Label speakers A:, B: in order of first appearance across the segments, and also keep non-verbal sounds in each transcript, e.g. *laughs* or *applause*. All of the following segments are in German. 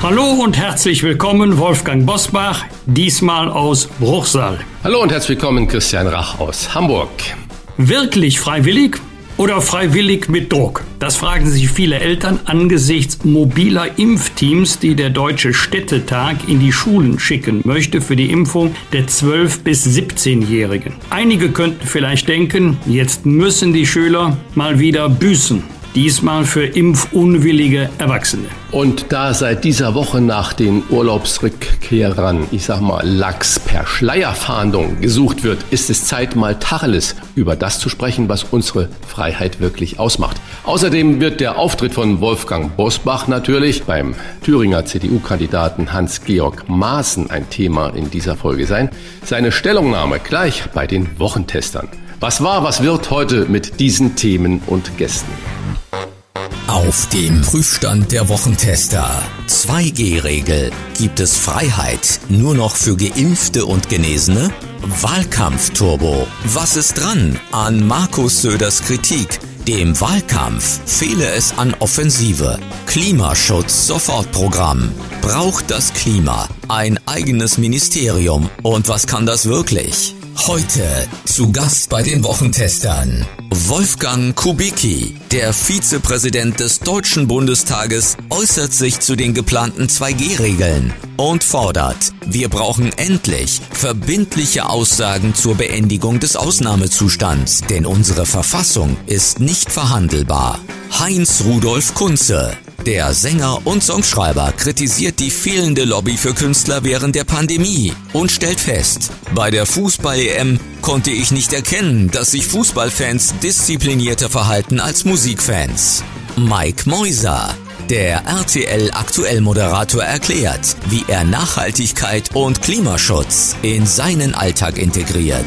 A: Hallo und herzlich willkommen, Wolfgang Bosbach, diesmal aus Bruchsal.
B: Hallo und herzlich willkommen, Christian Rach aus Hamburg.
A: Wirklich freiwillig oder freiwillig mit Druck? Das fragen sich viele Eltern angesichts mobiler Impfteams, die der Deutsche Städtetag in die Schulen schicken möchte für die Impfung der 12- bis 17-Jährigen. Einige könnten vielleicht denken, jetzt müssen die Schüler mal wieder büßen diesmal für impfunwillige Erwachsene.
B: Und da seit dieser Woche nach den Urlaubsrückkehrern, ich sag mal, Lachs per Schleierfahndung gesucht wird, ist es Zeit, mal Tacheles über das zu sprechen, was unsere Freiheit wirklich ausmacht. Außerdem wird der Auftritt von Wolfgang Bosbach natürlich beim Thüringer CDU-Kandidaten Hans-Georg Maaßen ein Thema in dieser Folge sein. Seine Stellungnahme gleich bei den Wochentestern. Was war, was wird heute mit diesen Themen und Gästen?
C: Auf dem Prüfstand der Wochentester. 2G-Regel. Gibt es Freiheit nur noch für Geimpfte und Genesene? Wahlkampfturbo. Was ist dran an Markus Söders Kritik? Dem Wahlkampf fehle es an Offensive. Klimaschutz Sofortprogramm. Braucht das Klima ein eigenes Ministerium? Und was kann das wirklich? Heute zu Gast bei den Wochentestern Wolfgang Kubicki, der Vizepräsident des Deutschen Bundestages, äußert sich zu den geplanten 2G-Regeln und fordert, wir brauchen endlich verbindliche Aussagen zur Beendigung des Ausnahmezustands, denn unsere Verfassung ist nicht verhandelbar. Heinz Rudolf Kunze, der Sänger und Songschreiber kritisiert die fehlende Lobby für Künstler während der Pandemie und stellt fest, bei der Fußball-EM konnte ich nicht erkennen, dass sich Fußballfans disziplinierter verhalten als Musikfans. Mike Meuser, der RTL Aktuell Moderator erklärt, wie er Nachhaltigkeit und Klimaschutz in seinen Alltag integriert.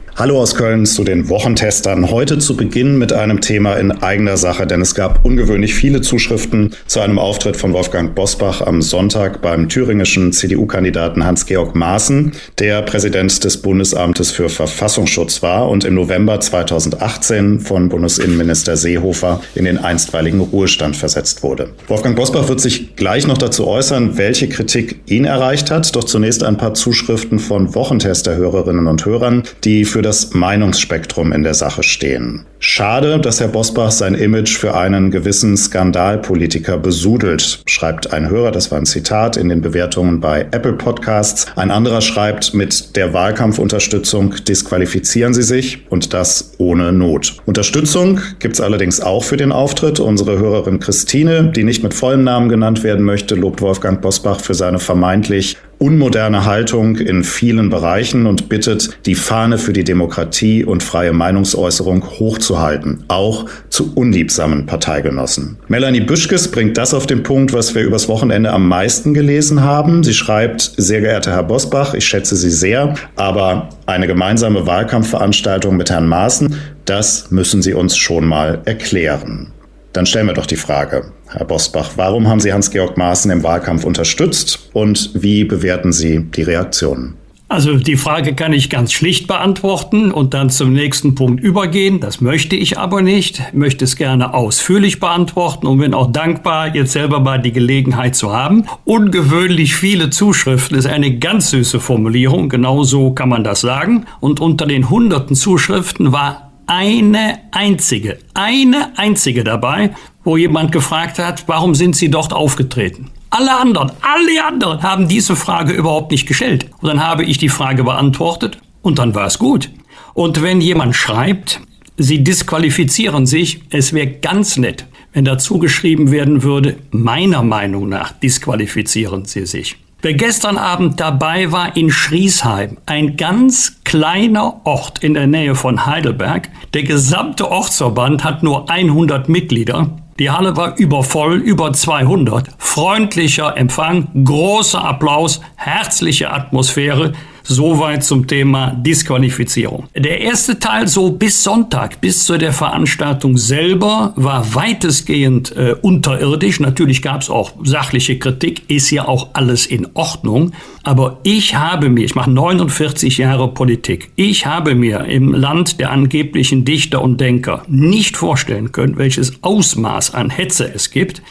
D: Hallo aus Köln zu den Wochentestern. Heute zu Beginn mit einem Thema in eigener Sache, denn es gab ungewöhnlich viele Zuschriften zu einem Auftritt von Wolfgang Bosbach am Sonntag beim thüringischen CDU-Kandidaten Hans-Georg Maaßen, der Präsident des Bundesamtes für Verfassungsschutz war und im November 2018 von Bundesinnenminister Seehofer in den einstweiligen Ruhestand versetzt wurde. Wolfgang Bosbach wird sich gleich noch dazu äußern, welche Kritik ihn erreicht hat. Doch zunächst ein paar Zuschriften von Wochentester-Hörerinnen und Hörern, die für das das Meinungsspektrum in der Sache stehen. Schade, dass Herr Bosbach sein Image für einen gewissen Skandalpolitiker besudelt, schreibt ein Hörer, das war ein Zitat in den Bewertungen bei Apple Podcasts. Ein anderer schreibt, mit der Wahlkampfunterstützung disqualifizieren Sie sich und das ohne Not. Unterstützung gibt es allerdings auch für den Auftritt. Unsere Hörerin Christine, die nicht mit vollem Namen genannt werden möchte, lobt Wolfgang Bosbach für seine vermeintlich unmoderne Haltung in vielen Bereichen und bittet, die Fahne für die Demokratie und freie Meinungsäußerung hochzuhalten, auch zu unliebsamen Parteigenossen. Melanie Büschkes bringt das auf den Punkt, was wir übers Wochenende am meisten gelesen haben. Sie schreibt, sehr geehrter Herr Bosbach, ich schätze Sie sehr, aber eine gemeinsame Wahlkampfveranstaltung mit Herrn Maaßen, das müssen Sie uns schon mal erklären. Dann stellen wir doch die Frage, Herr Bosbach, warum haben Sie Hans-Georg Maaßen im Wahlkampf unterstützt und wie bewerten Sie die Reaktionen?
A: Also die Frage kann ich ganz schlicht beantworten und dann zum nächsten Punkt übergehen. Das möchte ich aber nicht. Ich möchte es gerne ausführlich beantworten und bin auch dankbar, jetzt selber mal die Gelegenheit zu haben. Ungewöhnlich viele Zuschriften ist eine ganz süße Formulierung. Genau so kann man das sagen. Und unter den hunderten Zuschriften war eine einzige, eine einzige dabei, wo jemand gefragt hat, warum sind Sie dort aufgetreten? Alle anderen, alle anderen haben diese Frage überhaupt nicht gestellt. Und dann habe ich die Frage beantwortet und dann war es gut. Und wenn jemand schreibt, Sie disqualifizieren sich, es wäre ganz nett, wenn dazu geschrieben werden würde, meiner Meinung nach disqualifizieren Sie sich. Wer gestern Abend dabei war in Schriesheim, ein ganz kleiner Ort in der Nähe von Heidelberg, der gesamte Ortsverband hat nur 100 Mitglieder, Die Halle war übervoll, über 200. Freundlicher Empfang, großer Applaus, herzliche Atmosphäre. Soweit zum Thema Disqualifizierung. Der erste Teil so bis Sonntag, bis zu der Veranstaltung selber, war weitestgehend äh, unterirdisch. Natürlich gab es auch sachliche Kritik, ist ja auch alles in Ordnung. Aber ich habe mir, ich mache 49 Jahre Politik, ich habe mir im Land der angeblichen Dichter und Denker nicht vorstellen können, welches Ausmaß an Hetze es gibt.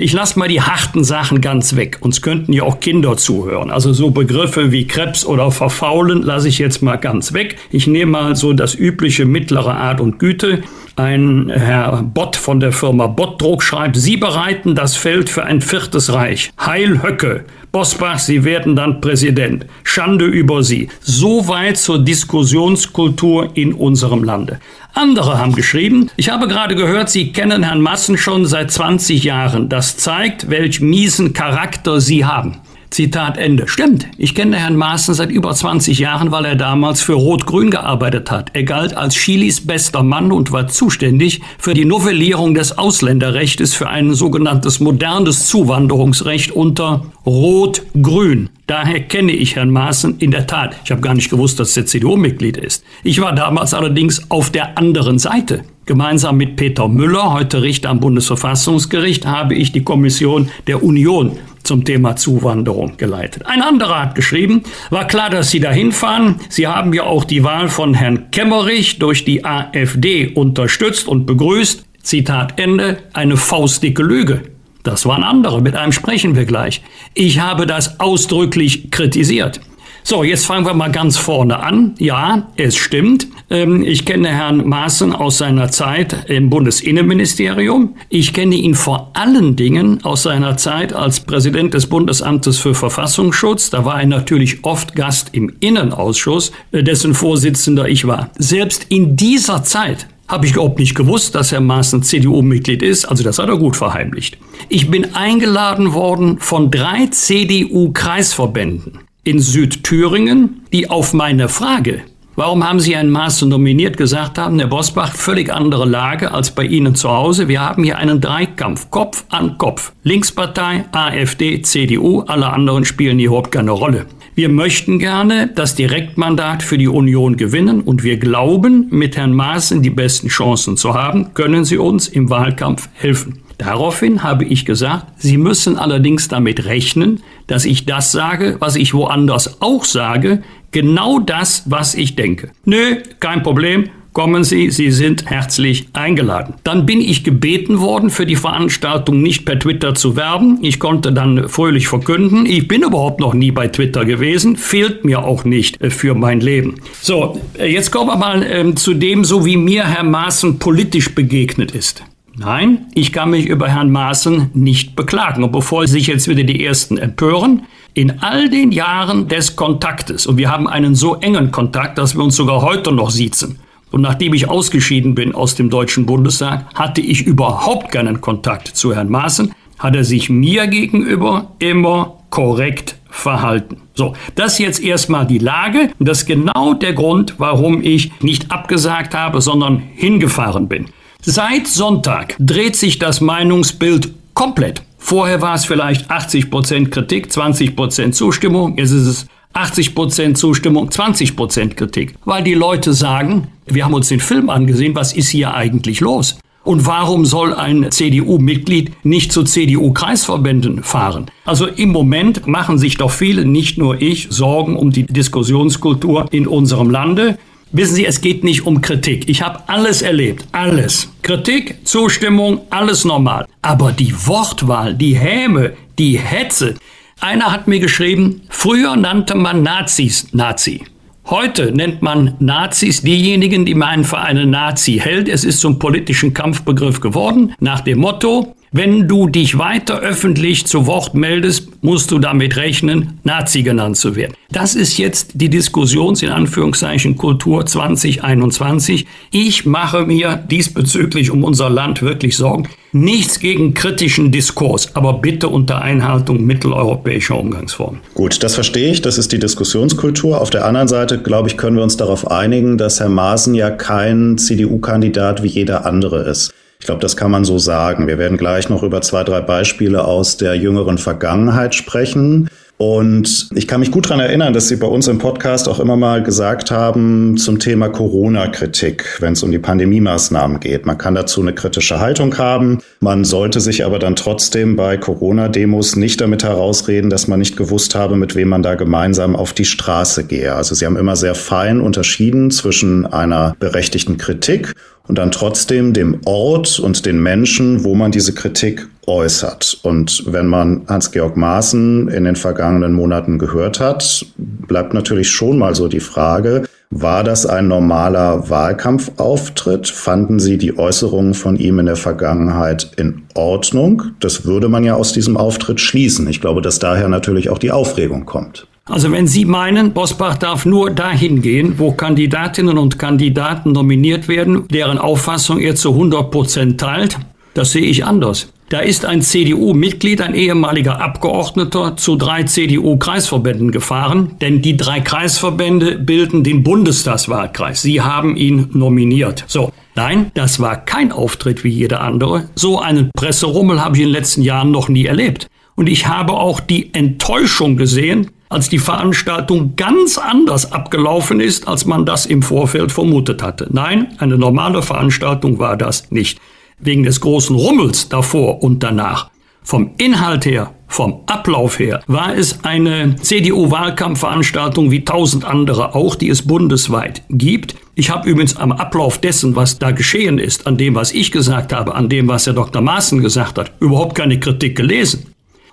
A: Ich lasse mal die harten Sachen ganz weg. Uns könnten ja auch Kinder zuhören. Also so Begriffe wie Krebs oder Verfaulen lasse ich jetzt mal ganz weg. Ich nehme mal so das übliche mittlere Art und Güte. Ein Herr Bott von der Firma Bottdruck schreibt, Sie bereiten das Feld für ein viertes Reich. Heil Höcke. Bosbach, Sie werden dann Präsident. Schande über Sie. Soweit zur Diskussionskultur in unserem Lande. Andere haben geschrieben, ich habe gerade gehört, Sie kennen Herrn Massen schon seit 20 Jahren. Das zeigt, welch miesen Charakter Sie haben. Zitat Ende. Stimmt. Ich kenne Herrn Maaßen seit über 20 Jahren, weil er damals für Rot-Grün gearbeitet hat. Er galt als Chilis bester Mann und war zuständig für die Novellierung des Ausländerrechts für ein sogenanntes modernes Zuwanderungsrecht unter Rot-Grün. Daher kenne ich Herrn Maaßen in der Tat. Ich habe gar nicht gewusst, dass er CDU-Mitglied ist. Ich war damals allerdings auf der anderen Seite. Gemeinsam mit Peter Müller, heute Richter am Bundesverfassungsgericht, habe ich die Kommission der Union zum Thema Zuwanderung geleitet. Ein anderer hat geschrieben, war klar, dass Sie dahin fahren. Sie haben ja auch die Wahl von Herrn Kemmerich durch die AfD unterstützt und begrüßt. Zitat Ende, eine faustdicke Lüge. Das waren andere, mit einem sprechen wir gleich. Ich habe das ausdrücklich kritisiert. So, jetzt fangen wir mal ganz vorne an. Ja, es stimmt. Ähm, ich kenne Herrn Maaßen aus seiner Zeit im Bundesinnenministerium. Ich kenne ihn vor allen Dingen aus seiner Zeit als Präsident des Bundesamtes für Verfassungsschutz. Da war er natürlich oft Gast im Innenausschuss, äh, dessen Vorsitzender ich war. Selbst in dieser Zeit habe ich überhaupt nicht gewusst, dass Herr Maaßen CDU-Mitglied ist. Also das hat er gut verheimlicht. Ich bin eingeladen worden von drei CDU-Kreisverbänden in Südthüringen, die auf meine Frage, warum haben Sie Herrn Maaßen nominiert, gesagt haben, Herr Bosbach, völlig andere Lage als bei Ihnen zu Hause. Wir haben hier einen Dreikampf, Kopf an Kopf. Linkspartei, AfD, CDU, alle anderen spielen hier überhaupt keine Rolle. Wir möchten gerne das Direktmandat für die Union gewinnen und wir glauben, mit Herrn Maaßen die besten Chancen zu haben, können Sie uns im Wahlkampf helfen. Daraufhin habe ich gesagt, Sie müssen allerdings damit rechnen, dass ich das sage, was ich woanders auch sage, genau das, was ich denke. Nö, kein Problem, kommen Sie, Sie sind herzlich eingeladen. Dann bin ich gebeten worden, für die Veranstaltung nicht per Twitter zu werben. Ich konnte dann fröhlich verkünden, ich bin überhaupt noch nie bei Twitter gewesen, fehlt mir auch nicht äh, für mein Leben. So, äh, jetzt kommen wir mal äh, zu dem, so wie mir Herr Maaßen politisch begegnet ist. Nein, ich kann mich über Herrn Maaßen nicht beklagen. Und bevor sich jetzt wieder die Ersten empören, in all den Jahren des Kontaktes, und wir haben einen so engen Kontakt, dass wir uns sogar heute noch siezen, und nachdem ich ausgeschieden bin aus dem Deutschen Bundestag, hatte ich überhaupt keinen Kontakt zu Herrn Maaßen, hat er sich mir gegenüber immer korrekt verhalten. So, das ist jetzt erstmal die Lage. Und das ist genau der Grund, warum ich nicht abgesagt habe, sondern hingefahren bin. Seit Sonntag dreht sich das Meinungsbild komplett. Vorher war es vielleicht 80% Kritik, 20% Zustimmung. Jetzt ist es 80% Zustimmung, 20% Kritik. Weil die Leute sagen, wir haben uns den Film angesehen, was ist hier eigentlich los? Und warum soll ein CDU-Mitglied nicht zu CDU-Kreisverbänden fahren? Also im Moment machen sich doch viele, nicht nur ich, Sorgen um die Diskussionskultur in unserem Lande. Wissen Sie, es geht nicht um Kritik. Ich habe alles erlebt, alles. Kritik, Zustimmung, alles normal. Aber die Wortwahl, die Häme, die Hetze. Einer hat mir geschrieben, früher nannte man Nazis Nazi. Heute nennt man Nazis diejenigen, die meinen für einen Nazi hält. Es ist zum politischen Kampfbegriff geworden, nach dem Motto, wenn du dich weiter öffentlich zu Wort meldest, musst du damit rechnen, Nazi genannt zu werden. Das ist jetzt die Diskussions in Anführungszeichen Kultur 2021. Ich mache mir diesbezüglich um unser Land wirklich Sorgen. Nichts gegen kritischen Diskurs, aber bitte unter Einhaltung mitteleuropäischer Umgangsformen.
D: Gut, das verstehe ich. Das ist die Diskussionskultur. Auf der anderen Seite, glaube ich, können wir uns darauf einigen, dass Herr Maaßen ja kein CDU-Kandidat wie jeder andere ist. Ich glaube, das kann man so sagen. Wir werden gleich noch über zwei, drei Beispiele aus der jüngeren Vergangenheit sprechen. Und ich kann mich gut daran erinnern, dass Sie bei uns im Podcast auch immer mal gesagt haben zum Thema Corona-Kritik, wenn es um die Pandemie-Maßnahmen geht. Man kann dazu eine kritische Haltung haben. Man sollte sich aber dann trotzdem bei Corona-Demos nicht damit herausreden, dass man nicht gewusst habe, mit wem man da gemeinsam auf die Straße gehe. Also Sie haben immer sehr fein unterschieden zwischen einer berechtigten Kritik und dann trotzdem dem Ort und den Menschen, wo man diese Kritik äußert. Und wenn man Hans-Georg Maaßen in den vergangenen Monaten gehört hat, bleibt natürlich schon mal so die Frage, war das ein normaler Wahlkampfauftritt? Fanden Sie die Äußerungen von ihm in der Vergangenheit in Ordnung? Das würde man ja aus diesem Auftritt schließen. Ich glaube, dass daher natürlich auch die Aufregung kommt.
A: Also wenn Sie meinen, Bosbach darf nur dahin gehen, wo Kandidatinnen und Kandidaten nominiert werden, deren Auffassung er zu 100 Prozent teilt, das sehe ich anders. Da ist ein CDU-Mitglied, ein ehemaliger Abgeordneter, zu drei CDU-Kreisverbänden gefahren, denn die drei Kreisverbände bilden den Bundestagswahlkreis. Sie haben ihn nominiert. So. Nein, das war kein Auftritt wie jeder andere. So einen Presserummel habe ich in den letzten Jahren noch nie erlebt. Und ich habe auch die Enttäuschung gesehen, als die Veranstaltung ganz anders abgelaufen ist, als man das im Vorfeld vermutet hatte. Nein, eine normale Veranstaltung war das nicht. Wegen des großen Rummels davor und danach. Vom Inhalt her, vom Ablauf her, war es eine CDU-Wahlkampfveranstaltung wie tausend andere auch, die es bundesweit gibt. Ich habe übrigens am Ablauf dessen, was da geschehen ist, an dem, was ich gesagt habe, an dem, was Herr Dr. Maaßen gesagt hat, überhaupt keine Kritik gelesen.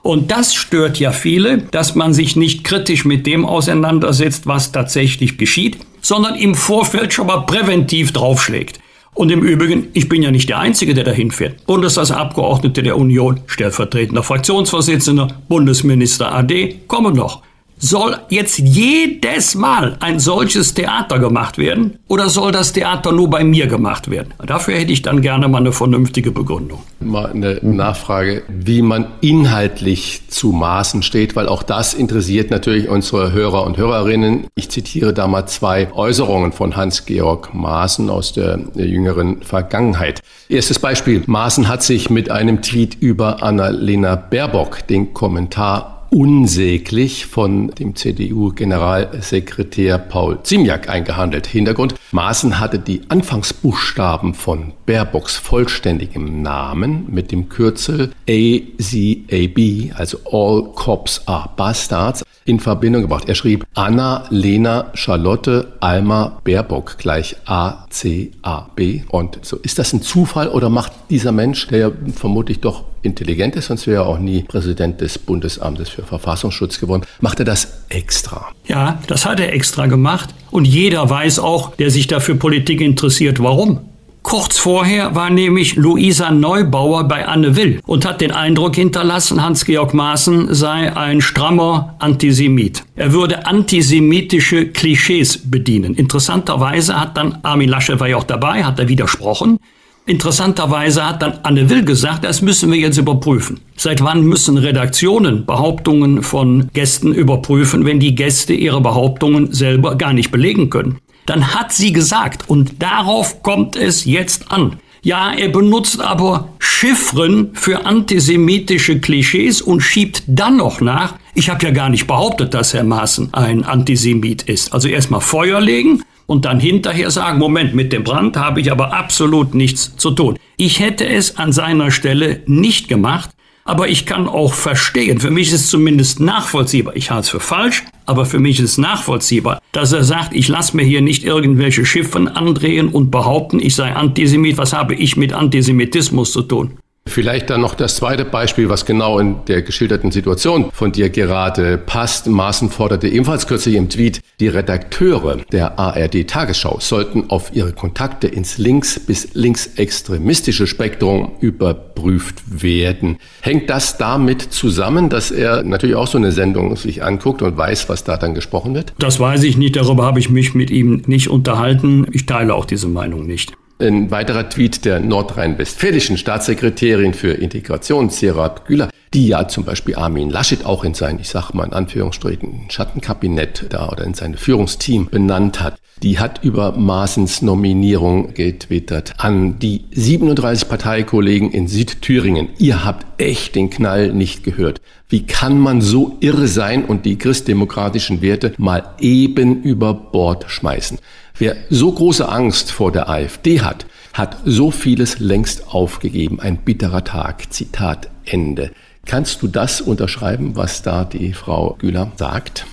A: Und das stört ja viele, dass man sich nicht kritisch mit dem auseinandersetzt, was tatsächlich geschieht, sondern im Vorfeld schon mal präventiv draufschlägt. Und im Übrigen, ich bin ja nicht der Einzige, der dahin fährt. Bundestagsabgeordnete der Union, stellvertretender Fraktionsvorsitzender, Bundesminister AD, kommen noch. Soll jetzt jedes Mal ein solches Theater gemacht werden oder soll das Theater nur bei mir gemacht werden? Dafür hätte ich dann gerne mal eine vernünftige Begründung.
B: Mal eine Nachfrage, wie man inhaltlich zu Maßen steht, weil auch das interessiert natürlich unsere Hörer und Hörerinnen. Ich zitiere da mal zwei Äußerungen von Hans-Georg Maaßen aus der jüngeren Vergangenheit. Erstes Beispiel. Maaßen hat sich mit einem Tweet über Annalena Baerbock den Kommentar unsäglich von dem CDU-Generalsekretär Paul Ziemiak eingehandelt. Hintergrund, Maaßen hatte die Anfangsbuchstaben von Baerbocks vollständigem Namen mit dem Kürzel ACAB, also All Cops Are Bastards, in Verbindung gebracht. Er schrieb Anna, Lena, Charlotte, Alma, Baerbock gleich ACAB. Und so, ist das ein Zufall oder macht dieser Mensch, der ja vermutlich doch intelligent ist, sonst wäre er auch nie Präsident des Bundesamtes für Verfassungsschutz geworden, macht er das extra?
A: Ja, das hat er extra gemacht. Und jeder weiß auch, der sich dafür Politik interessiert, warum. Kurz vorher war nämlich Luisa Neubauer bei Anne Will und hat den Eindruck hinterlassen, Hans-Georg Maaßen sei ein strammer Antisemit. Er würde antisemitische Klischees bedienen. Interessanterweise hat dann Armin Laschet war ja auch dabei, hat er widersprochen. Interessanterweise hat dann Anne Will gesagt, das müssen wir jetzt überprüfen. Seit wann müssen Redaktionen Behauptungen von Gästen überprüfen, wenn die Gäste ihre Behauptungen selber gar nicht belegen können? Dann hat sie gesagt, und darauf kommt es jetzt an. Ja, er benutzt aber Chiffren für antisemitische Klischees und schiebt dann noch nach, ich habe ja gar nicht behauptet, dass Herr Maaßen ein Antisemit ist. Also erstmal Feuer legen und dann hinterher sagen, Moment, mit dem Brand habe ich aber absolut nichts zu tun. Ich hätte es an seiner Stelle nicht gemacht, aber ich kann auch verstehen, für mich ist es zumindest nachvollziehbar, ich halte es für falsch, aber für mich ist es nachvollziehbar, dass er sagt, ich lasse mir hier nicht irgendwelche Schiffen andrehen und behaupten, ich sei Antisemit. Was habe ich mit Antisemitismus zu tun?
B: Vielleicht dann noch das zweite Beispiel, was genau in der geschilderten Situation von dir gerade passt. Maaßen forderte ebenfalls kürzlich im Tweet, die Redakteure der ARD Tagesschau sollten auf ihre Kontakte ins links- bis linksextremistische Spektrum überprüft werden. Hängt das damit zusammen, dass er natürlich auch so eine Sendung sich anguckt und weiß, was da dann gesprochen wird?
A: Das weiß ich nicht, darüber habe ich mich mit ihm nicht unterhalten. Ich teile auch diese Meinung nicht.
B: Ein weiterer Tweet der nordrhein-westfälischen Staatssekretärin für Integration, Serat Güler, die ja zum Beispiel Armin Laschet auch in sein, ich sag mal in Anführungsstrichen, Schattenkabinett da oder in sein Führungsteam benannt hat. die hat über Maaßens Nominierung getwittert an die 37 Parteikollegen in Südthüringen. Ihr habt echt den Knall nicht gehört. Wie kann man so irre sein und die christdemokratischen Werte mal eben über Bord schmeißen? Wer so große Angst vor der AfD hat, hat so vieles längst aufgegeben. Ein bitterer Tag. Zitat Ende. Kannst du das unterschreiben, was da die Frau Güler sagt?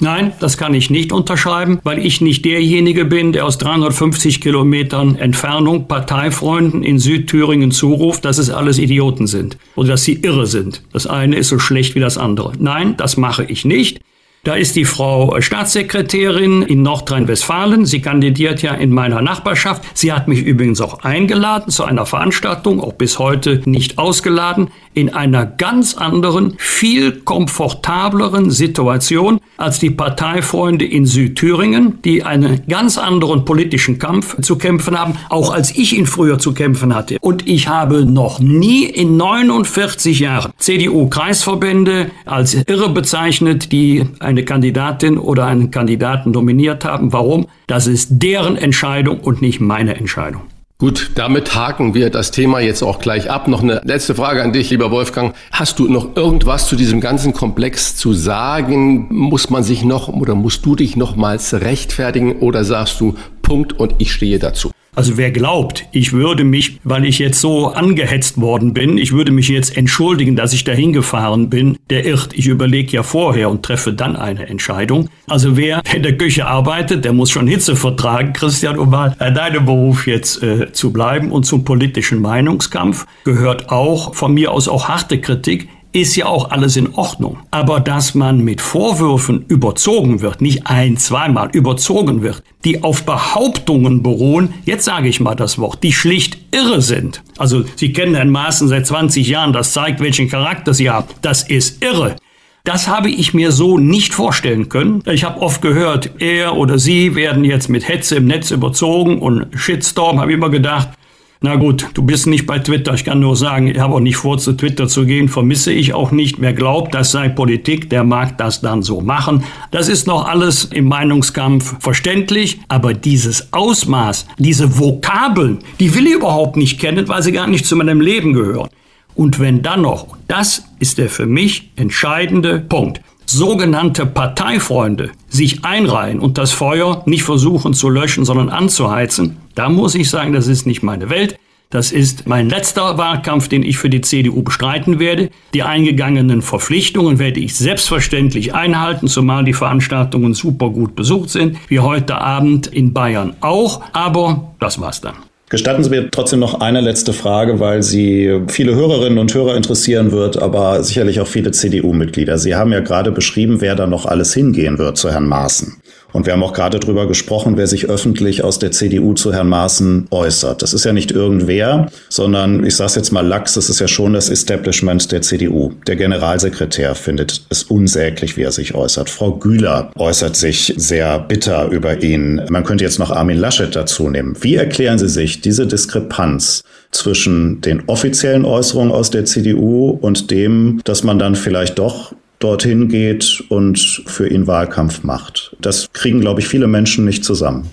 A: Nein, das kann ich nicht unterschreiben, weil ich nicht derjenige bin, der aus 350 Kilometern Entfernung Parteifreunden in Südthüringen zuruft, dass es alles Idioten sind oder dass sie irre sind. Das eine ist so schlecht wie das andere. Nein, das mache ich nicht. Da ist die Frau Staatssekretärin in Nordrhein-Westfalen. Sie kandidiert ja in meiner Nachbarschaft. Sie hat mich übrigens auch eingeladen zu einer Veranstaltung, auch bis heute nicht ausgeladen, in einer ganz anderen, viel komfortableren Situation als die Parteifreunde in Südthüringen, die einen ganz anderen politischen Kampf zu kämpfen haben, auch als ich ihn früher zu kämpfen hatte. Und ich habe noch nie in 49 Jahren CDU-Kreisverbände als irre bezeichnet, die eine Kandidatin oder einen Kandidaten nominiert haben. Warum? Das ist deren Entscheidung und nicht meine Entscheidung.
B: Gut, damit haken wir das Thema jetzt auch gleich ab. Noch eine letzte Frage an dich, lieber Wolfgang. Hast du noch irgendwas zu diesem ganzen Komplex zu sagen? Muss man sich noch oder musst du dich nochmals rechtfertigen oder sagst du Punkt und ich stehe dazu?
A: Also wer glaubt, ich würde mich, weil ich jetzt so angehetzt worden bin, ich würde mich jetzt entschuldigen, dass ich dahin gefahren bin, der irrt. Ich überlege ja vorher und treffe dann eine Entscheidung. Also wer *laughs* in der Küche arbeitet, der muss schon Hitze vertragen, Christian, um mal in deinem Beruf jetzt äh, zu bleiben. Und zum politischen Meinungskampf gehört auch von mir aus auch harte Kritik ist ja auch alles in Ordnung. Aber dass man mit Vorwürfen überzogen wird, nicht ein, zweimal überzogen wird, die auf Behauptungen beruhen, jetzt sage ich mal das Wort, die schlicht irre sind. Also Sie kennen Herrn Maaßen seit 20 Jahren, das zeigt, welchen Charakter Sie haben. Das ist irre. Das habe ich mir so nicht vorstellen können. Ich habe oft gehört, er oder sie werden jetzt mit Hetze im Netz überzogen und Shitstorm, habe immer gedacht, na gut, du bist nicht bei Twitter. Ich kann nur sagen, ich habe auch nicht vor, zu Twitter zu gehen, vermisse ich auch nicht. Wer glaubt, das sei Politik, der mag das dann so machen. Das ist noch alles im Meinungskampf verständlich, aber dieses Ausmaß, diese Vokabeln, die will ich überhaupt nicht kennen, weil sie gar nicht zu meinem Leben gehören. Und wenn dann noch, das ist der für mich entscheidende Punkt, sogenannte Parteifreunde sich einreihen und das Feuer nicht versuchen zu löschen, sondern anzuheizen, da muss ich sagen, das ist nicht meine Welt. Das ist mein letzter Wahlkampf, den ich für die CDU bestreiten werde. Die eingegangenen Verpflichtungen werde ich selbstverständlich einhalten, zumal die Veranstaltungen super gut besucht sind, wie heute Abend in Bayern auch. Aber das war's dann.
D: Gestatten Sie mir trotzdem noch eine letzte Frage, weil sie viele Hörerinnen und Hörer interessieren wird, aber sicherlich auch viele CDU-Mitglieder. Sie haben ja gerade beschrieben, wer da noch alles hingehen wird zu Herrn Maaßen. Und wir haben auch gerade drüber gesprochen, wer sich öffentlich aus der CDU zu Herrn Maaßen äußert. Das ist ja nicht irgendwer, sondern ich sage jetzt mal lax, das ist ja schon das Establishment der CDU. Der Generalsekretär findet es unsäglich, wie er sich äußert. Frau Güler äußert sich sehr bitter über ihn. Man könnte jetzt noch Armin Laschet dazu nehmen. Wie erklären Sie sich diese Diskrepanz zwischen den offiziellen Äußerungen aus der CDU und dem, dass man dann vielleicht doch dorthin geht und für ihn Wahlkampf macht. Das kriegen, glaube ich, viele Menschen nicht zusammen.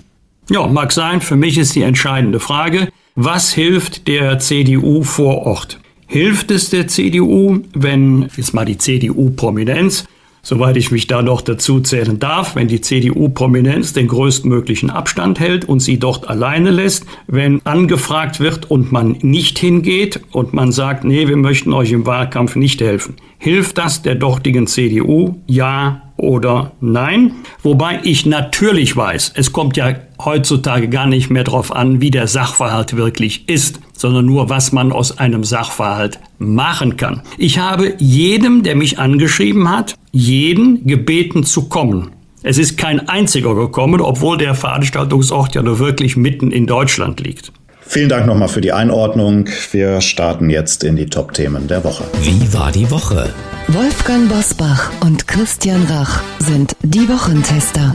A: Ja, mag sein. Für mich ist die entscheidende Frage, was hilft der CDU vor Ort? Hilft es der CDU, wenn jetzt mal die CDU-Prominenz soweit ich mich da noch dazu zählen darf, wenn die CDU-Prominenz den größtmöglichen Abstand hält und sie dort alleine lässt, wenn angefragt wird und man nicht hingeht und man sagt, nee, wir möchten euch im Wahlkampf nicht helfen. Hilft das der dortigen CDU? Ja oder nein? Wobei ich natürlich weiß, es kommt ja heutzutage gar nicht mehr darauf an, wie der Sachverhalt wirklich ist, sondern nur, was man aus einem Sachverhalt machen kann. Ich habe jedem, der mich angeschrieben hat, jeden gebeten zu kommen. Es ist kein einziger gekommen, obwohl der Veranstaltungsort ja nur wirklich mitten in Deutschland liegt.
D: Vielen Dank nochmal für die Einordnung. Wir starten jetzt in die Top-Themen der Woche.
C: Wie war die Woche?
E: Wolfgang Bosbach und Christian Rach sind die Wochentester.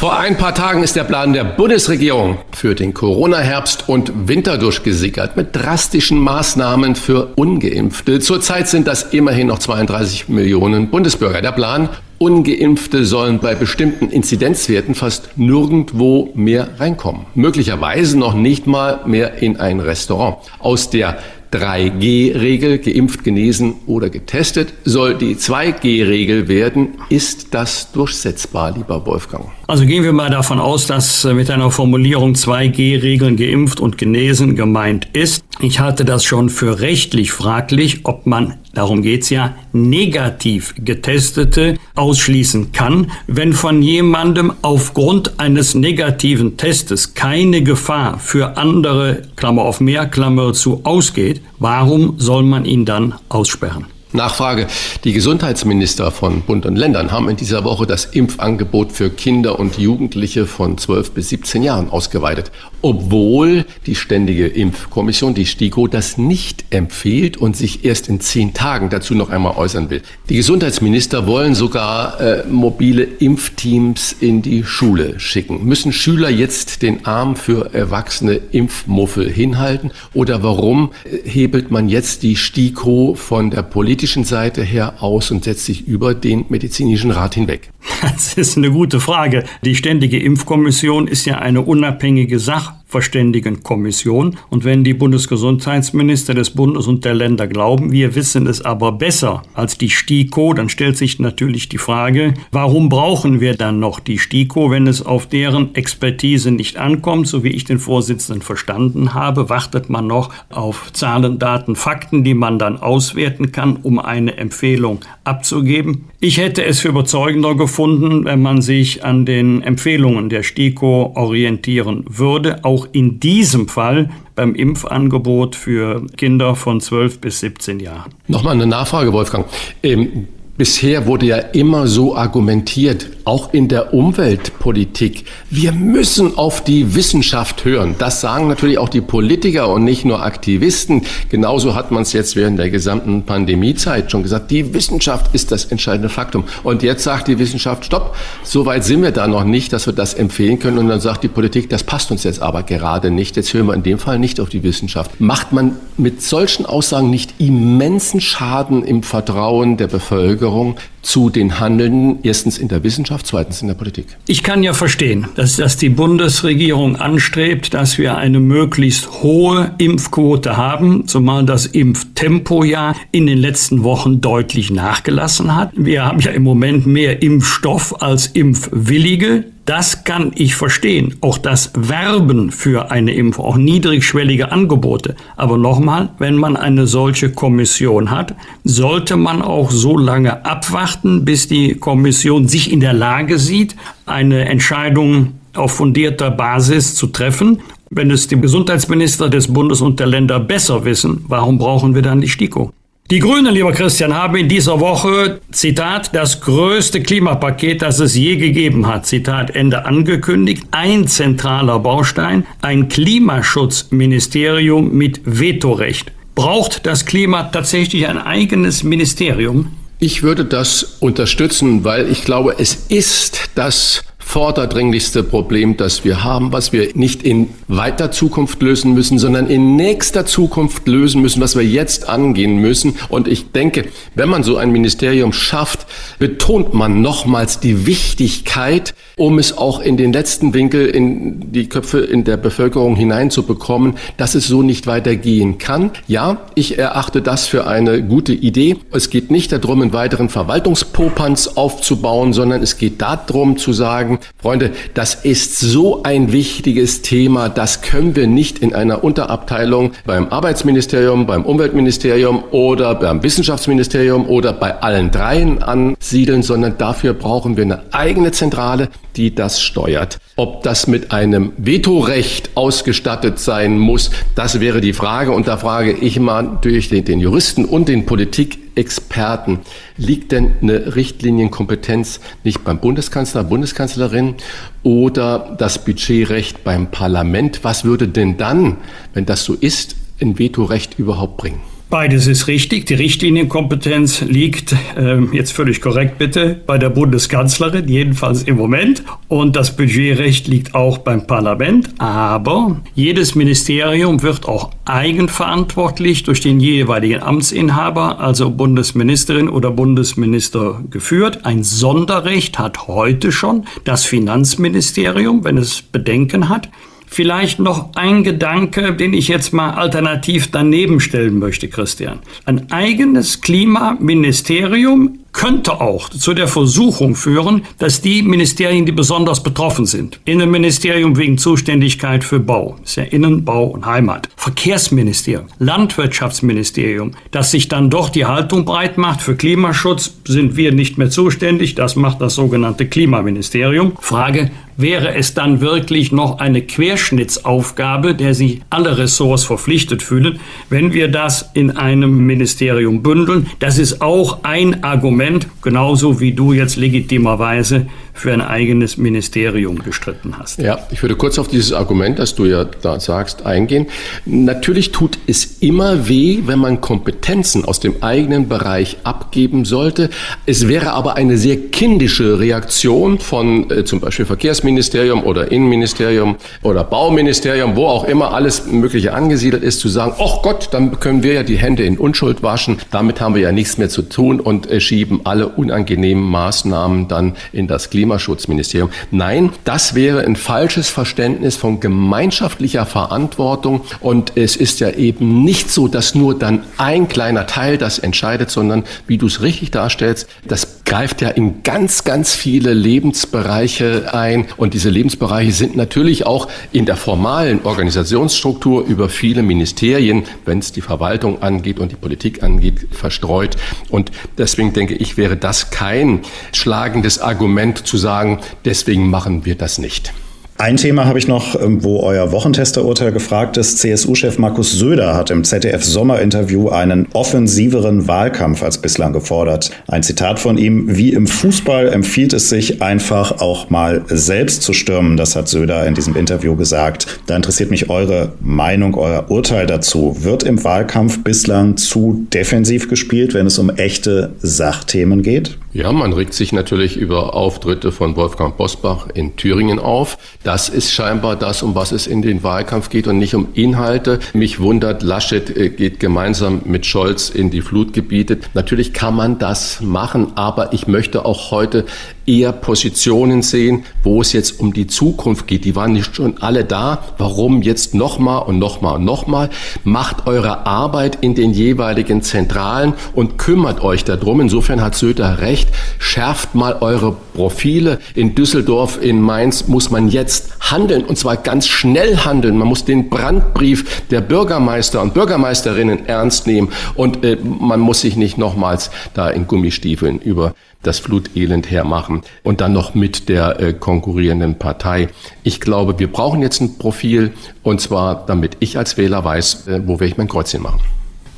B: Vor ein paar Tagen ist der Plan der Bundesregierung für den Corona-Herbst und Winter durchgesickert mit drastischen Maßnahmen für Ungeimpfte. Zurzeit sind das immerhin noch 32 Millionen Bundesbürger. Der Plan ungeimpfte sollen bei bestimmten Inzidenzwerten fast nirgendwo mehr reinkommen. Möglicherweise noch nicht mal mehr in ein Restaurant. Aus der 3G-Regel, geimpft, genesen oder getestet, soll die 2G-Regel werden. Ist das durchsetzbar, lieber Wolfgang?
A: Also gehen wir mal davon aus, dass äh, mit einer Formulierung 2G-Regeln geimpft und genesen gemeint ist. Ich halte das schon für rechtlich fraglich, ob man darum geht's ja, negativ getestete ausschließen kann, wenn von jemandem aufgrund eines negativen Testes keine Gefahr für andere, Klammer auf mehr, Klammer zu, ausgeht, warum soll man ihn dann aussperren?
B: Nachfrage. Die Gesundheitsminister von Bund und Ländern haben in dieser Woche das Impfangebot für Kinder und Jugendliche von 12 bis 17 Jahren ausgeweitet, obwohl die Ständige Impfkommission, die STIKO, das nicht empfiehlt und sich erst in zehn Tagen dazu noch einmal äußern will. Die Gesundheitsminister wollen sogar äh, mobile Impfteams in die Schule schicken. Müssen Schüler jetzt den Arm für erwachsene Impfmuffel hinhalten? Oder warum äh, hebelt man jetzt die STIKO von der Politik politischen Seite her aus und setzt sich über den medizinischen Rat hinweg?
A: Das ist eine gute Frage. Die Ständige Impfkommission ist ja eine unabhängige Sache. Sachverständigenkommission. Und wenn die Bundesgesundheitsminister des Bundes und der Länder glauben, wir wissen es aber besser als die STIKO, dann stellt sich natürlich die Frage, warum brauchen wir dann noch die STIKO, wenn es auf deren Expertise nicht ankommt, so wie ich den Vorsitzenden verstanden habe, wartet man noch auf Zahlen, Daten, Fakten, die man dann auswerten kann, um eine Empfehlung abzugeben. Ich hätte es für überzeugender gefunden, wenn man sich an den Empfehlungen der STIKO orientieren würde, auch in diesem Fall beim Impfangebot für Kinder von 12 bis 17 Jahren.
B: Nochmal eine Nachfrage, Wolfgang. Ähm, Bisher wurde ja immer so argumentiert, auch in der Umweltpolitik. Wir müssen auf die Wissenschaft hören. Das sagen natürlich auch die Politiker und nicht nur Aktivisten. Genauso hat man es jetzt während der gesamten Pandemiezeit schon gesagt. Die Wissenschaft ist das entscheidende Faktum. Und jetzt sagt die Wissenschaft, stopp, so weit sind wir da noch nicht, dass wir das empfehlen können. Und dann sagt die Politik, das passt uns jetzt aber gerade nicht. Jetzt hören wir in dem Fall nicht auf die Wissenschaft. Macht man mit solchen Aussagen nicht immensen Schaden im Vertrauen der Bevölkerung? Zu den Handelnden, erstens in der Wissenschaft, zweitens in der Politik.
A: Ich kann ja verstehen, dass, dass die Bundesregierung anstrebt, dass wir eine möglichst hohe Impfquote haben, zumal das Impftempo ja in den letzten Wochen deutlich nachgelassen hat. Wir haben ja im Moment mehr Impfstoff als Impfwillige. Das kann ich verstehen. Auch das Werben für eine Impfung, auch niedrigschwellige Angebote. Aber nochmal, wenn man eine solche Kommission hat, sollte man auch so lange abwarten, bis die Kommission sich in der Lage sieht, eine Entscheidung auf fundierter Basis zu treffen. Wenn es die Gesundheitsminister des Bundes und der Länder besser wissen, warum brauchen wir dann die STIKO? Die Grünen, lieber Christian, haben in dieser Woche, Zitat, das größte Klimapaket, das es je gegeben hat, Zitat Ende angekündigt. Ein zentraler Baustein, ein Klimaschutzministerium mit Vetorecht. Braucht das Klima tatsächlich ein eigenes Ministerium?
B: Ich würde das unterstützen, weil ich glaube, es ist das vorderdringlichste Problem, das wir haben, was wir nicht in weiter Zukunft lösen müssen, sondern in nächster Zukunft lösen müssen, was wir jetzt angehen müssen. Und ich denke, wenn man so ein Ministerium schafft, betont man nochmals die Wichtigkeit, um es auch in den letzten Winkel in die Köpfe in der Bevölkerung hineinzubekommen, dass es so nicht weitergehen kann. Ja, ich erachte das für eine gute Idee. Es geht nicht darum, einen weiteren Verwaltungspopanz aufzubauen, sondern es geht darum zu sagen, Freunde, das ist so ein wichtiges Thema, das können wir nicht in einer Unterabteilung beim Arbeitsministerium, beim Umweltministerium oder beim Wissenschaftsministerium oder bei allen dreien ansiedeln, sondern dafür brauchen wir eine eigene Zentrale, die das steuert. Ob das mit einem Vetorecht ausgestattet sein muss, das wäre die Frage. Und da frage ich mal durch den, den Juristen und den Politikexperten, liegt denn eine Richtlinienkompetenz nicht beim Bundeskanzler, Bundeskanzlerin oder das Budgetrecht beim Parlament? Was würde denn dann, wenn das so ist, ein Vetorecht überhaupt bringen?
A: Beides ist richtig. Die Richtlinienkompetenz liegt, äh, jetzt völlig korrekt bitte, bei der Bundeskanzlerin, jedenfalls im Moment. Und das Budgetrecht liegt auch beim Parlament. Aber jedes Ministerium wird auch eigenverantwortlich durch den jeweiligen Amtsinhaber, also Bundesministerin oder Bundesminister, geführt. Ein Sonderrecht hat heute schon das Finanzministerium, wenn es Bedenken hat. Vielleicht noch ein Gedanke, den ich jetzt mal alternativ daneben stellen möchte, Christian. Ein eigenes Klimaministerium könnte auch zu der Versuchung führen, dass die Ministerien, die besonders betroffen sind, Innenministerium wegen Zuständigkeit für Bau, ist ja Innen, Bau und Heimat, Verkehrsministerium, Landwirtschaftsministerium, dass sich dann doch die Haltung breit macht, für Klimaschutz sind wir nicht mehr zuständig, das macht das sogenannte Klimaministerium. Frage, wäre es dann wirklich noch eine Querschnittsaufgabe, der sich alle Ressorts verpflichtet fühlen, wenn wir das in einem Ministerium bündeln? Das ist auch ein Argument, genauso wie du jetzt legitimerweise für ein eigenes Ministerium gestritten hast.
B: Ja, ich würde kurz auf dieses Argument, das du ja da sagst, eingehen. Natürlich tut es immer weh, wenn man Kompetenzen aus dem eigenen Bereich abgeben sollte. Es wäre aber eine sehr kindische Reaktion von äh, zum Beispiel Verkehrsministerium oder Innenministerium oder Bauministerium, wo auch immer alles Mögliche angesiedelt ist, zu sagen, ach Gott, dann können wir ja die Hände in Unschuld waschen. Damit haben wir ja nichts mehr zu tun und äh, schieben alle unangenehmen Maßnahmen dann in das Klima Klimaschutzministerium. Nein, das wäre ein falsches Verständnis von gemeinschaftlicher Verantwortung. Und es ist ja eben nicht so, dass nur dann ein kleiner Teil das entscheidet, sondern wie du es richtig darstellst, das greift ja in ganz, ganz viele Lebensbereiche ein. Und diese Lebensbereiche sind natürlich auch in der formalen Organisationsstruktur über viele Ministerien, wenn es die Verwaltung angeht und die Politik angeht, verstreut. Und deswegen denke ich, wäre das kein schlagendes Argument zu sagen, deswegen machen wir das nicht.
D: Ein Thema habe ich noch, ähm, wo euer Wochentesterurteil gefragt ist. CSU-Chef Markus Söder hat im ZDF-Sommerinterview einen offensiveren Wahlkampf als bislang gefordert. Ein Zitat von ihm, wie im Fußball empfiehlt es sich einfach auch mal selbst zu stürmen. Das hat Söder in diesem Interview gesagt. Da interessiert mich eure Meinung, euer Urteil dazu. Wird im Wahlkampf bislang zu defensiv gespielt, wenn es um echte Sachthemen geht?
B: Ja, man regt sich natürlich über Auftritte von Wolfgang Bosbach in Thüringen auf. Das ist scheinbar das, um was es in den Wahlkampf geht und nicht um Inhalte. Mich wundert, Laschet äh, geht gemeinsam mit Scholz in die Flutgebiete. Natürlich kann man das machen, aber ich möchte auch heute eher Positionen sehen, wo es jetzt um die Zukunft geht. Die waren nicht schon alle da. Warum jetzt nochmal und nochmal und nochmal? Macht eure Arbeit in den jeweiligen Zentralen und kümmert euch darum. Insofern hat Söder recht. Schärft mal eure Profile. In Düsseldorf, in Mainz muss man jetzt handeln und zwar ganz schnell handeln. Man muss den Brandbrief der Bürgermeister und Bürgermeisterinnen ernst nehmen und äh, man muss sich nicht nochmals da in Gummistiefeln über das Flutelend hermachen und dann noch mit der äh, konkurrierenden Partei. Ich glaube, wir brauchen jetzt ein Profil und zwar, damit ich als Wähler weiß, äh, wo werde ich mein Kreuzchen machen.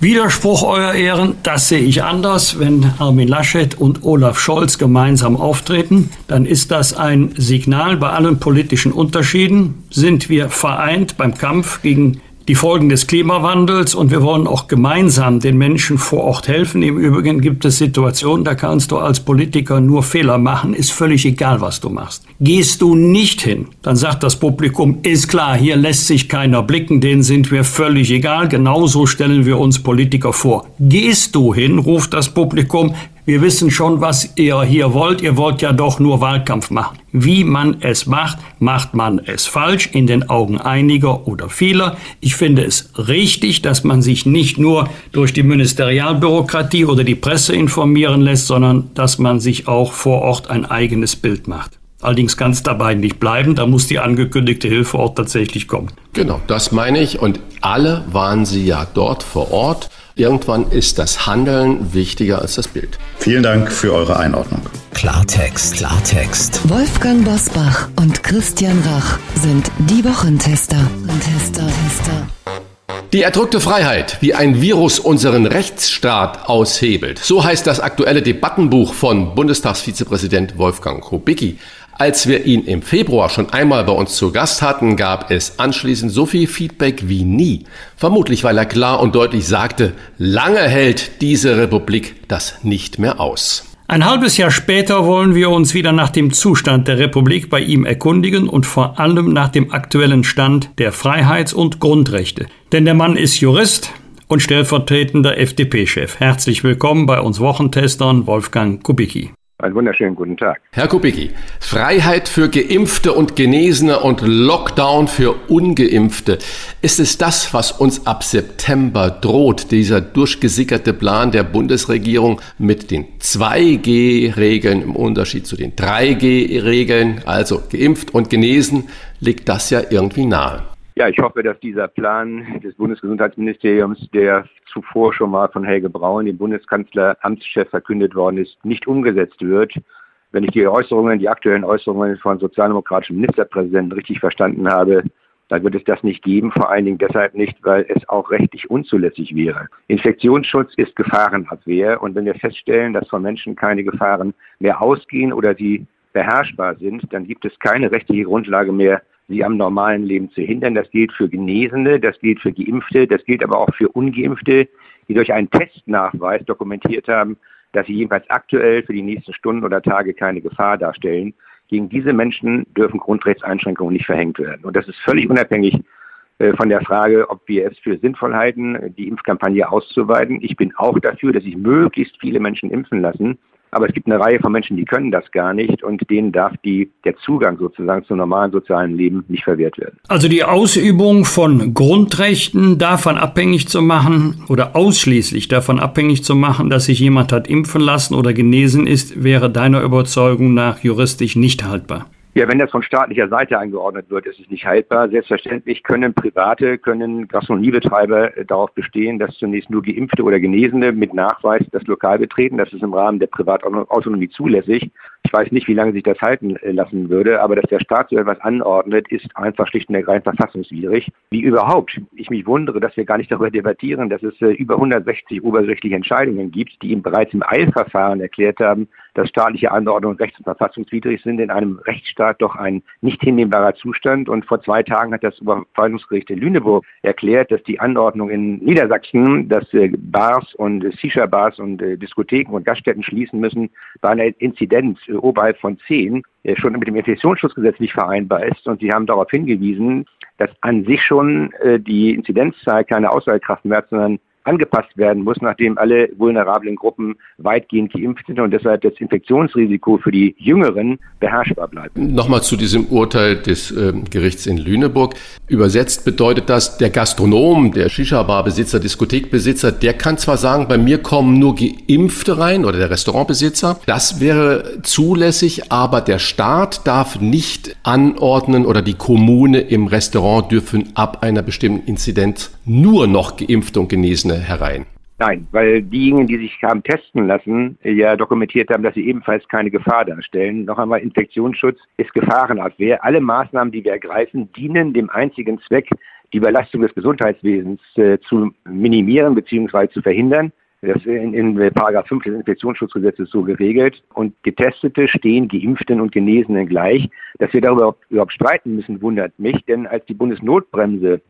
A: Widerspruch, Euer Ehren, das sehe ich anders. Wenn Armin Laschet und Olaf Scholz gemeinsam auftreten, dann ist das ein Signal bei allen politischen Unterschieden. Sind wir vereint beim Kampf gegen die Folgen des Klimawandels und wir wollen auch gemeinsam den Menschen vor Ort helfen. Im Übrigen gibt es Situationen, da kannst du als Politiker nur Fehler machen, ist völlig egal, was du machst. Gehst du nicht hin, dann sagt das Publikum, ist klar, hier lässt sich keiner blicken, denen sind wir völlig egal, genauso stellen wir uns Politiker vor. Gehst du hin, ruft das Publikum, wir wissen schon, was ihr hier wollt. Ihr wollt ja doch nur Wahlkampf machen. Wie man es macht, macht man es falsch in den Augen einiger oder vieler. Ich finde es richtig, dass man sich nicht nur durch die Ministerialbürokratie oder die Presse informieren lässt, sondern dass man sich auch vor Ort ein eigenes Bild macht. Allerdings kann es dabei nicht bleiben, da muss die angekündigte Hilfe auch tatsächlich kommen.
B: Genau, das meine ich. Und alle waren sie ja dort vor Ort. Irgendwann ist das Handeln wichtiger als das Bild.
D: Vielen Dank für eure Einordnung.
C: Klartext, Klartext.
E: Wolfgang Bosbach und Christian Rach sind die Wochentester. Tester, Tester.
B: Die erdrückte Freiheit, wie ein Virus unseren Rechtsstaat aushebelt. So heißt das aktuelle Debattenbuch von Bundestagsvizepräsident Wolfgang Kubicki. Als wir ihn im Februar schon einmal bei uns zu Gast hatten, gab es anschließend so viel Feedback wie nie. Vermutlich, weil er klar und deutlich sagte, lange hält diese Republik das nicht mehr aus.
A: Ein halbes Jahr später wollen wir uns wieder nach dem Zustand der Republik bei ihm erkundigen und vor allem nach dem aktuellen Stand der Freiheits- und Grundrechte. Denn der Mann ist Jurist und stellvertretender FDP-Chef. Herzlich willkommen bei uns Wochentestern Wolfgang Kubicki.
F: Einen wunderschönen guten Tag.
B: Herr Kubicki, Freiheit für Geimpfte und Genesene und Lockdown für Ungeimpfte. Ist es das, was uns ab September droht, dieser durchgesickerte Plan der Bundesregierung mit den 2G-Regeln im Unterschied zu den 3G-Regeln, also geimpft und genesen, liegt das ja irgendwie nahe.
F: Ja, ich hoffe, dass dieser Plan des Bundesgesundheitsministeriums, der zuvor schon mal von Helge Braun, dem Bundeskanzler Amtschef, verkündet worden ist, nicht umgesetzt wird. Wenn ich die Äußerungen, die aktuellen Äußerungen von sozialdemokratischen Ministerpräsidenten richtig verstanden habe, dann wird es das nicht geben, vor allen Dingen deshalb nicht, weil es auch rechtlich unzulässig wäre. Infektionsschutz ist Gefahrenabwehr und wenn wir feststellen, dass von Menschen keine Gefahren mehr ausgehen oder sie beherrschbar sind, dann gibt es keine rechtliche Grundlage mehr, sie am normalen Leben zu hindern. Das gilt für Genesene, das gilt für Geimpfte, das gilt aber auch für Ungeimpfte, die durch einen Testnachweis dokumentiert haben, dass sie jedenfalls aktuell für die nächsten Stunden oder Tage keine Gefahr darstellen. Gegen diese Menschen dürfen Grundrechtseinschränkungen nicht verhängt werden. Und das ist völlig unabhängig äh, von der Frage, ob wir es für sinnvoll halten, die Impfkampagne auszuweiten. Ich bin auch dafür, dass sich möglichst viele Menschen impfen lassen. Aber es gibt eine Reihe von Menschen, die können das gar nicht und denen darf die, der Zugang sozusagen zum normalen sozialen Leben nicht verwehrt werden.
A: Also die Ausübung von Grundrechten davon abhängig zu machen oder ausschließlich davon abhängig zu machen, dass sich jemand hat impfen lassen oder genesen ist, wäre deiner Überzeugung nach juristisch nicht haltbar.
F: Ja, wenn das von staatlicher Seite eingeordnet wird, ist es nicht haltbar. Selbstverständlich können Private, können Gastronomiebetreiber äh, darauf bestehen, dass zunächst nur Geimpfte oder Genesene mit Nachweis das Lokal betreten. Das ist im Rahmen der Privatautonomie zulässig. Ich weiß nicht, wie lange sich das halten äh, lassen würde, aber dass der Staat so etwas anordnet, ist einfach schlicht und ergreifend verfassungswidrig. Wie überhaupt. Ich mich wundere, dass wir gar nicht darüber debattieren, dass es äh, über 160 obergerichtliche Entscheidungen gibt, die ihm bereits im Eilverfahren erklärt haben, dass staatliche Anordnungen rechts- und verfassungswidrig sind, in einem Rechtsstaat doch ein nicht hinnehmbarer Zustand. Und vor zwei Tagen hat das Oberverwaltungsgericht in Lüneburg erklärt, dass die Anordnung in Niedersachsen, dass äh, Bars und Shisha-Bars und Diskotheken und Gaststätten schließen müssen, bei einer Inzidenz oberhalb von zehn schon mit dem Infektionsschutzgesetz nicht vereinbar ist. Und sie haben darauf hingewiesen, dass an sich schon die Inzidenzzahl keine Aussagekraft mehr hat, sondern angepasst werden muss, nachdem alle vulnerablen Gruppen weitgehend geimpft sind und deshalb das Infektionsrisiko für die Jüngeren beherrschbar bleibt.
B: Nochmal zu diesem Urteil des äh, Gerichts in Lüneburg. Übersetzt bedeutet das, der Gastronom, der Shisha-Bar-Besitzer, Diskothekbesitzer, der kann zwar sagen, bei mir kommen nur Geimpfte rein oder der Restaurantbesitzer, das wäre zulässig, aber der Staat darf nicht anordnen oder die Kommune im Restaurant dürfen ab einer bestimmten Inzidenz nur noch Geimpfte und Genesene herein?
F: Nein, weil diejenigen, die sich haben testen lassen, ja dokumentiert haben, dass sie ebenfalls keine Gefahr darstellen. Noch einmal, Infektionsschutz ist Gefahrenabwehr. Alle Maßnahmen, die wir ergreifen, dienen dem einzigen Zweck, die Überlastung des Gesundheitswesens äh, zu minimieren bzw. zu verhindern. Das ist in, in Paragraph 5 des Infektionsschutzgesetzes so geregelt. Und Getestete stehen Geimpften und Genesenen gleich. Dass wir darüber überhaupt streiten müssen, wundert mich, denn als die Bundesnotbremse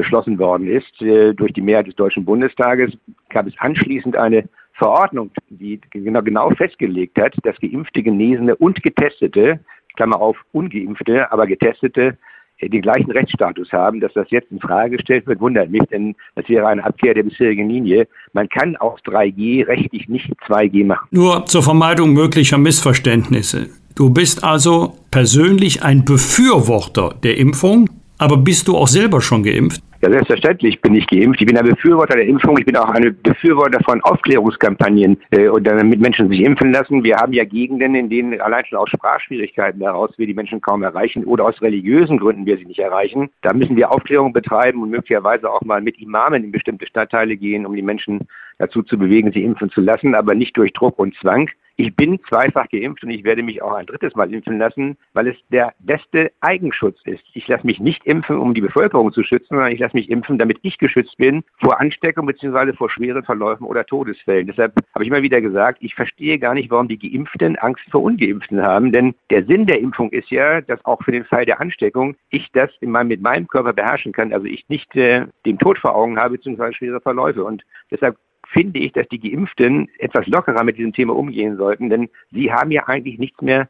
F: beschlossen worden ist äh, durch die Mehrheit des Deutschen Bundestages, gab es anschließend eine Verordnung, die genau, genau festgelegt hat, dass geimpfte, Genesene und Getestete, Klammer auf, ungeimpfte, aber Getestete, äh, den gleichen Rechtsstatus haben, dass das jetzt in Frage gestellt wird, wundert mich, denn das wäre eine Abkehr der bisherigen Linie. Man kann aus 3G rechtlich nicht 2G machen.
A: Nur zur Vermeidung möglicher Missverständnisse. Du bist also persönlich ein Befürworter der Impfung, aber bist du auch selber schon geimpft?
F: Ja, selbstverständlich bin ich geimpft. Ich bin ein Befürworter der Impfung. Ich bin auch ein Befürworter von Aufklärungskampagnen äh, und damit Menschen sich impfen lassen. Wir haben ja Gegenden, in denen allein schon aus Sprachschwierigkeiten heraus wir die Menschen kaum erreichen oder aus religiösen Gründen wir sie nicht erreichen. Da müssen wir Aufklärung betreiben und möglicherweise auch mal mit Imamen in bestimmte Stadtteile gehen, um die Menschen dazu zu bewegen, sie impfen zu lassen, aber nicht durch Druck und Zwang. Ich bin zweifach geimpft und ich werde mich auch ein drittes Mal impfen lassen, weil es der beste Eigenschutz ist. Ich lasse mich nicht impfen, um die Bevölkerung zu schützen, sondern ich lasse mich impfen, damit ich geschützt bin vor Ansteckung bzw. vor schweren Verläufen oder Todesfällen. Deshalb habe ich immer wieder gesagt, ich verstehe gar nicht, warum die Geimpften Angst vor Ungeimpften haben, denn der Sinn der Impfung ist ja, dass auch für den Fall der Ansteckung ich das meinem, mit meinem Körper beherrschen kann, also ich nicht äh, den Tod vor Augen habe bzw. schwere Verläufe. Und deshalb finde ich, dass die Geimpften etwas lockerer mit diesem Thema umgehen sollten, denn sie haben ja eigentlich nichts mehr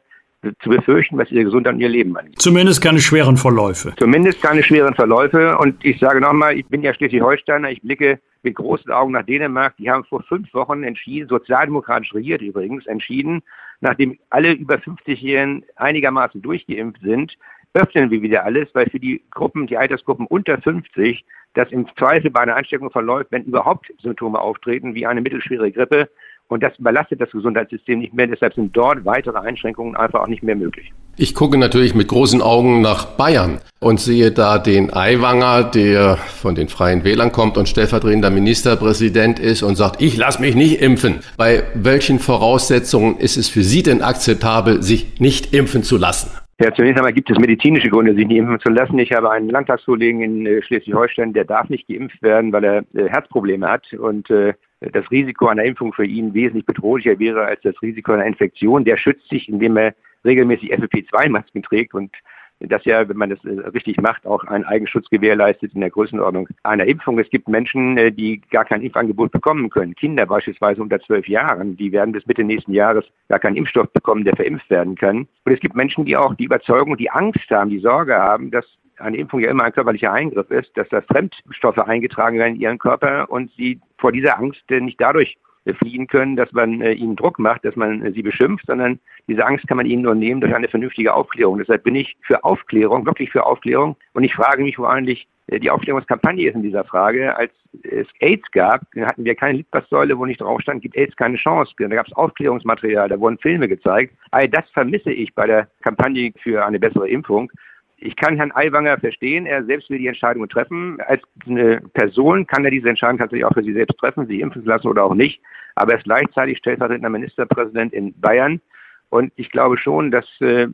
F: zu befürchten, was ihre Gesundheit und ihr Leben angeht.
A: Zumindest keine schweren Verläufe.
F: Zumindest keine schweren Verläufe. Und ich sage nochmal, ich bin ja Schleswig-Holsteiner, ich blicke mit großen Augen nach Dänemark. Die haben vor fünf Wochen entschieden, sozialdemokratisch regiert übrigens, entschieden, nachdem alle über 50-Jährigen einigermaßen durchgeimpft sind, öffnen wir wieder alles, weil für die Gruppen, die Altersgruppen unter 50 das im Zweifel bei einer Ansteckung verläuft, wenn überhaupt Symptome auftreten, wie eine mittelschwere Grippe. Und das überlastet das Gesundheitssystem nicht mehr. Deshalb sind dort weitere Einschränkungen einfach auch nicht mehr möglich.
B: Ich gucke natürlich mit großen Augen nach Bayern und sehe da den Aiwanger, der von den Freien Wählern kommt und stellvertretender Ministerpräsident ist und sagt, ich lasse mich nicht impfen. Bei welchen Voraussetzungen ist es für Sie denn akzeptabel, sich nicht impfen zu lassen?
F: Ja, zunächst einmal gibt es medizinische Gründe, sich nicht impfen zu lassen. Ich habe einen Landtagskollegen in äh, Schleswig-Holstein, der darf nicht geimpft werden, weil er äh, Herzprobleme hat und äh, das Risiko einer Impfung für ihn wesentlich bedrohlicher wäre als das Risiko einer Infektion. Der schützt sich, indem er regelmäßig FFP2-Masken trägt und das ja, wenn man das äh, richtig macht, auch einen Eigenschutz gewährleistet in der Größenordnung einer Impfung. Es gibt Menschen, äh, die gar kein Impfangebot bekommen können. Kinder beispielsweise unter zwölf Jahren, die werden bis Mitte nächsten Jahres gar keinen Impfstoff bekommen, der verimpft werden kann. Und es gibt Menschen, die auch die Überzeugung, die Angst haben, die Sorge haben, dass eine Impfung ja immer ein körperlicher Eingriff ist, dass da Fremdstoffe eingetragen werden in ihren Körper und sie vor dieser Angst äh, nicht dadurch fliehen können, dass man äh, ihnen Druck macht, dass man äh, sie beschimpft, sondern diese Angst kann man ihnen nur nehmen durch eine vernünftige Aufklärung. Deshalb bin ich für Aufklärung, wirklich für Aufklärung. Und ich frage mich, wo eigentlich äh, die Aufklärungskampagne ist in dieser Frage. Als es AIDS gab, hatten wir keine Litfaßsäule, wo nicht drauf stand, gibt AIDS keine Chance. Da gab es Aufklärungsmaterial, da wurden Filme gezeigt. All das vermisse ich bei der Kampagne für eine bessere Impfung ich kann Herrn Aiwanger verstehen, er selbst will die Entscheidung treffen. Als eine Person kann er diese Entscheidung tatsächlich auch für sich selbst treffen, sich impfen lassen oder auch nicht. Aber er ist gleichzeitig stellvertretender Ministerpräsident in Bayern. Und ich glaube schon, dass äh,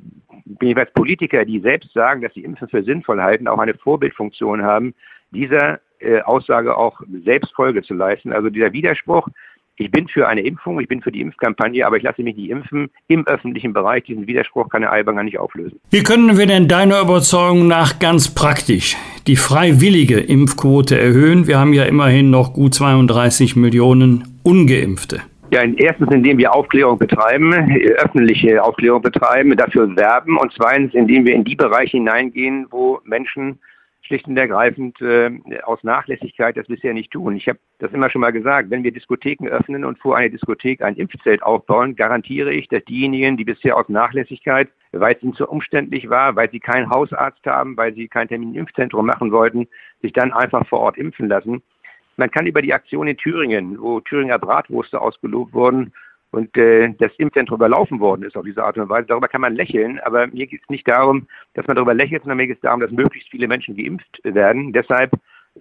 F: Politiker, die selbst sagen, dass sie Impfen für sinnvoll halten, auch eine Vorbildfunktion haben, dieser äh, Aussage auch selbst Folge zu leisten. Also dieser Widerspruch, ich bin für eine Impfung, ich bin für die Impfkampagne, aber ich lasse mich nicht impfen im öffentlichen Bereich. Diesen Widerspruch kann der Aiwanger nicht auflösen.
A: Wie können wir denn deiner Überzeugung nach ganz praktisch die freiwillige Impfquote erhöhen? Wir haben ja immerhin noch gut 32 Millionen ungeimpfte.
F: Ja, erstens, indem wir Aufklärung betreiben, öffentliche Aufklärung betreiben, dafür werben und zweitens, indem wir in die Bereiche hineingehen, wo Menschen schlicht und ergreifend äh, aus Nachlässigkeit das bisher nicht tun. Ich habe das immer schon mal gesagt, wenn wir Diskotheken öffnen und vor einer Diskothek ein Impfzelt aufbauen, garantiere ich, dass diejenigen, die bisher aus Nachlässigkeit, weil es ihnen zu umständlich war, weil sie keinen Hausarzt haben, weil sie kein Termin im Impfzentrum machen wollten, sich dann einfach vor Ort impfen lassen. Man kann über die Aktion in Thüringen, wo Thüringer Bratwurste ausgelobt wurden, und äh, das Impfzentrum überlaufen worden ist auf diese Art und Weise. Darüber kann man lächeln, aber mir geht es nicht darum, dass man darüber lächelt, sondern mir geht es darum, dass möglichst viele Menschen geimpft werden. Deshalb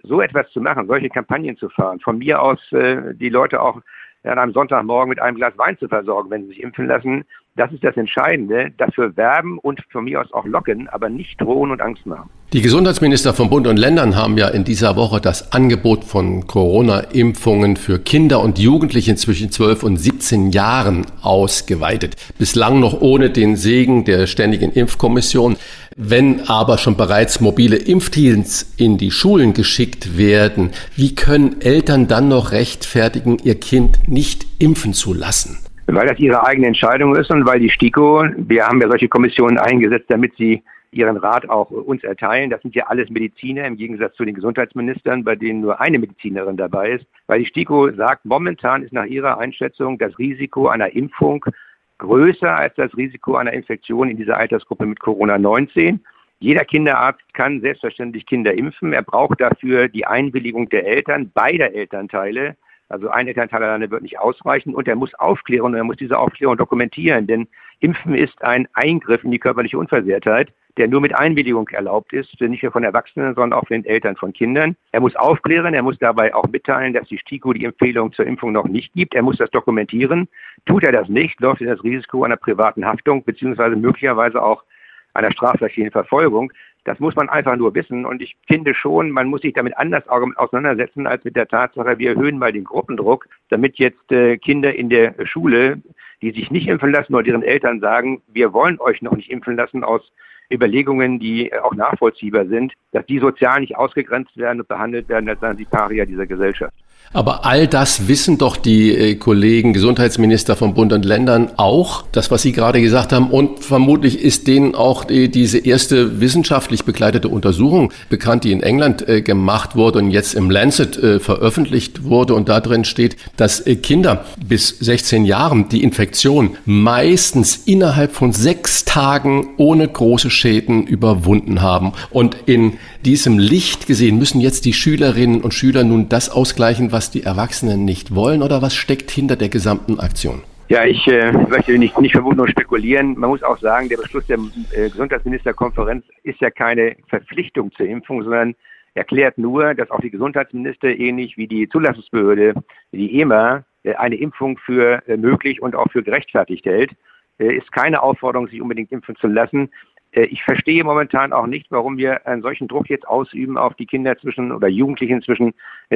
F: so etwas zu machen, solche Kampagnen zu fahren, von mir aus äh, die Leute auch an einem Sonntagmorgen mit einem Glas Wein zu versorgen, wenn sie sich impfen lassen, das ist das Entscheidende. Dafür werben und von mir aus auch locken, aber nicht drohen und Angst machen.
B: Die Gesundheitsminister von Bund und Ländern haben ja in dieser Woche das Angebot von Corona-Impfungen für Kinder und Jugendliche zwischen 12 und 17 Jahren ausgeweitet. Bislang noch ohne den Segen der Ständigen Impfkommission. Wenn aber schon bereits mobile Impfteams in die Schulen geschickt werden, wie können Eltern dann noch rechtfertigen, ihr Kind nicht impfen zu lassen?
F: Weil das ihre eigene Entscheidung ist und weil die STIKO, wir haben ja solche Kommissionen eingesetzt, damit sie ihren Rat auch uns erteilen. Das sind ja alles Mediziner im Gegensatz zu den Gesundheitsministern, bei denen nur eine Medizinerin dabei ist. Weil die STIKO sagt, momentan ist nach ihrer Einschätzung das Risiko einer Impfung größer als das Risiko einer Infektion in dieser Altersgruppe mit Corona-19. Jeder Kinderarzt kann selbstverständlich Kinder impfen. Er braucht dafür die Einwilligung der Eltern, beider Elternteile. Also ein Elternteil alleine wird nicht ausreichen und er muss aufklären und er muss diese Aufklärung dokumentieren. Denn Impfen ist ein Eingriff in die körperliche Unversehrtheit, der nur mit Einwilligung erlaubt ist, nicht nur von Erwachsenen, sondern auch von den Eltern von Kindern. Er muss aufklären, er muss dabei auch mitteilen, dass die STIKO die Empfehlung zur Impfung noch nicht gibt. Er muss das dokumentieren. Tut er das nicht, läuft er das Risiko einer privaten Haftung beziehungsweise möglicherweise auch einer strafrechtlichen Verfolgung. Das muss man einfach nur wissen. Und ich finde schon, man muss sich damit anders auseinandersetzen als mit der Tatsache, wir erhöhen mal den Gruppendruck, damit jetzt äh, Kinder in der Schule, die sich nicht impfen lassen oder deren Eltern sagen, wir wollen euch noch nicht impfen lassen aus Überlegungen, die auch nachvollziehbar sind, dass die sozial nicht ausgegrenzt werden und behandelt werden, als Paria dieser Gesellschaft.
B: Aber all das wissen doch die äh, Kollegen Gesundheitsminister von Bund und Ländern auch, das, was Sie gerade gesagt haben. Und vermutlich ist denen auch die, diese erste wissenschaftlich begleitete Untersuchung bekannt, die in England äh, gemacht wurde und jetzt im Lancet äh, veröffentlicht wurde. Und da drin steht, dass Kinder bis 16 Jahren die Infektion meistens innerhalb von sechs Tagen ohne große Schäden überwunden haben. Und in diesem Licht gesehen müssen jetzt die Schülerinnen und Schüler nun das ausgleichen, die Erwachsenen nicht wollen oder was steckt hinter der gesamten Aktion?
F: Ja, ich äh, möchte nicht, nicht vermuten nur spekulieren. Man muss auch sagen, der Beschluss der äh, Gesundheitsministerkonferenz ist ja keine Verpflichtung zur Impfung, sondern erklärt nur, dass auch die Gesundheitsminister ähnlich wie die Zulassungsbehörde, die EMA, äh, eine Impfung für äh, möglich und auch für gerechtfertigt hält. Äh, ist keine Aufforderung, sich unbedingt impfen zu lassen. Äh, ich verstehe momentan auch nicht, warum wir einen solchen Druck jetzt ausüben auf die Kinder zwischen oder Jugendlichen zwischen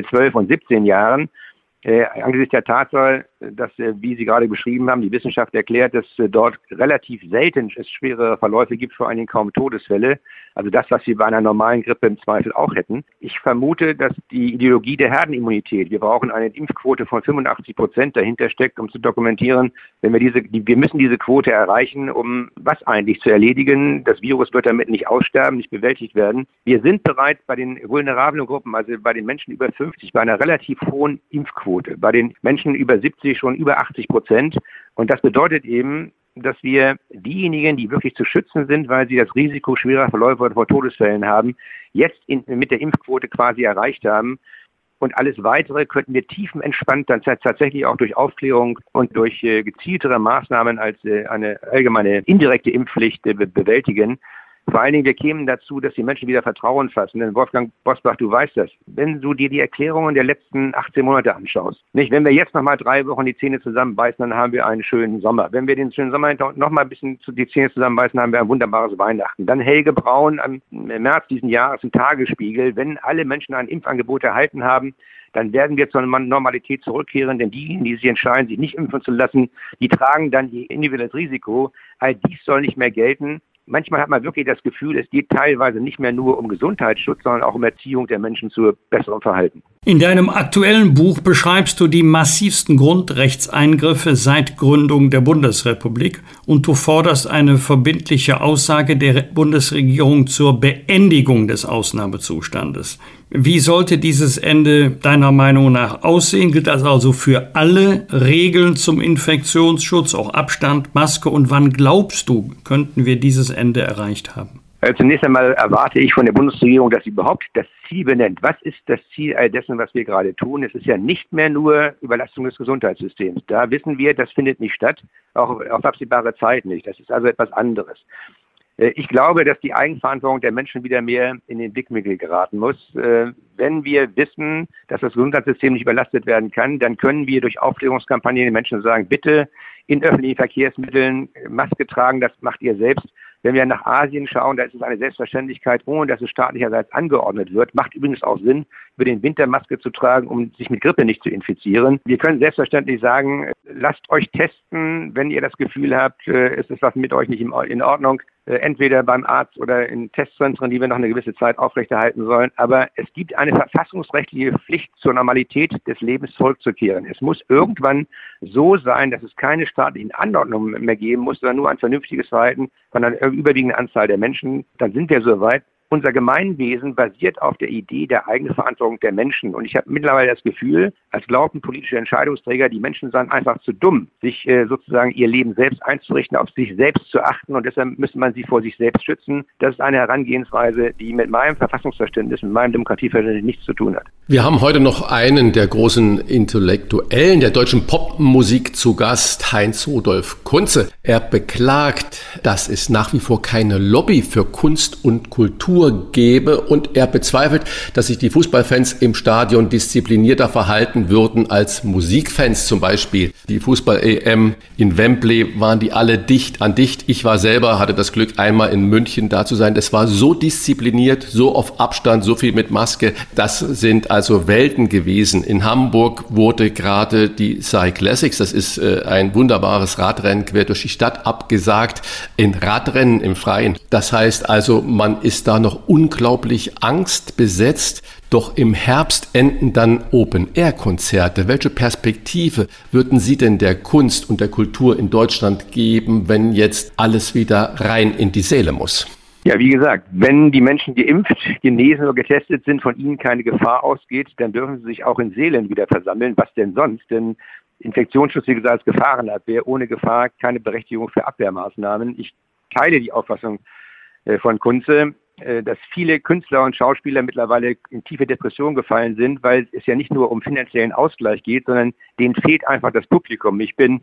F: 12 und 17 Jahren. Äh, angesichts der Tatsache, dass, äh, wie Sie gerade beschrieben haben, die Wissenschaft erklärt, dass äh, dort relativ selten es schwere Verläufe gibt, vor allen Dingen kaum Todesfälle. Also das, was Sie bei einer normalen Grippe im Zweifel auch hätten. Ich vermute, dass die Ideologie der Herdenimmunität, wir brauchen eine Impfquote von 85 Prozent dahinter steckt, um zu dokumentieren, wenn wir diese, wir müssen diese Quote erreichen, um was eigentlich zu erledigen. Das Virus wird damit nicht aussterben, nicht bewältigt werden. Wir sind bereits bei den vulnerablen Gruppen, also bei den Menschen über 50, bei einer relativ hohen Impfquote. Bei den Menschen über 70 schon über 80 Prozent. Und das bedeutet eben, dass wir diejenigen, die wirklich zu schützen sind, weil sie das Risiko schwerer Verläufe vor Todesfällen haben, jetzt in, mit der Impfquote quasi erreicht haben. Und alles Weitere könnten wir tiefenentspannt dann tatsächlich auch durch Aufklärung und durch äh, gezieltere Maßnahmen als äh, eine allgemeine indirekte Impfpflicht äh, bewältigen. Vor allen Dingen, wir kämen dazu, dass die Menschen wieder Vertrauen fassen. Denn Wolfgang Bosbach, du weißt das. Wenn du dir die Erklärungen der letzten 18 Monate anschaust, nicht, wenn wir jetzt noch mal drei Wochen die Zähne zusammenbeißen, dann haben wir einen schönen Sommer. Wenn wir den schönen Sommer noch mal ein bisschen die Zähne zusammenbeißen, haben wir ein wunderbares Weihnachten. Dann Helge Braun am März diesen Jahres im Tagesspiegel. Wenn alle Menschen ein Impfangebot erhalten haben, dann werden wir zur Normalität zurückkehren, denn diejenigen, die sich entscheiden, sich nicht impfen zu lassen, die tragen dann ihr individuelles Risiko. All dies soll nicht mehr gelten manchmal hat man wirklich das Gefühl, es geht teilweise nicht mehr nur um Gesundheitsschutz, sondern auch um Erziehung der Menschen zu besserem Verhalten.
A: In deinem aktuellen Buch beschreibst du die massivsten Grundrechtseingriffe seit Gründung der Bundesrepublik und du forderst eine verbindliche Aussage der Bundesregierung zur Beendigung des Ausnahmezustandes. Wie sollte dieses Ende deiner Meinung nach aussehen? Gilt das also für alle Regeln zum Infektionsschutz, auch Abstand, Maske? Und wann glaubst du, könnten wir dieses Ende erreicht haben?
F: Also zunächst einmal erwarte ich von der Bundesregierung, dass sie überhaupt das Ziel benennt. Was ist das Ziel all dessen, was wir gerade tun? Es ist ja nicht mehr nur Überlastung des Gesundheitssystems. Da wissen wir, das findet nicht statt, auch auf absehbare Zeit nicht. Das ist also etwas anderes. Äh, ich glaube, dass die Eigenverantwortung der Menschen wieder mehr in den Blickwinkel geraten muss. Äh, wenn wir wissen, dass das Gesundheitssystem nicht überlastet werden kann, dann können wir durch Aufklärungskampagnen den Menschen sagen, bitte in öffentlichen Verkehrsmitteln Maske tragen, das macht ihr selbst. Wenn wir nach Asien schauen, da ist es eine Selbstverständlichkeit, ohne dass es staatlicherseits angeordnet wird. Macht übrigens auch Sinn, über den Winter Maske zu tragen, um sich mit Grippe nicht zu infizieren. Wir können selbstverständlich sagen, lasst euch testen, wenn ihr das Gefühl habt, äh, es ist was mit euch nicht in Ordnung. Äh, entweder beim Arzt oder in Testzentren, die wir noch eine gewisse Zeit aufrechterhalten sollen. Aber es gibt eine verfassungsrechtliche Pflicht zur Normalität des Lebens zurückzukehren. Es muss irgendwann so sein, dass es keine staatlichen Anordnungen mehr geben muss, sondern nur ein vernünftiges Verhalten von einer überwiegenden Anzahl der Menschen. Dann sind wir soweit. Unser Gemeinwesen basiert auf der Idee der Eigenverantwortung der Menschen. Und ich habe mittlerweile das Gefühl, als glauben politische Entscheidungsträger, die Menschen seien einfach zu dumm, sich äh, sozusagen ihr Leben selbst einzurichten, auf sich selbst zu achten. Und deshalb müsste man sie vor sich selbst schützen. Das ist eine Herangehensweise, die mit meinem Verfassungsverständnis, mit meinem Demokratieverständnis nichts zu tun hat.
B: Wir haben heute noch einen der großen Intellektuellen der deutschen Popmusik zu Gast, Heinz Rudolf Kunze. Er beklagt, dass es nach wie vor keine Lobby für Kunst und Kultur gebe und er bezweifelt, dass sich die Fußballfans im Stadion disziplinierter verhalten würden als Musikfans zum Beispiel. Die Fußball-EM in Wembley waren die alle dicht an dicht. Ich war selber, hatte das Glück, einmal in München da zu sein. Das war so diszipliniert, so auf Abstand, so viel mit Maske. Das sind also Welten gewesen. In Hamburg wurde gerade die Cy Classics, das ist äh, ein wunderbares Radrennen quer durch die Stadt, abgesagt in Radrennen im Freien. Das heißt also, man ist da noch unglaublich angstbesetzt. Doch im Herbst enden dann Open-Air-Konzerte. Welche Perspektive würden Sie denn der Kunst und der Kultur in Deutschland geben, wenn jetzt alles wieder rein in die Seele muss?
F: Ja, wie gesagt, wenn die Menschen geimpft, genesen oder getestet sind, von ihnen keine Gefahr ausgeht, dann dürfen sie sich auch in Seelen wieder versammeln. Was denn sonst? Denn Infektionsschutz, wie gesagt, als Gefahrenabwehr, ohne Gefahr keine Berechtigung für Abwehrmaßnahmen. Ich teile die Auffassung äh, von Kunze, dass viele Künstler und Schauspieler mittlerweile in tiefe Depression gefallen sind, weil es ja nicht nur um finanziellen Ausgleich geht, sondern denen fehlt einfach das Publikum. Ich bin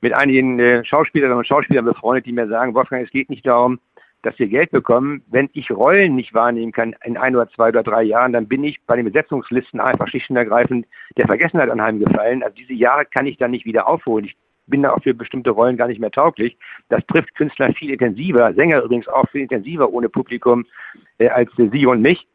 F: mit einigen äh, Schauspielerinnen und Schauspielern befreundet, die mir sagen, Wolfgang, es geht nicht darum, dass wir Geld bekommen. Wenn ich Rollen nicht wahrnehmen kann in ein oder zwei oder drei Jahren, dann bin ich bei den Besetzungslisten einfach schlicht und ergreifend der Vergessenheit anheimgefallen. Also diese Jahre kann ich dann nicht wieder aufholen. Ich bin da auch für bestimmte Rollen gar nicht mehr tauglich. Das trifft Künstler viel intensiver, Sänger übrigens auch viel intensiver ohne Publikum äh, als äh, Sie und mich.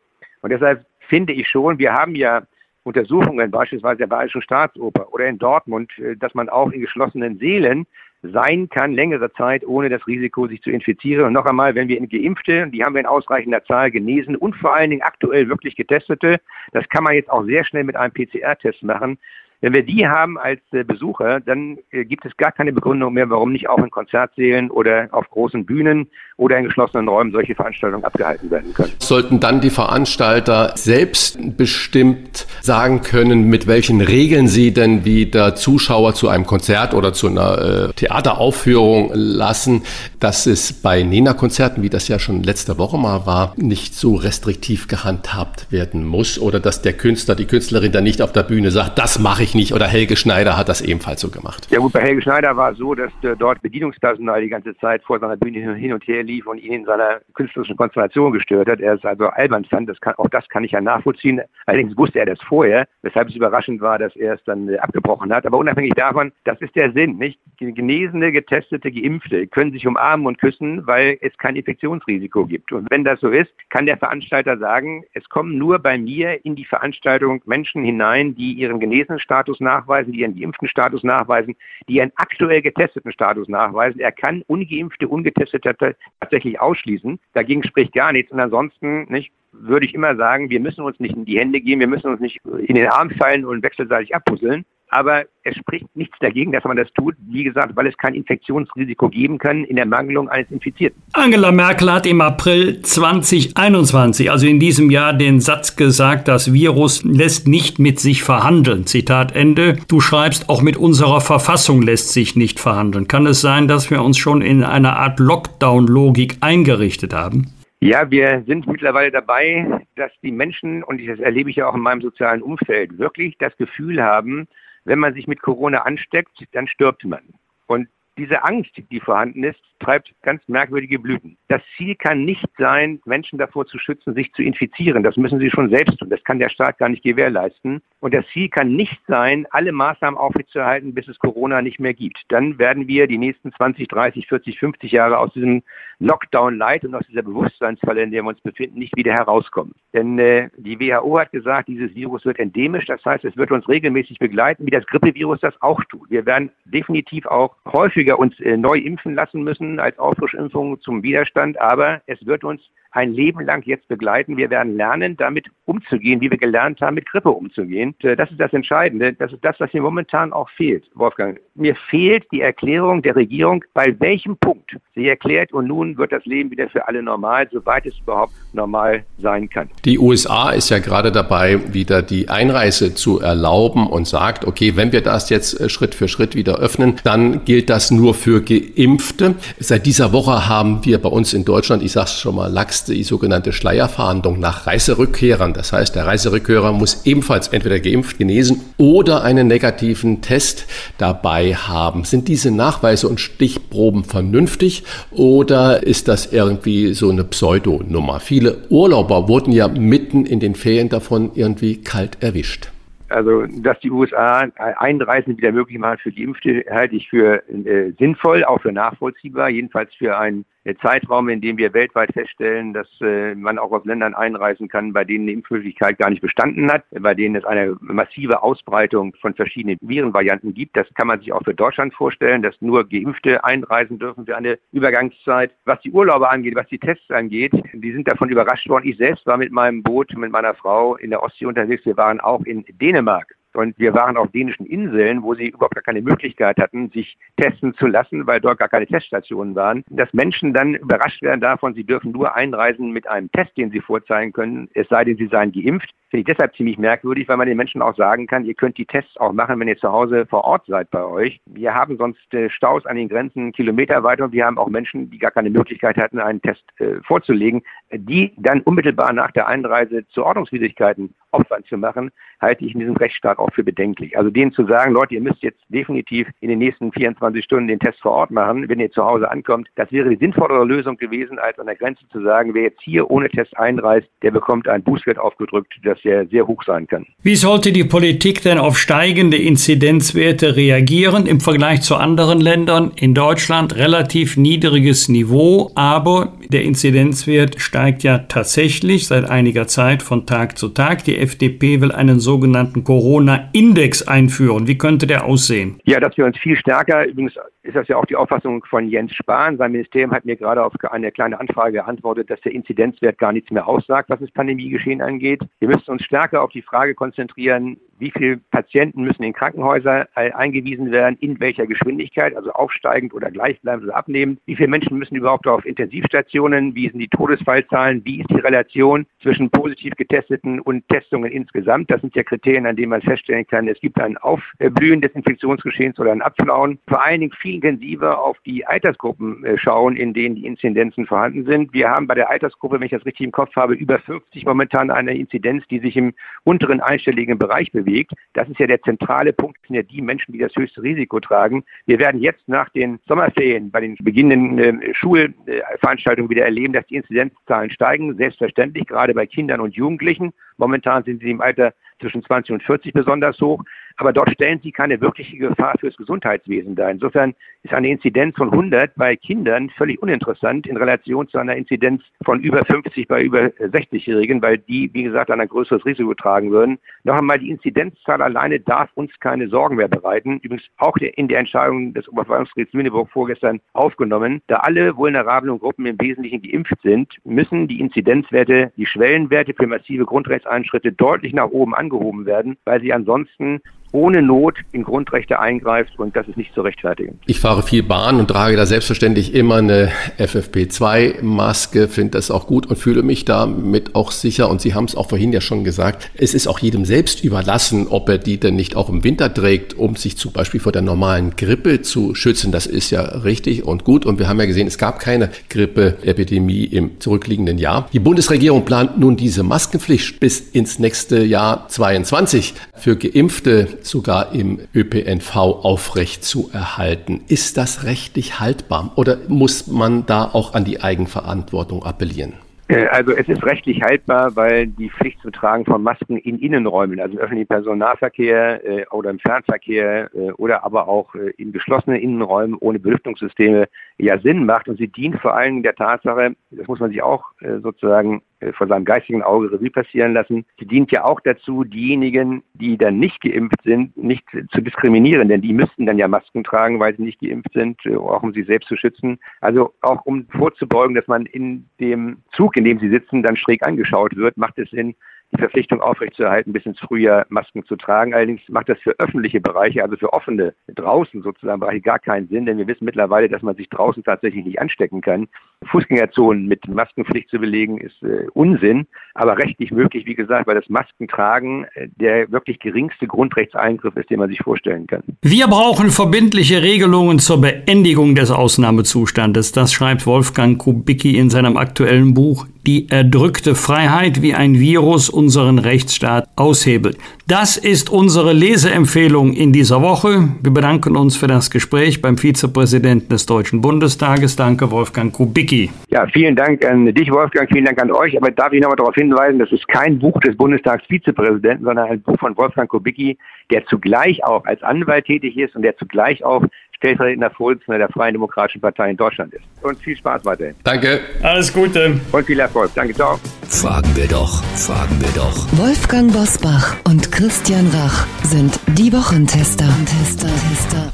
F: Und deshalb finde ich schon, wir haben ja Untersuchungen, beispielsweise der Bayerischen Staatsoper oder in Dortmund, äh, dass man auch in geschlossenen Seelen sein kann, längere Zeit, ohne das Risiko, sich zu infizieren. Und noch einmal, wenn wir in Geimpfte, die haben wir in ausreichender Zahl genesen und vor allen Dingen aktuell wirklich Getestete, das kann man jetzt auch sehr schnell mit einem PCR-Test machen, wenn wir die haben als äh, Besucher, dann äh, gibt es gar keine Begründung mehr, warum nicht auch in Konzertsälen oder auf großen Bühnen oder in geschlossenen Räumen solche Veranstaltungen abgehalten werden können.
B: Sollten dann die Veranstalter selbstbestimmt sagen können, mit welchen Regeln sie denn wieder Zuschauer zu einem Konzert oder zu einer äh, Theateraufführung lassen, dass es bei Nena-Konzerten, wie das ja schon letzte Woche mal war, nicht so restriktiv gehandhabt werden muss oder dass der Künstler, die Künstlerin dann nicht auf der Bühne sagt, das mache ich nicht. Oder Helge Schneider hat das ebenfalls so gemacht.
F: Ja gut, bei Helge Schneider war es so, dass äh, dort Bedienungspersonal die ganze Zeit vor seiner Bühne hin und her lief und ihn in seiner künstlerischen Konzentration gestört hat. Er ist also albern fand. Das kann, auch das kann ich ja nachvollziehen. Allerdings wusste er das vorher, weshalb es überraschend war, dass er es dann äh, abgebrochen hat. Aber unabhängig davon, das ist der Sinn, nicht? Genesene, Getestete, Geimpfte können sich umarmen und küssen, weil es kein Infektionsrisiko gibt. Und wenn das so ist, kann der Veranstalter sagen, es kommen nur bei mir in die Veranstaltung Menschen hinein, die ihren genesenen Status nachweisen, die ihren geimpften Status nachweisen, die ihren aktuell getesteten Status nachweisen. Er kann ungeimpfte, ungetestete tatsächlich ausschließen. Dagegen spricht gar nichts. Und ansonsten nicht, würde ich immer sagen, wir müssen uns nicht in die Hände geben, wir müssen uns nicht in den Arm fallen und wechselseitig abpuzzeln aber es spricht nichts dagegen, dass man das tut, wie gesagt, weil es kein Infektionsrisiko geben kann in der Mangelung eines Infizierten.
A: Angela Merkel hat im April 2021, also in diesem Jahr, den Satz gesagt, das Virus lässt nicht mit sich verhandeln. Zitat Ende. Du schreibst, auch mit unserer Verfassung lässt sich nicht verhandeln. Kann es sein, dass wir uns schon in einer Art Lockdown-Logik eingerichtet haben?
F: Ja, wir sind mittlerweile dabei, dass die Menschen, und das erlebe ich ja auch in meinem sozialen Umfeld, wirklich das Gefühl haben, wenn man sich mit Corona ansteckt, dann stirbt man. Und diese Angst, die vorhanden ist, treibt ganz merkwürdige Blüten. Das Ziel kann nicht sein, Menschen davor zu schützen, sich zu infizieren. Das müssen sie schon selbst tun. Das kann der Staat gar nicht gewährleisten. Und das Ziel kann nicht sein, alle Maßnahmen aufrechtzuerhalten, bis es Corona nicht mehr gibt. Dann werden wir die nächsten 20, 30, 40, 50 Jahre aus diesem Lockdown-Light und aus dieser Bewusstseinsfalle, in der wir uns befinden, nicht wieder herauskommen. Denn äh, die WHO hat gesagt, dieses Virus wird endemisch. Das heißt, es wird uns regelmäßig begleiten, wie das Grippevirus das auch tut. Wir werden definitiv auch häufiger uns äh, neu impfen lassen müssen als Auffrischimpfung zum Widerstand, aber es wird uns ein Leben lang jetzt begleiten. Wir werden lernen, damit umzugehen, wie wir gelernt haben, mit Grippe umzugehen. Äh, das ist das Entscheidende. Das ist das, was mir momentan auch fehlt, Wolfgang. Mir fehlt die Erklärung der Regierung, bei welchem Punkt sie erklärt, und nun wird das Leben wieder für alle normal, soweit es überhaupt normal sein kann.
B: Die USA ist ja gerade dabei, wieder die Einreise zu erlauben und sagt, okay, wenn wir das jetzt äh, Schritt für Schritt wieder öffnen, dann gilt das nur für Geimpfte. Seit dieser Woche haben wir bei uns in Deutschland, ich sage es schon mal, Lachs, die sogenannte Schleierfahndung nach Reiserückkehrern. Das heißt, der Reiserückkehrer muss ebenfalls entweder geimpft, genesen oder einen negativen Test dabei haben. Sind diese Nachweise und Stichproben vernünftig oder ist das irgendwie so eine Pseudonummer? Viele Urlauber wurden ja mitten in den Ferien davon irgendwie kalt erwischt.
F: Also, dass die USA Einreisen wieder möglich machen für Geimpfte, halte ich für äh, sinnvoll, auch für nachvollziehbar, jedenfalls für ein Zeitraum, in dem wir weltweit feststellen, dass äh, man auch aus Ländern einreisen kann, bei denen eine Impfmöglichkeit gar nicht bestanden hat, bei denen es eine massive Ausbreitung von verschiedenen Virenvarianten gibt. Das kann man sich auch für Deutschland vorstellen, dass nur Geimpfte einreisen dürfen für eine Übergangszeit. Was die Urlauber angeht, was die Tests angeht, die sind davon überrascht worden. Ich selbst war mit meinem Boot, mit meiner Frau in der Ostsee unterwegs. Wir waren auch in Dänemark. Und wir waren auf dänischen Inseln, wo sie überhaupt gar keine Möglichkeit hatten, sich testen zu lassen, weil dort gar keine Teststationen waren. Dass Menschen dann überrascht werden davon, sie dürfen nur einreisen mit einem Test, den sie vorzeigen können, es sei denn, sie seien geimpft, finde ich deshalb ziemlich merkwürdig, weil man den Menschen auch sagen kann, ihr könnt die Tests auch machen, wenn ihr zu Hause vor Ort seid bei euch. Wir haben sonst äh, Staus an den Grenzen kilometerweit und wir haben auch Menschen, die gar keine Möglichkeit hatten, einen Test äh, vorzulegen, die dann unmittelbar nach der Einreise zu Ordnungswidrigkeiten Aufwand zu machen, halte ich in diesem Rechtsstaat auch für bedenklich. Also denen zu sagen, Leute, ihr müsst jetzt definitiv in den nächsten 24 Stunden den Test vor Ort machen, wenn ihr zu Hause ankommt, das wäre die sinnvollere Lösung gewesen, als an der Grenze zu sagen, wer jetzt hier ohne Test einreist, der bekommt ein Bußgeld aufgedrückt, das ja sehr hoch sein kann.
A: Wie sollte die Politik denn auf steigende Inzidenzwerte reagieren im Vergleich zu anderen Ländern? In Deutschland relativ niedriges Niveau, aber der Inzidenzwert steigt ja tatsächlich seit einiger Zeit von Tag zu Tag. Die FDP will einen sogenannten Corona-Index einführen. Wie könnte der aussehen?
F: Ja, dass wir uns viel stärker, übrigens ist das ja auch die Auffassung von Jens Spahn. Sein Ministerium hat mir gerade auf eine kleine Anfrage geantwortet, dass der Inzidenzwert gar nichts mehr aussagt, was das Pandemiegeschehen angeht. Wir müssen uns stärker auf die Frage konzentrieren, wie viele Patienten müssen in Krankenhäuser eingewiesen werden, in welcher Geschwindigkeit, also aufsteigend oder gleichbleibend oder abnehmend. Wie viele Menschen müssen überhaupt auf Intensivstationen, wie sind die Todesfallzahlen, wie ist die Relation zwischen positiv getesteten und Testungen insgesamt. Das sind ja Kriterien, an denen man feststellen kann, es gibt ein Aufblühen des Infektionsgeschehens oder ein Abflauen. Vor allen Dingen viel intensiver auf die Altersgruppen äh, schauen, in denen die Inzidenzen vorhanden sind. Wir haben bei der Altersgruppe, wenn ich das richtig im Kopf habe, über 50 momentan eine Inzidenz, die sich im unteren einstelligen Bereich bewegt. Das ist ja der zentrale Punkt, sind ja die Menschen, die das höchste Risiko tragen. Wir werden jetzt nach den Sommerferien bei den beginnenden äh, Schulveranstaltungen wieder erleben, dass die Inzidenzzahlen steigen. Selbstverständlich, gerade bei Kindern und Jugendlichen. Momentan sind sie im Alter zwischen 20 und 40 besonders hoch aber dort stellen sie keine wirkliche Gefahr fürs Gesundheitswesen dar. Insofern ist eine Inzidenz von 100 bei Kindern völlig uninteressant in Relation zu einer Inzidenz von über 50 bei über 60-Jährigen, weil die, wie gesagt, ein größeres Risiko tragen würden. Noch einmal, die Inzidenzzahl alleine darf uns keine Sorgen mehr bereiten. Übrigens auch in der Entscheidung des Oberverwaltungsgerichts Lüneburg vorgestern aufgenommen. Da alle vulnerablen Gruppen im Wesentlichen geimpft sind, müssen die Inzidenzwerte, die Schwellenwerte für massive Grundrechtseinschritte deutlich nach oben angehoben werden, weil sie ansonsten ohne Not in Grundrechte eingreift und das ist nicht zu rechtfertigen.
B: Ich fahre viel Bahn und trage da selbstverständlich immer eine FFP2-Maske, finde das auch gut und fühle mich damit auch sicher. Und Sie haben es auch vorhin ja schon gesagt, es ist auch jedem selbst überlassen, ob er die denn nicht auch im Winter trägt, um sich zum Beispiel vor der normalen Grippe zu schützen. Das ist ja richtig und gut. Und wir haben ja gesehen, es gab keine Grippeepidemie im zurückliegenden Jahr. Die Bundesregierung plant nun diese Maskenpflicht bis ins nächste Jahr 22 für Geimpfte sogar im ÖPNV aufrecht zu erhalten. Ist das rechtlich haltbar oder muss man da auch an die Eigenverantwortung appellieren?
F: Äh, also es ist rechtlich haltbar, weil die Pflicht zu tragen von Masken in Innenräumen, also im öffentlichen Personennahverkehr äh, oder im Fernverkehr äh, oder aber auch äh, in geschlossenen Innenräumen ohne Belüftungssysteme ja Sinn macht und sie dient vor allem der Tatsache, das muss man sich auch äh, sozusagen vor seinem geistigen Auge Revue passieren lassen. Sie dient ja auch dazu, diejenigen, die dann nicht geimpft sind, nicht zu diskriminieren, denn die müssten dann ja Masken tragen, weil sie nicht geimpft sind, äh, auch um sie selbst zu schützen. Also auch um vorzubeugen, dass man in dem Zug, in dem sie sitzen, dann schräg angeschaut wird, macht es Sinn, die Verpflichtung aufrechtzuerhalten, bis ins Frühjahr Masken zu tragen. Allerdings macht das für öffentliche Bereiche, also für offene draußen sozusagen Bereiche gar keinen Sinn, denn wir wissen mittlerweile, dass man sich draußen tatsächlich nicht anstecken kann. Fußgängerzonen mit Maskenpflicht zu belegen ist äh, Unsinn, aber rechtlich möglich, wie gesagt, weil das Maskentragen äh, der wirklich geringste Grundrechtseingriff ist, den man sich vorstellen kann.
A: Wir brauchen verbindliche Regelungen zur Beendigung des Ausnahmezustandes. Das schreibt Wolfgang Kubicki in seinem aktuellen Buch Die erdrückte Freiheit, wie ein Virus unseren Rechtsstaat aushebelt. Das ist unsere Leseempfehlung in dieser Woche. Wir bedanken uns für das Gespräch beim Vizepräsidenten des Deutschen Bundestages. Danke, Wolfgang Kubicki.
F: Ja, vielen Dank an dich, Wolfgang, vielen Dank an euch. Aber darf ich nochmal darauf hinweisen, das ist kein Buch des Bundestagsvizepräsidenten, sondern ein Buch von Wolfgang Kubicki, der zugleich auch als Anwalt tätig ist und der zugleich auch stellvertretender Vorsitzender der Freien Demokratischen Partei in Deutschland ist. Und viel Spaß weiterhin.
B: Danke.
A: Alles Gute.
F: Und viel Erfolg. Danke, ciao.
C: Fragen wir doch, fragen wir doch.
E: Wolfgang Bosbach und Christian Rach sind die Wochentester. Tester, Tester.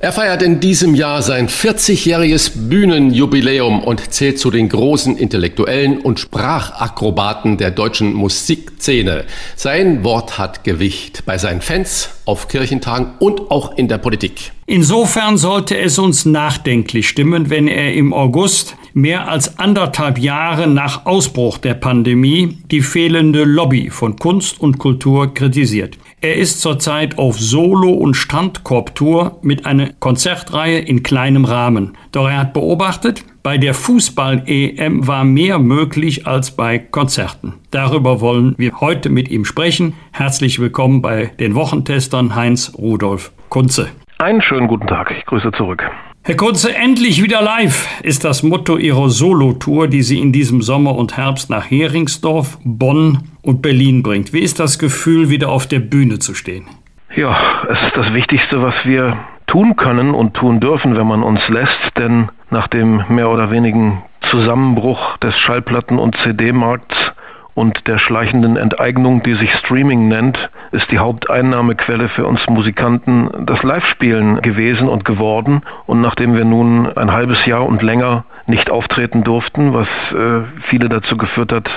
B: Er feiert in diesem Jahr sein 40-jähriges Bühnenjubiläum und zählt zu den großen Intellektuellen und Sprachakrobaten der deutschen Musikszene. Sein Wort hat Gewicht bei seinen Fans, auf Kirchentagen und auch in der Politik.
A: Insofern sollte es uns nachdenklich stimmen, wenn er im August, mehr als anderthalb Jahre nach Ausbruch der Pandemie, die fehlende Lobby von Kunst und Kultur kritisiert. Er ist zurzeit auf Solo- und Strandkorbtour mit einer Konzertreihe in kleinem Rahmen. Doch er hat beobachtet, bei der Fußball-EM war mehr möglich als bei Konzerten. Darüber wollen wir heute mit ihm sprechen. Herzlich willkommen bei den Wochentestern Heinz Rudolf Kunze.
G: Einen schönen guten Tag. Ich grüße zurück.
A: Herr Kunze, endlich wieder live ist das Motto Ihrer Solo-Tour, die Sie in diesem Sommer und Herbst nach Heringsdorf, Bonn und Berlin bringt. Wie ist das Gefühl, wieder auf der Bühne zu stehen?
G: Ja, es ist das Wichtigste, was wir tun können und tun dürfen, wenn man uns lässt, denn nach dem mehr oder wenigen Zusammenbruch des Schallplatten- und CD-Markts und der schleichenden Enteignung, die sich Streaming nennt, ist die Haupteinnahmequelle für uns Musikanten das Live-Spielen gewesen und geworden. Und nachdem wir nun ein halbes Jahr und länger nicht auftreten durften, was äh, viele dazu geführt hat,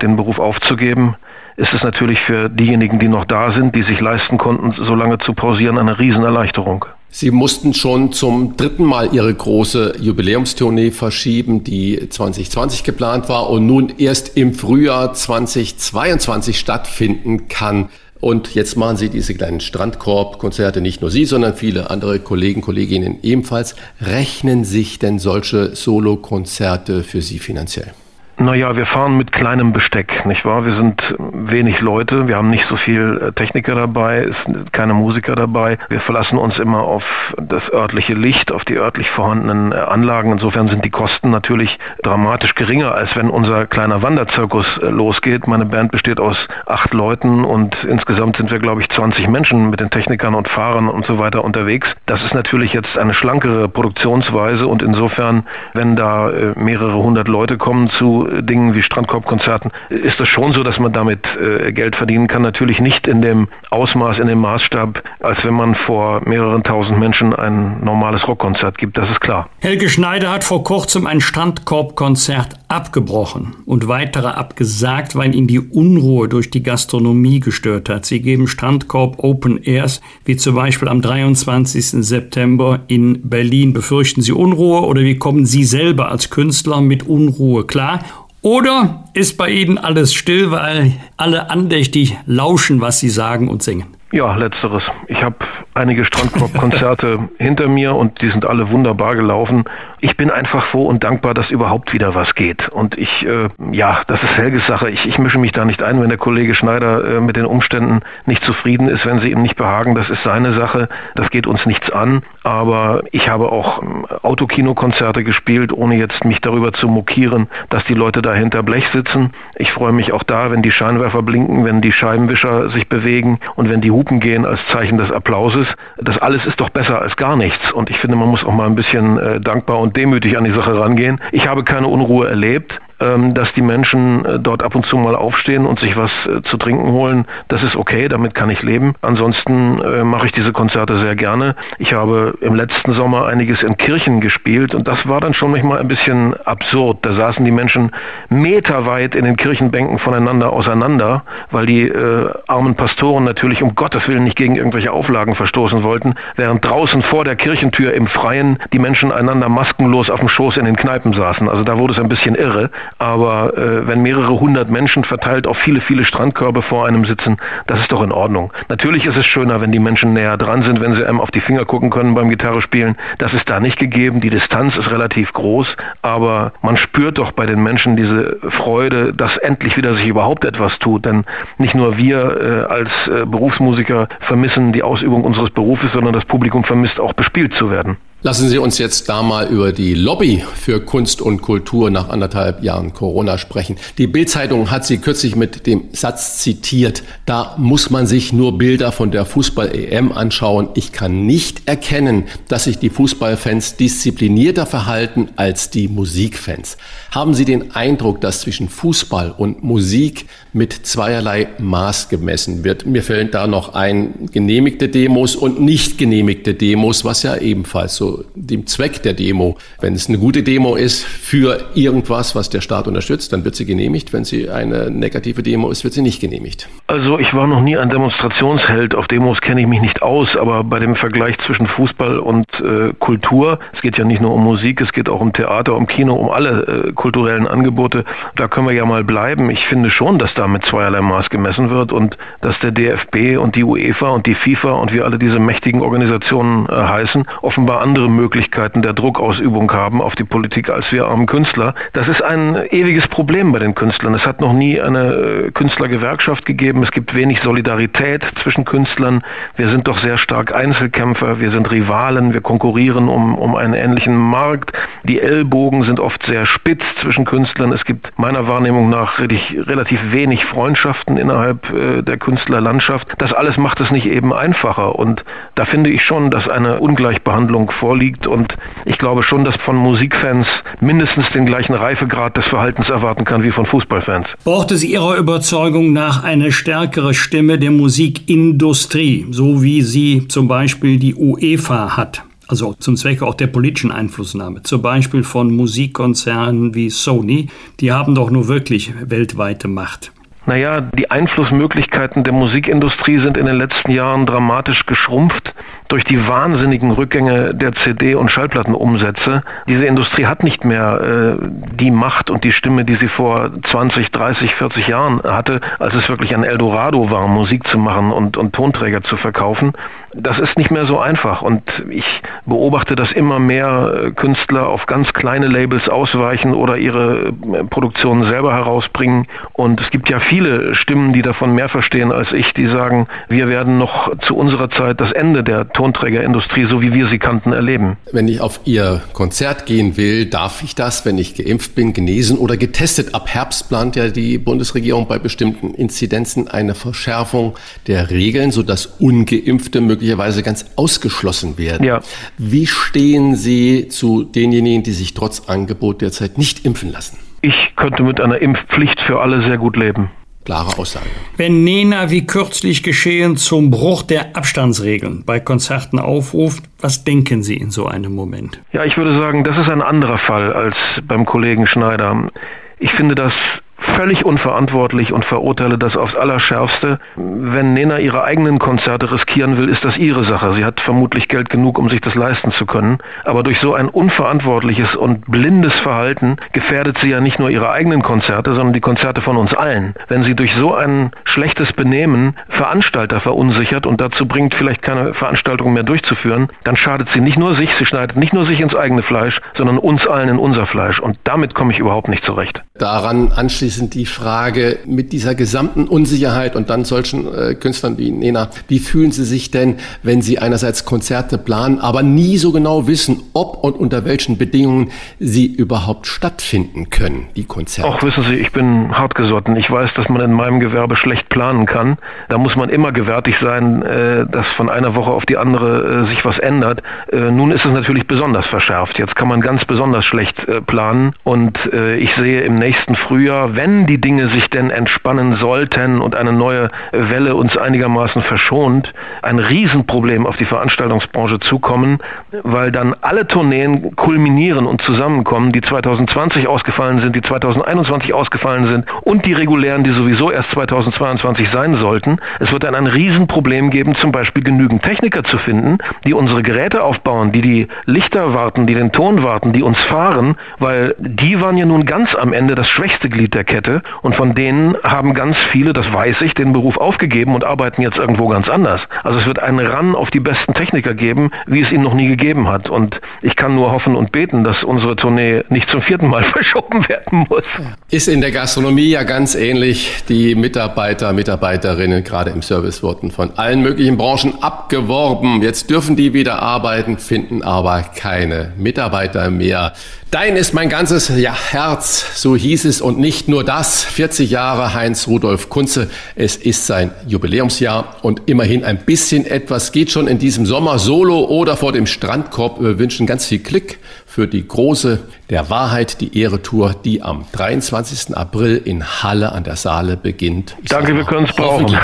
G: den Beruf aufzugeben, ist es natürlich für diejenigen, die noch da sind, die sich leisten konnten, so lange zu pausieren, eine Riesenerleichterung.
B: Sie mussten schon zum dritten Mal Ihre große Jubiläumstournee verschieben, die 2020 geplant war und nun erst im Frühjahr 2022 stattfinden kann. Und jetzt machen Sie diese kleinen Strandkorb-Konzerte, nicht nur Sie, sondern viele andere Kollegen, Kolleginnen ebenfalls. Rechnen sich denn solche Solo-Konzerte für Sie finanziell?
G: Naja, wir fahren mit kleinem Besteck, nicht wahr? Wir sind wenig Leute, wir haben nicht so viel äh, Techniker dabei, es sind keine Musiker dabei. Wir verlassen uns immer auf das örtliche Licht, auf die örtlich vorhandenen äh, Anlagen. Insofern sind die Kosten natürlich dramatisch geringer, als wenn unser kleiner Wanderzirkus äh, losgeht. Meine Band besteht aus acht Leuten und insgesamt sind wir, glaube ich, 20 Menschen mit den Technikern und Fahrern und so weiter unterwegs. Das ist natürlich jetzt eine schlankere Produktionsweise und insofern, wenn da mehrere hundert Leute kommen zu Dingen wie Strandkorbkonzerten ist es schon so, dass man damit äh, Geld verdienen kann. Natürlich nicht in dem Ausmaß, in dem Maßstab, als wenn man vor mehreren tausend Menschen ein normales Rockkonzert gibt. Das ist klar.
A: Helge Schneider hat vor kurzem ein Strandkorbkonzert abgebrochen und weitere abgesagt, weil ihn die Unruhe durch die Gastronomie gestört hat. Sie geben Strandkorb Open Airs, wie zum Beispiel am 23. September in Berlin. Befürchten Sie Unruhe oder wie kommen Sie selber als Künstler mit Unruhe klar? Oder ist bei Ihnen alles still, weil alle andächtig lauschen, was Sie sagen und singen?
G: Ja, letzteres. Ich habe einige Strandkorb-Konzerte *laughs* hinter mir und die sind alle wunderbar gelaufen. Ich bin einfach froh und dankbar, dass überhaupt wieder was geht. Und ich, äh, ja, das ist Helges Sache. Ich, ich mische mich da nicht ein, wenn der Kollege Schneider äh, mit den Umständen nicht zufrieden ist, wenn sie ihm nicht behagen. Das ist seine Sache. Das geht uns nichts an. Aber ich habe auch ähm, Autokinokonzerte gespielt, ohne jetzt mich darüber zu mokieren, dass die Leute da hinter Blech sitzen. Ich freue mich auch da, wenn die Scheinwerfer blinken, wenn die Scheibenwischer sich bewegen und wenn die Hupen gehen als Zeichen des Applauses. Das alles ist doch besser als gar nichts. Und ich finde, man muss auch mal ein bisschen äh, dankbar und demütig an die Sache rangehen. Ich habe keine Unruhe erlebt, dass die Menschen äh, dort ab und zu mal aufstehen und sich was äh, zu trinken holen. Das ist okay, damit kann ich leben. Ansonsten äh, mache ich diese Konzerte sehr gerne. Ich habe im letzten Sommer einiges in Kirchen gespielt und das war dann schon manchmal ein bisschen absurd. Da saßen die Menschen meterweit in den Kirchenbänken voneinander auseinander, weil die äh, armen Pastoren natürlich um Gottes Willen nicht gegen irgendwelche Auflagen verstoßen wollten, während draußen vor der Kirchentür im Freien die Menschen einander maskenlos auf dem Schoß in den Kneipen saßen. Also da wurde es ein bisschen irre. Aber äh, wenn mehrere hundert Menschen verteilt auf viele, viele Strandkörbe vor einem sitzen, das ist doch in Ordnung. Natürlich ist es schöner, wenn die Menschen näher dran sind, wenn sie einem auf die Finger gucken können beim Gitarre spielen. Das ist da nicht gegeben. Die Distanz ist relativ groß, aber man spürt doch bei den Menschen diese Freude, dass endlich wieder sich überhaupt etwas tut. Denn nicht nur wir äh, als äh, Berufsmusiker vermissen die Ausübung unseres Berufes, sondern das Publikum vermisst auch bespielt zu werden.
B: Lassen Sie uns jetzt da mal über die Lobby für Kunst und Kultur nach anderthalb Jahren Corona sprechen. Die Bildzeitung hat sie kürzlich mit dem Satz zitiert, da muss man sich nur Bilder von der Fußball-EM anschauen. Ich kann nicht erkennen, dass sich die Fußballfans disziplinierter verhalten als die Musikfans. Haben Sie den Eindruck, dass zwischen Fußball und Musik mit zweierlei Maß gemessen wird? Mir fällt da noch ein genehmigte Demos und nicht genehmigte Demos, was ja ebenfalls so dem Zweck der Demo. Wenn es eine gute Demo ist für irgendwas, was der Staat unterstützt, dann wird sie genehmigt. Wenn sie eine negative Demo ist, wird sie nicht genehmigt.
G: Also ich war noch nie ein Demonstrationsheld. Auf Demos kenne ich mich nicht aus, aber bei dem Vergleich zwischen Fußball und äh, Kultur, es geht ja nicht nur um Musik, es geht auch um Theater, um Kino, um alle äh, kulturellen Angebote, da können wir ja mal bleiben. Ich finde schon, dass da mit zweierlei Maß gemessen wird und dass der DFB und die UEFA und die FIFA und wie alle diese mächtigen Organisationen äh, heißen, offenbar andere andere Möglichkeiten der Druckausübung haben auf die Politik als wir armen Künstler. Das ist ein ewiges Problem bei den Künstlern. Es hat noch nie eine äh, Künstlergewerkschaft gegeben. Es gibt wenig Solidarität zwischen Künstlern. Wir sind doch sehr stark Einzelkämpfer. Wir sind Rivalen. Wir konkurrieren um, um einen ähnlichen Markt. Die Ellbogen sind oft sehr spitz zwischen Künstlern. Es gibt meiner Wahrnehmung nach relativ wenig Freundschaften innerhalb äh, der Künstlerlandschaft. Das alles macht es nicht eben einfacher. Und da finde ich schon, dass eine Ungleichbehandlung vor vorliegt. Und ich glaube schon, dass von Musikfans mindestens den gleichen Reifegrad des Verhaltens erwarten kann wie von Fußballfans.
A: Braucht es Ihrer Überzeugung nach eine stärkere Stimme der Musikindustrie, so wie sie zum Beispiel die UEFA hat? also zum Zwecke auch der politischen Einflussnahme, zum Beispiel von Musikkonzernen wie Sony, die haben doch nur wirklich weltweite Macht.
G: Naja, die Einflussmöglichkeiten der Musikindustrie sind in den letzten Jahren dramatisch geschrumpft durch die wahnsinnigen Rückgänge der CD- und Schallplattenumsätze. Diese Industrie hat nicht mehr äh, die Macht und die Stimme, die sie vor 20, 30, 40 Jahren hatte, als es wirklich ein Eldorado war, Musik zu machen und, und Tonträger zu verkaufen. Das ist nicht mehr so einfach und ich beobachte, dass immer mehr äh, Künstler auf ganz kleine Labels ausweichen oder ihre äh, Produktionen selber herausbringen. Und es gibt ja viele Stimmen, die davon mehr verstehen als ich, die sagen, wir werden noch zu unserer Zeit das Ende der Tonträgerindustrie, so wie wir sie kannten, erleben.
B: Wenn ich auf Ihr Konzert gehen will, darf ich das, wenn ich geimpft bin, genesen oder getestet? Ab Herbst plant ja die Bundesregierung bei bestimmten Inzidenzen eine Verschärfung der Regeln, sodass ungeimpfte möglicherweise ganz ausgeschlossen werden. Ja. Wie stehen Sie zu denjenigen, die sich trotz Angebot derzeit nicht impfen lassen?
G: Ich könnte mit einer Impfpflicht für alle sehr gut leben.
B: Klare Aussage.
A: Wenn Nena wie kürzlich geschehen zum Bruch der Abstandsregeln bei Konzerten aufruft, was denken Sie in so einem Moment?
G: Ja, ich würde sagen, das ist ein anderer Fall als beim Kollegen Schneider. Ich finde das völlig unverantwortlich und verurteile das aufs Allerschärfste. Wenn Nena ihre eigenen Konzerte riskieren will, ist das ihre Sache. Sie hat vermutlich Geld genug, um sich das leisten zu können. Aber durch so ein unverantwortliches und blindes Verhalten gefährdet sie ja nicht nur ihre eigenen Konzerte, sondern die Konzerte von uns allen. Wenn sie durch so ein schlechtes Benehmen Veranstalter verunsichert und dazu bringt, vielleicht keine Veranstaltung mehr durchzuführen, dann schadet sie nicht nur sich, sie schneidet nicht nur sich ins eigene Fleisch, sondern uns allen in unser Fleisch. Und damit komme ich überhaupt nicht zurecht.
B: Daran anschließend abschließend die Frage mit dieser gesamten Unsicherheit und dann solchen äh, Künstlern wie Nena, wie fühlen Sie sich denn, wenn Sie einerseits Konzerte planen, aber nie so genau wissen, ob und unter welchen Bedingungen sie überhaupt stattfinden können, die Konzerte?
G: Ach, wissen Sie, ich bin hartgesotten. Ich weiß, dass man in meinem Gewerbe schlecht planen kann. Da muss man immer gewärtig sein, äh, dass von einer Woche auf die andere äh, sich was ändert. Äh, nun ist es natürlich besonders verschärft. Jetzt kann man ganz besonders schlecht äh, planen und äh, ich sehe im nächsten Frühjahr, wenn die Dinge sich denn entspannen sollten und eine neue Welle uns einigermaßen verschont, ein Riesenproblem auf die Veranstaltungsbranche zukommen, weil dann alle Tourneen kulminieren und zusammenkommen, die 2020 ausgefallen sind, die 2021 ausgefallen sind und die regulären, die sowieso erst 2022 sein sollten. Es wird dann ein Riesenproblem geben, zum Beispiel genügend Techniker zu finden, die unsere Geräte aufbauen, die die Lichter warten, die den Ton warten, die uns fahren, weil die waren ja nun ganz am Ende das schwächste Glied der Kette und von denen haben ganz viele, das weiß ich, den Beruf aufgegeben und arbeiten jetzt irgendwo ganz anders. Also es wird einen Ran auf die besten Techniker geben, wie es ihn noch nie gegeben hat. Und ich kann nur hoffen und beten, dass unsere Tournee nicht zum vierten Mal *laughs* verschoben werden muss.
B: Ist in der Gastronomie ja ganz ähnlich. Die Mitarbeiter, Mitarbeiterinnen, gerade im Service wurden von allen möglichen Branchen abgeworben. Jetzt dürfen die wieder arbeiten, finden aber keine Mitarbeiter mehr. Dein ist mein ganzes ja, Herz, so hieß es. Und nicht nur das. 40 Jahre Heinz Rudolf Kunze. Es ist sein Jubiläumsjahr und immerhin ein bisschen etwas geht schon in diesem Sommer solo oder vor dem Strandkorb. Wir wünschen ganz viel Klick für die große Der Wahrheit, die Ehre-Tour, die am 23. April in Halle an der Saale beginnt.
G: Ich Danke, wir können es brauchen.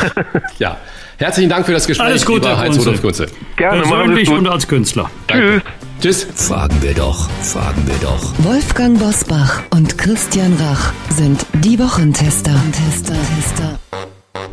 B: Ja. Herzlichen Dank für das Gespräch,
A: Alles Gute,
B: lieber Heinz Rudolf Kunze.
G: Gerne,
A: Persönlich und als Künstler.
G: Tschüss.
B: Tschüss.
C: Fragen wir doch, fragen wir doch.
E: Wolfgang Bosbach und Christian Rach sind die Wochentester. Tester, Tester.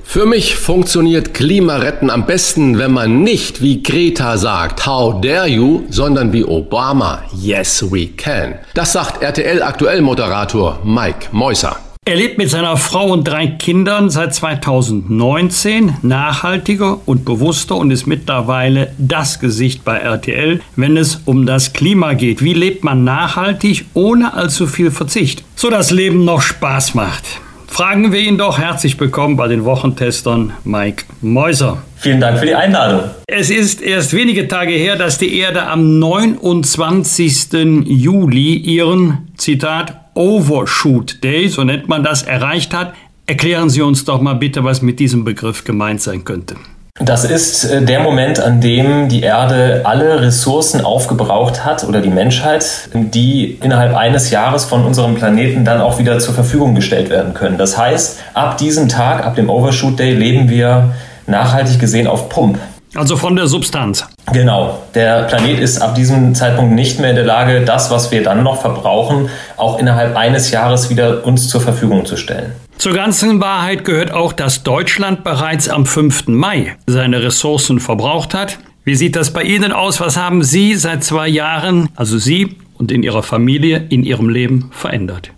B: Für mich funktioniert Klimaretten am besten, wenn man nicht wie Greta sagt, how dare you, sondern wie Obama, yes we can. Das sagt RTL aktuell Moderator Mike Meusser.
A: Er lebt mit seiner Frau und drei Kindern seit 2019 nachhaltiger und bewusster und ist mittlerweile das Gesicht bei RTL, wenn es um das Klima geht. Wie lebt man nachhaltig ohne allzu viel Verzicht, so das Leben noch Spaß macht? Fragen wir ihn doch. Herzlich willkommen bei den Wochentestern Mike Mäuser.
H: Vielen Dank für die Einladung.
A: Es ist erst wenige Tage her, dass die Erde am 29. Juli ihren, Zitat, Overshoot Day, so nennt man das, erreicht hat. Erklären Sie uns doch mal bitte, was mit diesem Begriff gemeint sein könnte.
H: Das ist äh, der Moment, an dem die Erde alle Ressourcen aufgebraucht hat oder die Menschheit, die innerhalb eines Jahres von unserem Planeten dann auch wieder zur Verfügung gestellt werden können. Das heißt, ab diesem Tag, ab dem Overshoot Day, leben wir nachhaltig gesehen auf Pump.
A: Also von der Substanz.
H: Genau. Der Planet ist ab diesem Zeitpunkt nicht mehr in der Lage, das, was wir dann noch verbrauchen, auch innerhalb eines Jahres wieder uns zur Verfügung zu stellen.
A: Zur ganzen Wahrheit gehört auch, dass Deutschland bereits am 5. Mai seine Ressourcen verbraucht hat. Wie sieht das bei Ihnen aus? Was haben Sie seit zwei Jahren, also Sie und in Ihrer Familie, in Ihrem Leben verändert?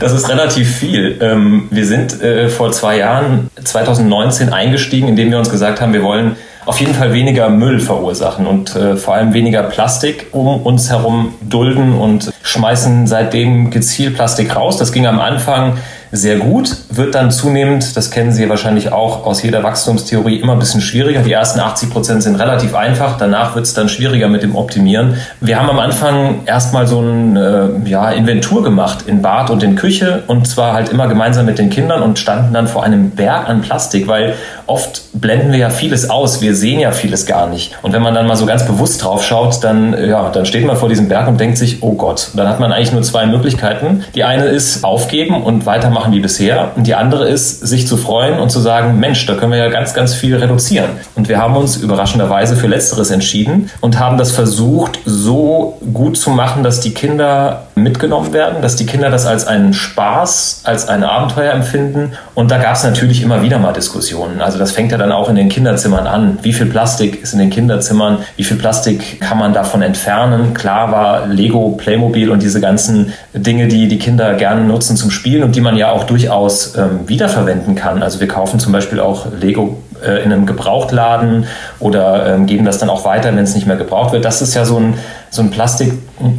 H: Das ist relativ viel. Ähm, wir sind äh, vor zwei Jahren, 2019, eingestiegen, indem wir uns gesagt haben, wir wollen auf jeden Fall weniger Müll verursachen und äh, vor allem weniger Plastik um uns herum dulden und schmeißen seitdem gezielt Plastik raus. Das ging am Anfang sehr gut, wird dann zunehmend, das kennen Sie wahrscheinlich auch aus jeder Wachstumstheorie, immer ein bisschen schwieriger. Die ersten 80 Prozent sind relativ einfach, danach wird es dann schwieriger mit dem Optimieren. Wir haben am Anfang erstmal so eine äh, ja, Inventur gemacht in Bad und in Küche und zwar halt immer gemeinsam mit den Kindern und standen dann vor einem Berg an Plastik, weil oft blenden wir ja vieles aus, wir sehen ja vieles gar nicht. Und wenn man dann mal so ganz bewusst drauf schaut, dann, ja, dann steht man vor diesem Berg und denkt sich, oh Gott, dann hat man eigentlich nur zwei Möglichkeiten. Die eine ist aufgeben und weitermachen machen wie bisher. Und die andere ist, sich zu freuen und zu sagen, Mensch, da können wir ja ganz, ganz viel reduzieren. Und wir haben uns überraschenderweise für Letzteres entschieden und haben das versucht, so gut zu machen, dass die Kinder mitgenommen werden, dass die Kinder das als einen Spaß, als ein Abenteuer empfinden. Und da gab es natürlich immer wieder mal Diskussionen. Also das fängt ja dann auch in den Kinderzimmern an. Wie viel Plastik ist in den Kinderzimmern? Wie viel Plastik kann man davon entfernen? Klar war Lego, Playmobil und diese ganzen Dinge, die die Kinder gerne nutzen zum Spielen und die man ja auch durchaus ähm, wiederverwenden kann. Also wir kaufen zum Beispiel auch Lego äh, in einem Gebrauchtladen oder ähm, geben das dann auch weiter, wenn es nicht mehr gebraucht wird. Das ist ja so ein, so ein Plastik,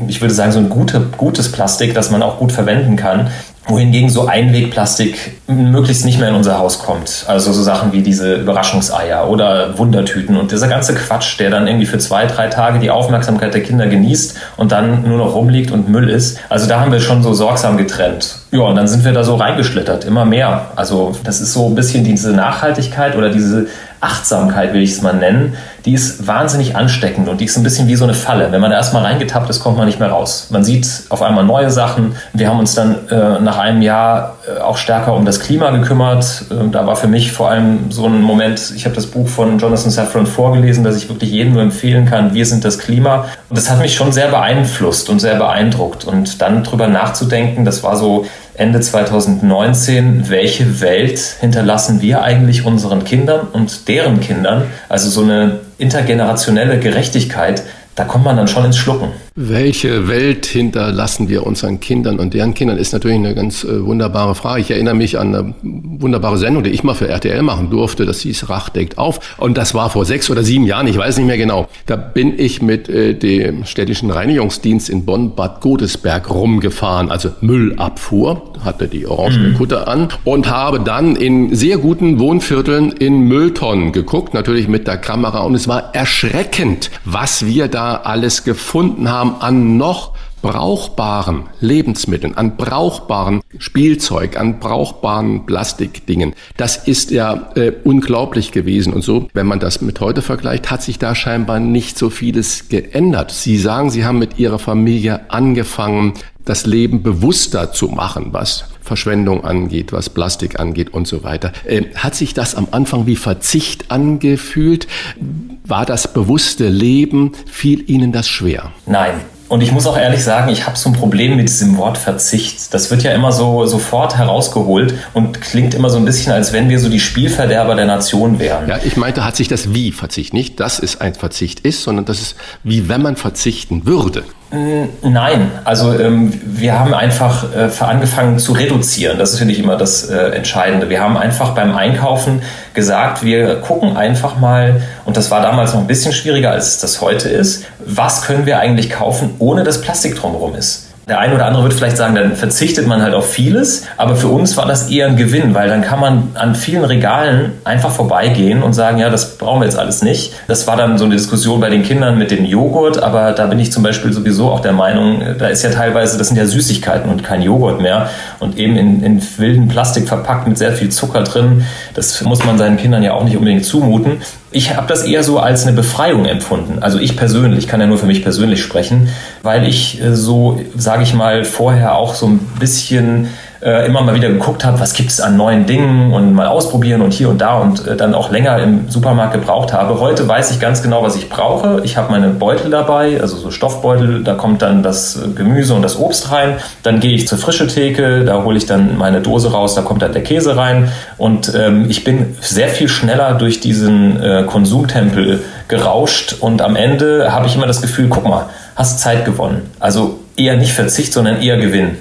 H: ich würde sagen, so ein gute, gutes Plastik, das man auch gut verwenden kann. wohingegen so Einwegplastik möglichst nicht mehr in unser Haus kommt. Also so Sachen wie diese Überraschungseier oder Wundertüten und dieser ganze Quatsch, der dann irgendwie für zwei, drei Tage die Aufmerksamkeit der Kinder genießt und dann nur noch rumliegt und Müll ist. Also da haben wir schon so sorgsam getrennt. Ja, und dann sind wir da so reingeschlittert, immer mehr. Also das ist so ein bisschen diese Nachhaltigkeit oder diese Achtsamkeit, will ich es mal nennen, die ist wahnsinnig ansteckend und die ist ein bisschen wie so eine Falle. Wenn man da erstmal reingetappt ist, kommt man nicht mehr raus. Man sieht auf einmal neue Sachen. Wir haben uns dann äh, nach einem Jahr äh, auch stärker um das Klima gekümmert. Äh, da war für mich vor allem so ein Moment, ich habe das Buch von Jonathan Safran vorgelesen, das ich wirklich jedem nur empfehlen kann, Wir sind das Klima. Und das hat mich schon sehr beeinflusst und sehr beeindruckt. Und dann drüber nachzudenken, das war so Ende 2019, welche Welt hinterlassen wir eigentlich unseren Kindern und deren Kindern? Also so eine intergenerationelle Gerechtigkeit, da kommt man dann schon ins Schlucken.
B: Welche Welt hinterlassen wir unseren Kindern und deren Kindern ist natürlich eine ganz äh, wunderbare Frage. Ich erinnere mich an eine wunderbare Sendung, die ich mal für RTL machen durfte. Das hieß Rach deckt auf. Und das war vor sechs oder sieben Jahren, ich weiß nicht mehr genau. Da bin ich mit äh, dem städtischen Reinigungsdienst in Bonn-Bad Godesberg rumgefahren, also Müllabfuhr, hatte die orange mhm. Kutte an und habe dann in sehr guten Wohnvierteln in Mülltonnen geguckt, natürlich mit der Kamera. Und es war erschreckend, was wir da alles gefunden haben an noch brauchbaren Lebensmitteln, an brauchbaren Spielzeug, an brauchbaren Plastikdingen. Das ist ja äh, unglaublich gewesen. Und so, wenn man das mit heute vergleicht, hat sich da scheinbar nicht so vieles geändert. Sie sagen, Sie haben mit Ihrer Familie angefangen, das Leben bewusster zu machen, was Verschwendung angeht, was Plastik angeht und so weiter. Äh, hat sich das am Anfang wie Verzicht angefühlt? War das bewusste Leben, fiel Ihnen das schwer?
H: Nein, und ich muss auch ehrlich sagen, ich habe so ein Problem mit diesem Wort Verzicht. Das wird ja immer so sofort herausgeholt und klingt immer so ein bisschen, als wenn wir so die Spielverderber der Nation wären.
B: Ja, ich meinte, hat sich das wie Verzicht nicht, dass es ein Verzicht ist, sondern das ist wie wenn man verzichten würde.
H: Nein, also ähm, wir haben einfach äh, angefangen zu reduzieren. Das ist, finde ich, immer das äh, Entscheidende. Wir haben einfach beim Einkaufen gesagt, wir gucken einfach mal, und das war damals noch ein bisschen schwieriger, als das heute ist, was können wir eigentlich kaufen, ohne dass Plastik drumherum ist. Der eine oder andere wird vielleicht sagen, dann verzichtet man halt auf vieles, aber für uns war das eher ein Gewinn, weil dann kann man an vielen Regalen einfach vorbeigehen und sagen, ja, das brauchen wir jetzt alles nicht. Das war dann so eine Diskussion bei den Kindern mit dem Joghurt, aber da bin ich zum Beispiel sowieso auch der Meinung, da ist ja teilweise, das sind ja Süßigkeiten und kein Joghurt mehr und eben in, in wilden Plastik verpackt mit sehr viel Zucker drin. Das muss man seinen Kindern ja auch nicht unbedingt zumuten ich habe das eher so als eine Befreiung empfunden. Also ich persönlich, kann ja nur für mich persönlich sprechen, weil ich äh, so, sage ich mal, vorher auch so ein bisschen äh, immer mal wieder geguckt habe, was gibt es an neuen Dingen und mal ausprobieren und hier und da und äh, dann auch länger im Supermarkt gebraucht habe. Heute weiß ich ganz genau, was ich brauche. Ich habe meine Beutel dabei, also so Stoffbeutel, da kommt dann das Gemüse und das Obst rein. Dann gehe ich zur frische Theke, da hole ich dann meine Dose raus, da kommt dann der Käse rein und ähm, ich bin sehr viel schneller durch diesen äh, Konsumtempel gerauscht und am Ende habe ich immer das Gefühl, guck mal, hast Zeit gewonnen. Also eher nicht Verzicht, sondern eher Gewinn.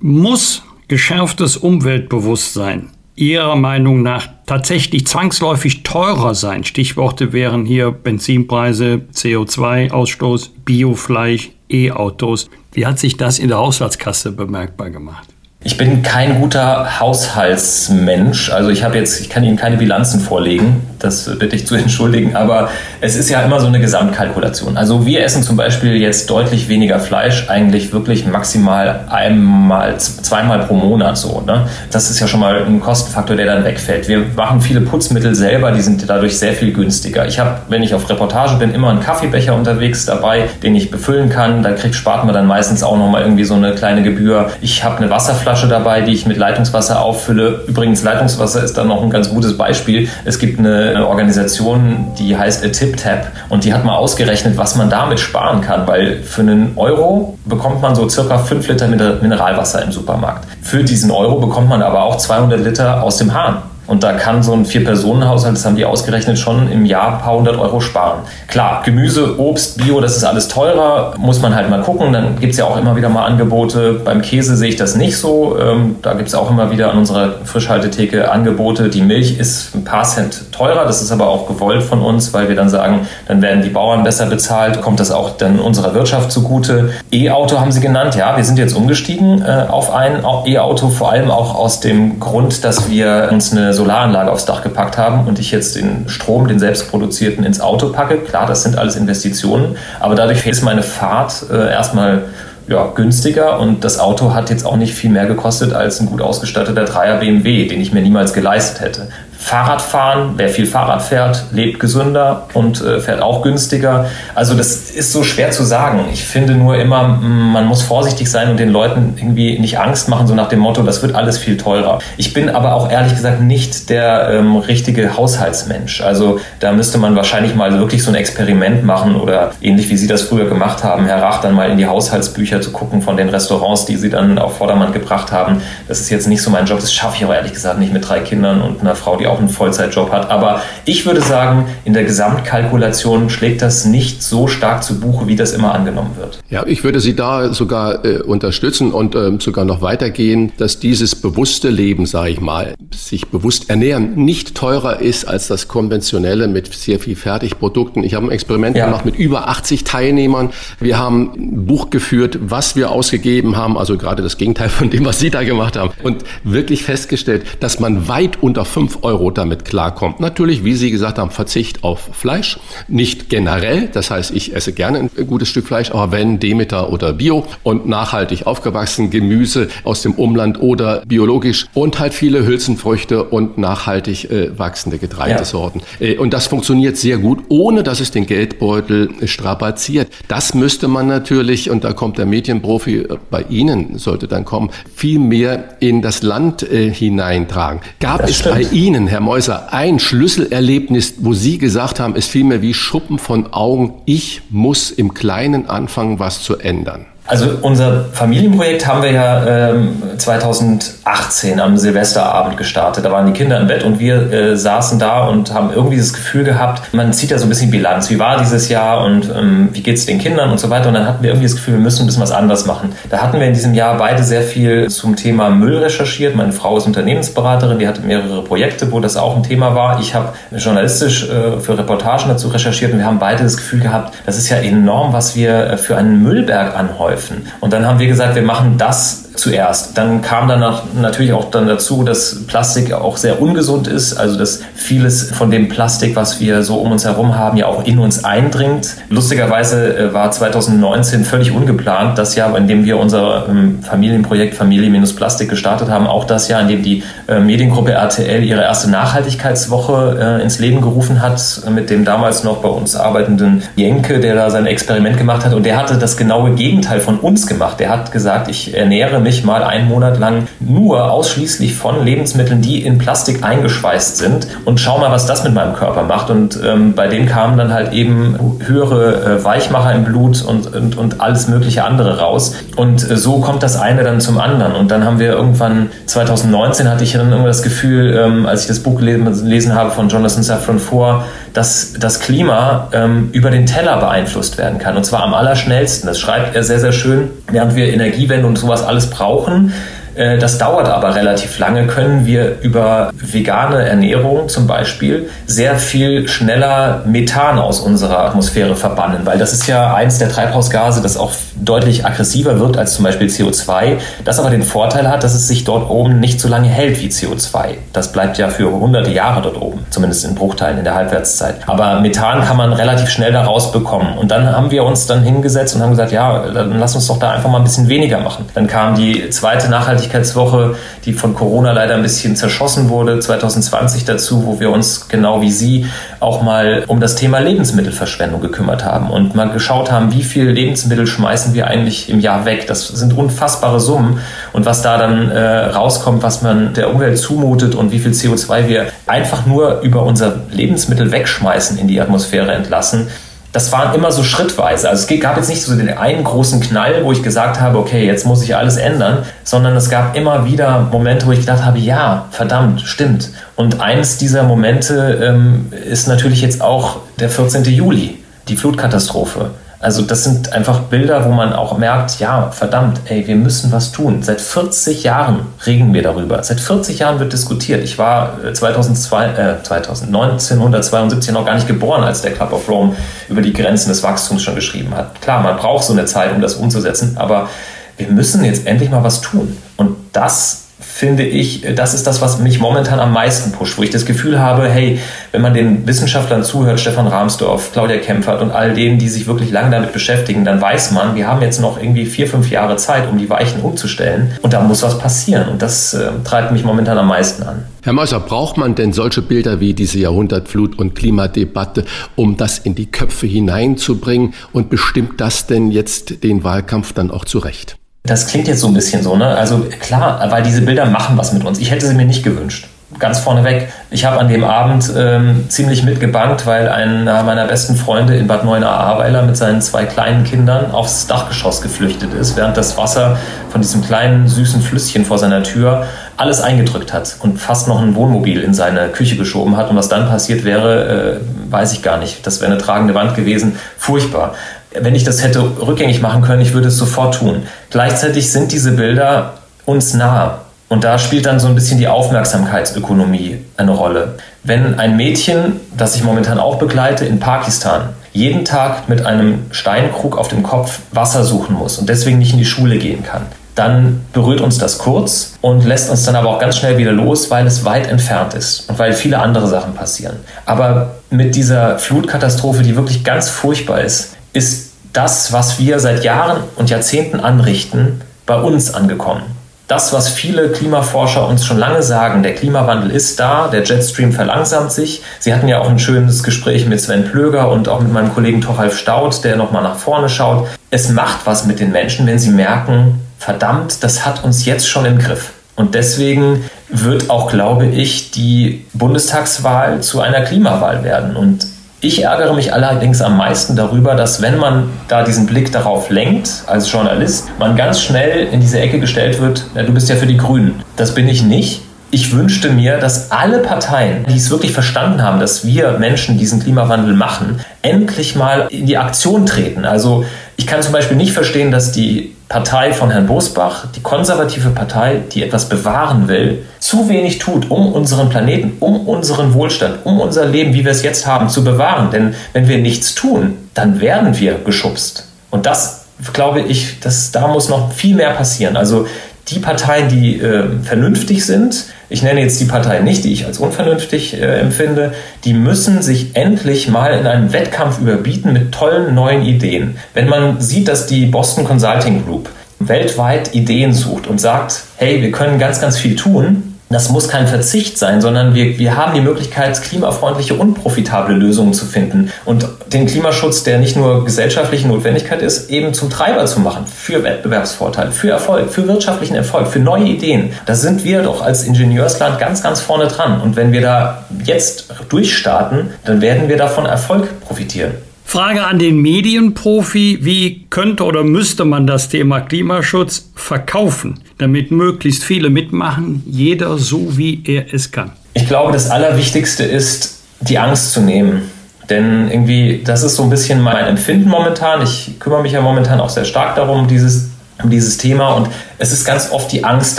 A: Muss geschärftes Umweltbewusstsein Ihrer Meinung nach tatsächlich zwangsläufig teurer sein? Stichworte wären hier Benzinpreise, CO2-Ausstoß, Biofleisch, E-Autos. Wie hat sich das in der Haushaltskasse bemerkbar gemacht?
H: Ich bin kein guter Haushaltsmensch. Also ich habe jetzt, ich kann Ihnen keine Bilanzen vorlegen, das bitte ich zu *laughs* entschuldigen, aber es ist ja immer so eine Gesamtkalkulation. Also wir essen zum Beispiel jetzt deutlich weniger Fleisch, eigentlich wirklich maximal einmal, zweimal pro Monat so. Ne? Das ist ja schon mal ein Kostenfaktor, der dann wegfällt. Wir machen viele Putzmittel selber, die sind dadurch sehr viel günstiger. Ich habe, wenn ich auf Reportage bin, immer einen Kaffeebecher unterwegs dabei, den ich befüllen kann. Da kriegt, spart man dann meistens auch nochmal irgendwie so eine kleine Gebühr. Ich habe eine Wasserflasche Flasche dabei, die ich mit Leitungswasser auffülle. Übrigens, Leitungswasser ist dann noch ein ganz gutes Beispiel. Es gibt eine Organisation, die heißt A Tip Tap und die hat mal ausgerechnet, was man damit sparen kann, weil für einen Euro bekommt man so circa 5 Liter Mineralwasser im Supermarkt. Für diesen Euro bekommt man aber auch 200 Liter aus dem Hahn. Und da kann so ein Vier-Personen-Haushalt, das haben die ausgerechnet, schon im Jahr ein paar hundert Euro sparen. Klar, Gemüse, Obst, Bio, das ist alles teurer, muss man halt mal gucken. Dann gibt es ja auch immer wieder mal Angebote. Beim Käse sehe ich das nicht so. Ähm, da gibt es auch immer wieder an unserer Frischhaltetheke Angebote. Die Milch ist ein paar Cent teurer. Das ist aber auch gewollt von uns, weil wir dann sagen, dann werden die Bauern besser bezahlt, kommt das auch dann unserer Wirtschaft zugute. E-Auto haben Sie genannt. Ja, wir sind jetzt umgestiegen äh, auf ein E-Auto, vor allem auch aus dem Grund, dass wir uns eine Solaranlage aufs Dach gepackt haben und ich jetzt den Strom, den selbstproduzierten, ins Auto packe. Klar, das sind alles Investitionen, aber dadurch ist meine Fahrt äh, erstmal ja, günstiger und das Auto hat jetzt auch nicht viel mehr gekostet als ein gut ausgestatteter Dreier BMW, den ich mir niemals geleistet hätte. Fahrradfahren, wer viel Fahrrad fährt, lebt gesünder und äh, fährt auch günstiger. Also das ist so schwer zu sagen. Ich finde nur immer, man muss vorsichtig sein und den Leuten irgendwie nicht Angst machen, so nach dem Motto, das wird alles viel teurer. Ich bin aber auch ehrlich gesagt nicht der ähm, richtige Haushaltsmensch. Also da müsste man wahrscheinlich mal wirklich so ein Experiment machen oder ähnlich wie Sie das früher gemacht haben, Herr Rach, dann mal in die Haushaltsbücher zu gucken von den Restaurants, die Sie dann auf Vordermann gebracht haben. Das ist jetzt nicht so mein Job. Das schaffe ich aber ehrlich gesagt nicht mit drei Kindern und einer Frau, die auch einen Vollzeitjob hat. Aber ich würde sagen, in der Gesamtkalkulation schlägt das nicht so stark zu Buche, wie das immer angenommen wird.
B: Ja, ich würde Sie da sogar äh, unterstützen und äh, sogar noch weitergehen, dass dieses bewusste Leben, sage ich mal, sich bewusst ernähren, nicht teurer ist als das konventionelle mit sehr viel Fertigprodukten. Ich habe ein Experiment ja. gemacht mit über 80 Teilnehmern. Wir haben ein Buch geführt, was wir ausgegeben haben, also gerade das Gegenteil von dem, was Sie da gemacht haben. Und wirklich festgestellt, dass man weit unter 5 Euro Euro damit klarkommt. Natürlich, wie Sie gesagt haben, Verzicht auf Fleisch. Nicht generell, das heißt, ich esse gerne ein gutes Stück Fleisch, aber wenn Demeter oder Bio und nachhaltig aufgewachsen, Gemüse aus dem Umland oder biologisch und halt viele Hülsenfrüchte und nachhaltig äh, wachsende Getreidesorten. Ja. Äh, und das funktioniert sehr gut, ohne dass es den Geldbeutel strapaziert. Das müsste man natürlich, und da kommt der Medienprofi äh, bei Ihnen, sollte dann kommen, viel mehr in das Land äh, hineintragen. Gab das es stimmt. bei Ihnen, Herr Meuser, ein Schlüsselerlebnis, wo Sie gesagt haben, es fiel mir wie Schuppen von Augen, ich muss im Kleinen anfangen, was zu ändern?
H: Also unser Familienprojekt haben wir ja ähm, 2018 am Silvesterabend gestartet. Da waren die Kinder im Bett und wir äh, saßen da und haben irgendwie das Gefühl gehabt, man zieht ja so ein bisschen Bilanz. Wie war dieses Jahr und ähm, wie geht es den Kindern und so weiter. Und dann hatten wir irgendwie das Gefühl, wir müssen ein bisschen was anders machen. Da hatten wir in diesem Jahr beide sehr viel zum Thema Müll recherchiert. Meine Frau ist Unternehmensberaterin, die hatte mehrere Projekte, wo das auch ein Thema war. Ich habe journalistisch äh, für Reportagen dazu recherchiert und wir haben beide das Gefühl gehabt, das ist ja enorm, was wir äh, für einen Müllberg anhäufen häufen. Und dann haben wir gesagt, wir machen das zuerst. Dann kam dann natürlich auch dann dazu, dass Plastik auch sehr ungesund ist, also dass vieles von dem Plastik, was wir so um uns herum haben, ja auch in uns eindringt. Lustigerweise äh, war 2019 völlig ungeplant das Jahr, in dem wir unser ähm, Familienprojekt Familie-Plastik gestartet haben, auch das Jahr, in dem die äh, Mediengruppe RTL ihre erste Nachhaltigkeitswoche äh, ins Leben gerufen hat, mit dem damals noch bei uns arbeitenden Jenke, der da sein Experiment gemacht hat und der hatte das genaue Gegenteil von uns gemacht. Der hat gesagt, ich ernähre mich mich mal einen Monat lang nur ausschließlich von Lebensmitteln, die in Plastik eingeschweißt sind und schau mal, was das mit meinem Körper macht. Und ähm, bei dem kamen dann halt eben höhere äh, Weichmacher im Blut und, und, und alles mögliche andere raus. Und äh, so kommt das eine dann zum anderen. Und dann haben wir irgendwann, 2019 hatte ich dann irgendwie das Gefühl, ähm, als ich das Buch gelesen habe von Jonathan Safran Foer, dass das Klima ähm, über den Teller beeinflusst werden kann. Und zwar am allerschnellsten. Das schreibt er sehr, sehr schön. Während wir Energiewende und sowas alles brauchen, das dauert aber relativ lange, können wir über vegane Ernährung zum Beispiel sehr viel schneller Methan aus unserer Atmosphäre verbannen, weil das ist ja eins der Treibhausgase, das auch deutlich aggressiver wirkt als zum Beispiel CO2, das aber den Vorteil hat, dass es sich dort oben nicht so lange hält wie CO2. Das bleibt ja für hunderte Jahre dort oben, zumindest in Bruchteilen in der Halbwertszeit. Aber Methan kann man relativ schnell da rausbekommen. Und dann haben wir uns dann hingesetzt und haben gesagt, ja, dann lass uns doch da einfach mal ein bisschen weniger machen. Dann kam die zweite Nachhaltigkeit Nachhaltigkeitswoche, die von Corona leider ein bisschen zerschossen wurde, 2020 dazu, wo wir uns genau wie Sie auch mal um das Thema Lebensmittelverschwendung gekümmert haben und mal geschaut haben, wie viel Lebensmittel schmeißen wir eigentlich im Jahr weg. Das sind unfassbare Summen und was da dann äh, rauskommt, was man der Umwelt zumutet und wie viel CO2 wir einfach nur über unser Lebensmittel wegschmeißen in die Atmosphäre entlassen das waren immer so schrittweise. Also es gab jetzt nicht so den einen großen Knall, wo ich gesagt habe, okay, jetzt muss ich alles ändern, sondern es gab immer wieder Momente, wo ich gedacht habe, ja, verdammt, stimmt. Und eins dieser Momente ähm, ist natürlich jetzt auch der 14. Juli, die Flutkatastrophe. Also das sind einfach Bilder, wo man auch merkt, ja, verdammt, ey, wir müssen was tun. Seit 40 Jahren reden wir darüber. Seit 40 Jahren wird diskutiert. Ich war 2002, äh, 1972 noch gar nicht geboren, als der Club of Rome über die Grenzen des Wachstums schon geschrieben hat. Klar, man braucht so eine Zeit, um das umzusetzen, aber wir müssen jetzt endlich mal was tun. Und das finde ich, das ist das, was mich momentan am meisten pusht, wo ich das Gefühl habe, hey, wenn man den Wissenschaftlern zuhört, Stefan Rahmsdorf, Claudia Kempfert und all denen, die sich wirklich lange damit beschäftigen, dann weiß man, wir haben jetzt noch irgendwie vier, fünf Jahre Zeit, um die Weichen umzustellen und da muss was passieren und das äh, treibt mich momentan am meisten an.
B: Herr Meuser, braucht man denn solche Bilder wie diese Jahrhundertflut- und Klimadebatte, um das in die Köpfe hineinzubringen und bestimmt das denn jetzt den Wahlkampf dann auch zurecht?
H: Das klingt jetzt so ein bisschen so, ne? Also klar, weil diese Bilder machen was mit uns. Ich hätte sie mir nicht gewünscht. Ganz vorneweg. Ich habe an dem Abend ähm, ziemlich mitgebankt, weil einer meiner besten Freunde in Bad Neuenahr-Ahrweiler mit seinen zwei kleinen Kindern aufs Dachgeschoss geflüchtet ist, während das Wasser von diesem kleinen süßen Flüsschen vor seiner Tür alles eingedrückt hat und fast noch ein Wohnmobil in seine Küche geschoben hat. Und was dann passiert wäre, äh, weiß ich gar nicht. Das wäre eine tragende Wand gewesen. Furchtbar wenn ich das hätte rückgängig machen können, ich würde es sofort tun. Gleichzeitig sind diese Bilder uns nah. Und da spielt dann so ein bisschen die Aufmerksamkeitsökonomie eine Rolle. Wenn ein Mädchen, das ich momentan auch begleite, in Pakistan jeden Tag mit einem Steinkrug auf dem Kopf Wasser suchen muss und deswegen nicht in die Schule gehen kann, dann berührt uns das kurz und lässt uns dann aber auch ganz schnell wieder los, weil es weit entfernt ist und weil viele andere Sachen passieren. Aber mit dieser Flutkatastrophe, die wirklich ganz furchtbar ist, ist das, was wir seit Jahren und Jahrzehnten anrichten, bei uns angekommen. Das, was viele Klimaforscher uns schon lange sagen, der Klimawandel ist da, der Jetstream verlangsamt sich. Sie hatten ja auch ein schönes Gespräch mit Sven Plöger und auch mit meinem Kollegen Toralf Staud, der nochmal nach vorne schaut. Es macht was mit den Menschen, wenn sie merken, verdammt, das hat uns jetzt schon im Griff. Und deswegen wird auch, glaube ich, die Bundestagswahl zu einer Klimawahl werden. Und ich ärgere mich allerdings am meisten darüber, dass wenn man da diesen Blick darauf lenkt, als Journalist, man ganz schnell in diese Ecke gestellt wird, ja, du bist ja für die Grünen. Das bin ich nicht. Ich wünschte mir, dass alle Parteien, die es wirklich verstanden haben, dass wir Menschen diesen Klimawandel machen, endlich mal in die Aktion treten. Also ich kann zum Beispiel nicht verstehen, dass die Partei von Herrn Bosbach, die konservative Partei, die etwas bewahren will, zu wenig tut, um unseren Planeten, um unseren Wohlstand, um unser Leben, wie wir es jetzt haben, zu bewahren. Denn wenn wir nichts tun, dann werden wir geschubst. Und das, glaube ich, das, da muss noch viel mehr passieren. Also die Parteien, die äh, vernünftig sind, ich nenne jetzt die Parteien nicht, die ich als unvernünftig äh, empfinde, die müssen sich endlich mal in einem Wettkampf überbieten mit tollen neuen Ideen. Wenn man sieht, dass die Boston Consulting Group weltweit Ideen sucht und sagt, hey, wir können ganz, ganz viel tun, das muss kein Verzicht sein, sondern wir, wir haben die Möglichkeit, klimafreundliche und profitable Lösungen zu finden und den Klimaschutz, der nicht nur gesellschaftliche Notwendigkeit ist, eben zum Treiber zu machen für Wettbewerbsvorteil, für Erfolg, für wirtschaftlichen Erfolg, für neue Ideen. Da sind wir doch als Ingenieursland ganz, ganz vorne dran. Und wenn wir da jetzt durchstarten, dann werden wir davon Erfolg profitieren.
A: Frage an den Medienprofi, wie könnte oder müsste man das Thema Klimaschutz verkaufen, damit möglichst viele mitmachen, jeder so wie er es kann?
H: Ich glaube, das Allerwichtigste ist, die Angst zu nehmen. Denn irgendwie, das ist so ein bisschen mein Empfinden momentan. Ich kümmere mich ja momentan auch sehr stark darum, dieses, um dieses Thema. Und es ist ganz oft die Angst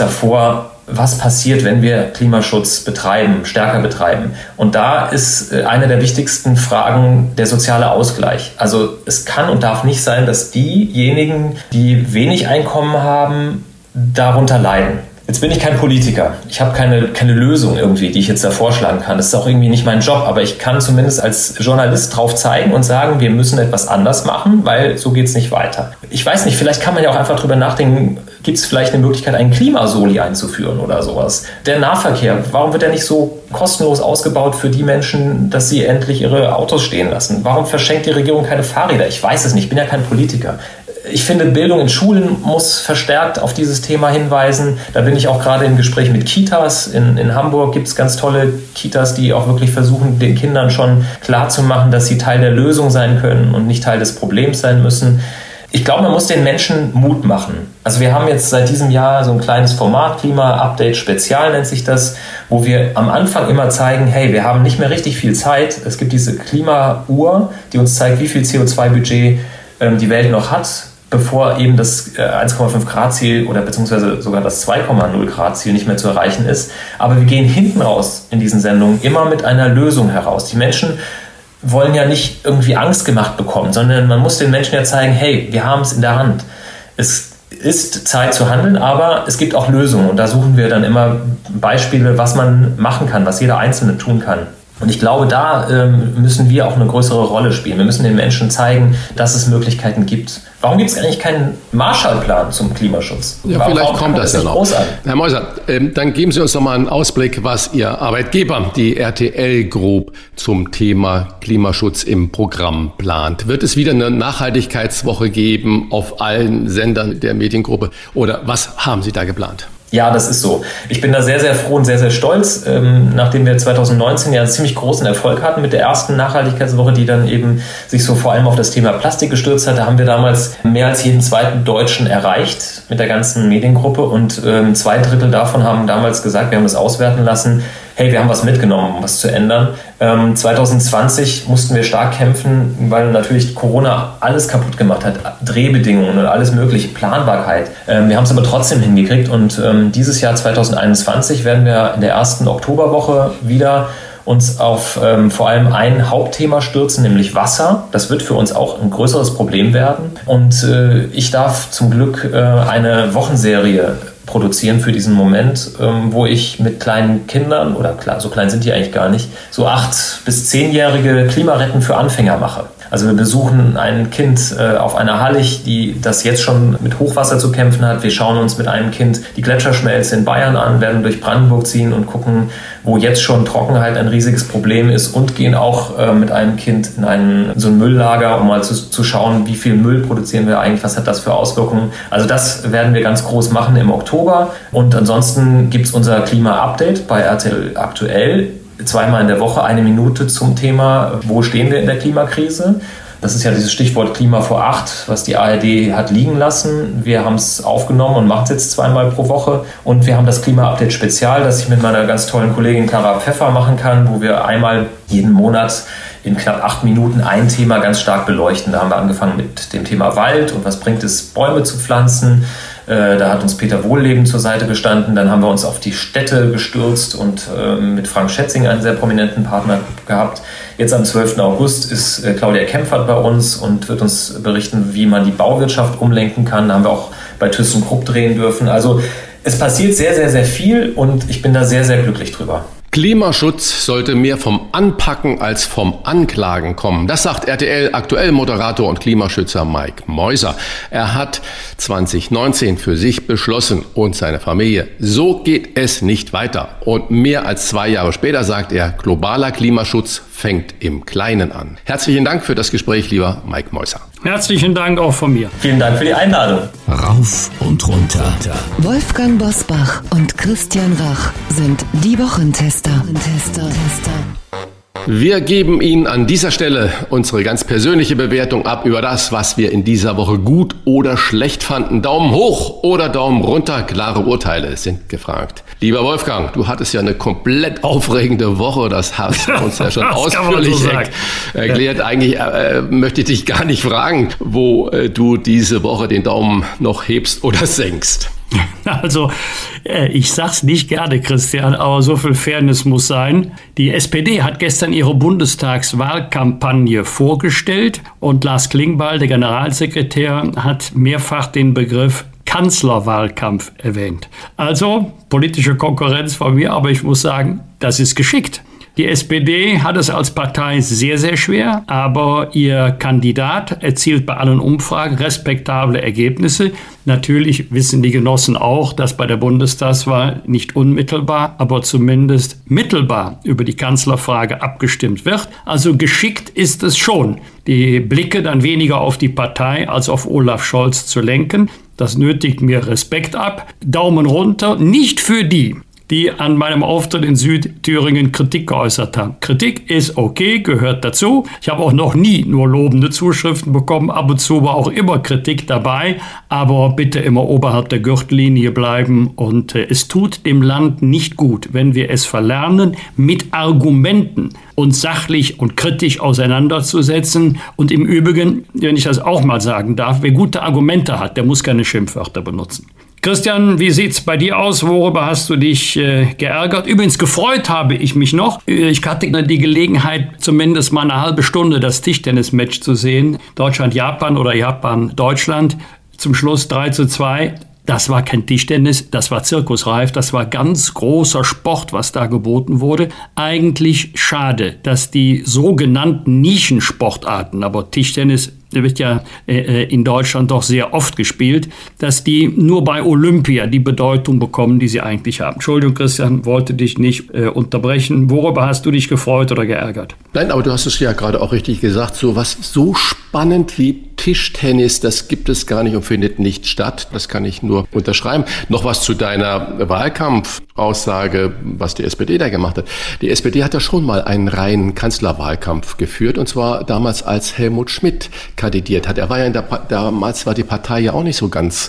H: davor, was passiert, wenn wir Klimaschutz betreiben, stärker betreiben. Und da ist äh, eine der wichtigsten Fragen der soziale Ausgleich. Also es kann und darf nicht sein, dass diejenigen, die wenig Einkommen haben, darunter leiden. Jetzt bin ich kein Politiker. Ich habe keine, keine Lösung irgendwie, die ich jetzt da vorschlagen kann. Das ist auch irgendwie nicht mein Job, aber ich kann zumindest als Journalist drauf zeigen und sagen, wir müssen etwas anders machen, weil so geht es nicht weiter. Ich weiß nicht, vielleicht kann man ja auch einfach drüber nachdenken, gibt es vielleicht eine Möglichkeit, einen Klimasoli einzuführen oder sowas. Der Nahverkehr, warum wird der nicht so kostenlos ausgebaut für die Menschen, dass sie endlich ihre Autos stehen lassen? Warum verschenkt die Regierung keine Fahrräder? Ich weiß es nicht, ich bin ja kein Politiker ich finde, Bildung in Schulen muss verstärkt auf dieses Thema hinweisen. Da bin ich auch gerade im Gespräch mit Kitas. In, in Hamburg gibt es ganz tolle Kitas, die auch wirklich versuchen, den Kindern schon klarzumachen, dass sie Teil der Lösung sein können und nicht Teil des Problems sein müssen. Ich glaube, man muss den Menschen Mut machen. Also wir haben jetzt seit diesem Jahr so ein kleines Format, Klima-Update Spezial nennt sich das, wo wir am Anfang immer zeigen, hey, wir haben nicht mehr richtig viel Zeit. Es gibt diese Klimauhr, die uns zeigt, wie viel CO2-Budget ähm, die Welt noch hat bevor eben das 1,5 äh, Grad Ziel oder beziehungsweise sogar das 2,0 Grad Ziel nicht mehr zu erreichen ist. Aber wir gehen hinten raus in diesen Sendungen immer mit einer Lösung heraus. Die Menschen wollen ja nicht irgendwie Angst gemacht bekommen, sondern man muss den Menschen ja zeigen, hey, wir haben es in der Hand. Es ist Zeit zu handeln, aber es gibt auch Lösungen und da suchen wir dann immer Beispiele, was man machen kann, was jeder Einzelne tun kann. Und ich glaube, da ähm, müssen wir auch eine größere Rolle spielen. Wir müssen den Menschen zeigen, dass es Möglichkeiten gibt. Warum gibt es eigentlich keinen Marshallplan zum Klimaschutz?
B: Ja,
H: warum,
B: vielleicht kommt das ja noch. Herr Meuser, ähm, dann geben Sie uns doch mal einen Ausblick, was Ihr Arbeitgeber, die RTL Group, zum Thema Klimaschutz im Programm plant. Wird es wieder eine Nachhaltigkeitswoche geben auf allen Sendern der Mediengruppe oder was haben Sie da geplant?
H: Ja, das ist so. Ich bin da sehr, sehr froh und sehr, sehr stolz, ähm, nachdem wir 2019 ja einen ziemlich großen Erfolg hatten mit der ersten Nachhaltigkeitswoche, die dann eben sich so vor allem auf das Thema Plastik gestürzt hat. Da haben wir damals mehr als jeden zweiten Deutschen erreicht mit der ganzen Mediengruppe und ähm, zwei Drittel davon haben damals gesagt, wir haben das auswerten lassen, hey, wir haben was mitgenommen, um was zu ändern. Ähm, 2020 mussten wir stark kämpfen, weil natürlich Corona alles kaputt gemacht hat, Drehbedingungen und alles mögliche, Planbarkeit. Ähm, wir haben es aber trotzdem hingekriegt und ähm, dieses Jahr 2021 werden wir in der ersten Oktoberwoche wieder uns auf ähm, vor allem ein Hauptthema stürzen, nämlich Wasser. Das wird für uns auch ein größeres Problem werden. Und äh, ich darf zum Glück äh, eine Wochenserie produzieren für diesen Moment, ähm, wo ich mit kleinen Kindern, oder klar, so klein sind die eigentlich gar nicht, so acht- bis zehnjährige Klimaretten für Anfänger mache. Also wir besuchen ein Kind äh, auf einer Hallig, die das jetzt schon mit Hochwasser zu kämpfen hat. Wir schauen uns mit einem Kind die Gletscherschmelze in Bayern an, werden durch Brandenburg ziehen und gucken, wo jetzt schon Trockenheit ein riesiges Problem ist und gehen auch äh, mit einem Kind in einen, so ein Mülllager, um mal zu, zu schauen, wie viel Müll produzieren wir eigentlich, was hat das für Auswirkungen. Also das werden wir ganz groß machen im Oktober. Und ansonsten gibt es unser Klima-Update bei RTL aktuell zweimal in der Woche eine Minute zum Thema, wo stehen wir in der Klimakrise. Das ist ja dieses Stichwort Klima vor acht, was die ARD hat liegen lassen. Wir haben es aufgenommen und machen es jetzt zweimal pro Woche. Und wir haben das Klima-Update Spezial, das ich mit meiner ganz tollen Kollegin Kara Pfeffer machen kann, wo wir einmal jeden Monat in knapp acht Minuten ein Thema ganz stark beleuchten. Da haben wir angefangen mit dem Thema Wald und was bringt es, Bäume zu pflanzen. Äh, da hat uns Peter Wohlleben zur Seite gestanden. Dann haben wir uns auf die Städte gestürzt und ähm, mit Frank Schätzing einen sehr prominenten Partner gehabt. Jetzt am 12. August ist äh, Claudia Kempfert bei uns und wird uns berichten, wie man die Bauwirtschaft umlenken kann. Da haben wir auch bei ThyssenKrupp drehen dürfen. Also es passiert sehr, sehr, sehr viel und ich bin da sehr, sehr glücklich drüber.
B: Klimaschutz sollte mehr vom Anpacken als vom Anklagen kommen. Das sagt RTL aktuell Moderator und Klimaschützer Mike Meuser. Er hat 2019 für sich beschlossen und seine Familie, so geht es nicht weiter. Und mehr als zwei Jahre später sagt er, globaler Klimaschutz fängt im Kleinen an. Herzlichen Dank für das Gespräch, lieber Mike Meuser.
A: Herzlichen Dank auch von mir.
H: Vielen Dank für die Einladung.
C: Rauf und runter.
E: Wolfgang Bosbach und Christian Rach sind die Wochentester. Tester.
B: Wir geben Ihnen an dieser Stelle unsere ganz persönliche Bewertung ab über das, was wir in dieser Woche gut oder schlecht fanden. Daumen hoch oder Daumen runter, klare Urteile sind gefragt. Lieber Wolfgang, du hattest ja eine komplett aufregende Woche, das hast du uns ja *laughs* schon ausführlich so erklärt. Eigentlich äh, möchte ich dich gar nicht fragen, wo äh, du diese Woche den Daumen noch hebst oder senkst. *laughs*
A: Also, äh, ich sag's nicht gerne, Christian, aber so viel Fairness muss sein. Die SPD hat gestern ihre Bundestagswahlkampagne vorgestellt und Lars Klingbeil, der Generalsekretär, hat mehrfach den Begriff Kanzlerwahlkampf erwähnt. Also politische Konkurrenz von mir, aber ich muss sagen, das ist geschickt. Die SPD hat es als Partei sehr, sehr schwer, aber ihr Kandidat erzielt bei allen Umfragen respektable Ergebnisse. Natürlich wissen die Genossen auch, dass bei der Bundestagswahl nicht unmittelbar, aber zumindest mittelbar über die Kanzlerfrage abgestimmt wird. Also geschickt ist es schon, die Blicke dann weniger auf die Partei als auf Olaf Scholz zu lenken. Das nötigt mir Respekt ab. Daumen runter, nicht für die, die an meinem Auftritt in Südthüringen Kritik geäußert haben. Kritik ist okay, gehört dazu. Ich habe auch noch nie nur lobende Zuschriften bekommen. Ab und zu war auch immer Kritik dabei. Aber bitte immer oberhalb der Gürtellinie bleiben. Und äh, es tut dem Land nicht gut, wenn wir es verlernen, mit Argumenten uns sachlich und kritisch auseinanderzusetzen. Und im Übrigen, wenn ich das auch mal sagen darf, wer gute Argumente hat, der muss keine Schimpfwörter benutzen. Christian, wie sieht's bei dir aus? Worüber hast du dich äh, geärgert? Übrigens gefreut habe ich mich noch. Ich hatte die Gelegenheit, zumindest mal eine halbe Stunde das Tischtennismatch zu sehen. Deutschland-Japan oder Japan-Deutschland. Zum Schluss 3 zu 2. Das war kein Tischtennis, das war Zirkusreif, das war ganz großer Sport, was da geboten wurde. Eigentlich schade, dass die sogenannten Nischensportarten, aber Tischtennis wird ja äh, äh, in Deutschland doch sehr oft gespielt, dass die nur bei Olympia die Bedeutung bekommen, die sie eigentlich haben. Entschuldigung, Christian, wollte dich nicht äh, unterbrechen. Worüber hast du dich gefreut oder geärgert?
B: Nein, aber du hast es ja gerade auch richtig gesagt. So was so spannend wie Tischtennis, das gibt es gar nicht und findet nicht statt. Das kann ich nur unterschreiben. Noch was zu deiner Wahlkampfaussage, was die SPD da gemacht hat. Die SPD hat ja schon mal einen reinen Kanzlerwahlkampf geführt und zwar damals als Helmut Schmidt kandidiert hat. Er war ja in der, damals war die Partei ja auch nicht so ganz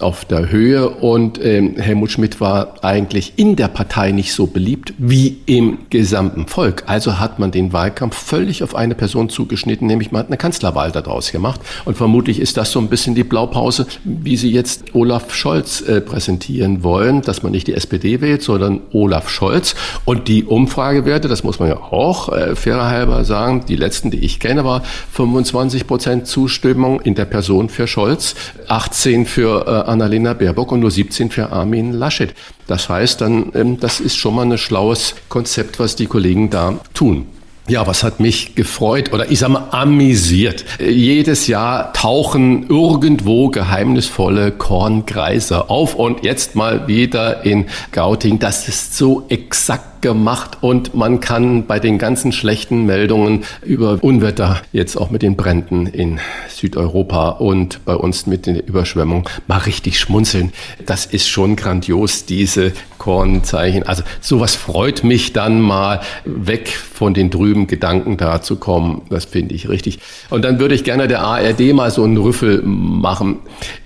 B: auf der Höhe und ähm, Helmut Schmidt war eigentlich in der Partei nicht so beliebt wie im gesamten Volk. Also hat man den Wahlkampf völlig auf eine Person zugeschnitten, nämlich man hat eine Kanzlerwahl daraus gemacht. Und vermutlich ist das so ein bisschen die Blaupause, wie Sie jetzt Olaf Scholz äh, präsentieren wollen, dass man nicht die SPD wählt, sondern Olaf Scholz. Und die Umfragewerte, das muss man ja auch äh, fairer halber sagen, die letzten, die ich kenne, war 25 Prozent Prozent Zustimmung in der Person für Scholz, 18 für äh, Annalena Baerbock und nur 17 für Armin Laschet. Das heißt dann, ähm, das ist schon mal ein schlaues Konzept, was die Kollegen da tun. Ja, was hat mich gefreut oder ich sage mal amüsiert. Jedes Jahr tauchen irgendwo geheimnisvolle Korngreiser auf und jetzt mal wieder in Gauting. Das ist so exakt gemacht und man kann bei den ganzen schlechten Meldungen über Unwetter, jetzt auch mit den Bränden in Südeuropa und bei uns mit den Überschwemmungen, mal richtig schmunzeln. Das ist schon grandios, diese Kornzeichen. Also sowas freut mich dann mal, weg von den trüben Gedanken da zu kommen. Das finde ich richtig. Und dann würde ich gerne der ARD mal so einen Rüffel machen.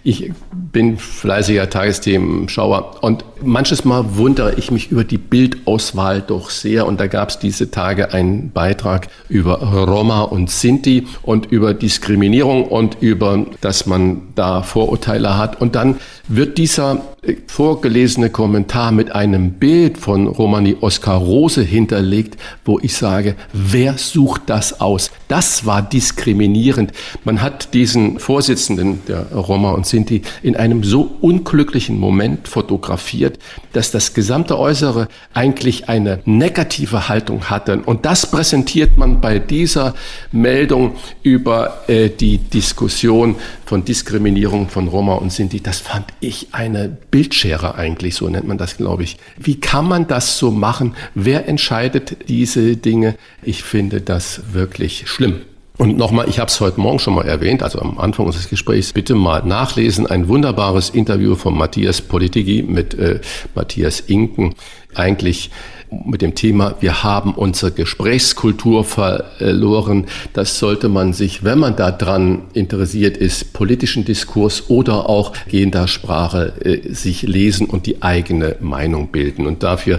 B: Ich bin fleißiger Tagesthemenschauer und manches Mal wundere ich mich über die Bildauswahl doch sehr. Und da gab es diese Tage einen Beitrag über Roma und Sinti und über Diskriminierung und über, dass man da Vorurteile hat. Und dann wird dieser äh, vorgelesene Kommentar mit einem Bild von Romani Oskar Rose hinterlegt, wo ich sage, wer sucht das aus? Das war diskriminierend. Man hat diesen Vorsitzenden der Roma und Sinti in einem so unglücklichen Moment fotografiert, dass das gesamte Äußere eigentlich eine negative Haltung hatte. Und das präsentiert man bei dieser Meldung über äh, die Diskussion von Diskriminierung von Roma und Sinti. Das fand ich eine Bildschere eigentlich, so nennt man das, glaube ich. Wie kann man das so machen? Wer entscheidet diese Dinge? Ich finde das wirklich schlimm. Und nochmal, ich habe es heute Morgen schon mal erwähnt, also am Anfang unseres Gesprächs, bitte mal nachlesen, ein wunderbares Interview von Matthias Politigi mit äh, Matthias Inken, eigentlich mit dem Thema, wir haben unsere Gesprächskultur verloren. Das sollte man sich, wenn man daran interessiert ist, politischen Diskurs oder auch gehender Sprache, äh, sich lesen und die eigene Meinung bilden. Und dafür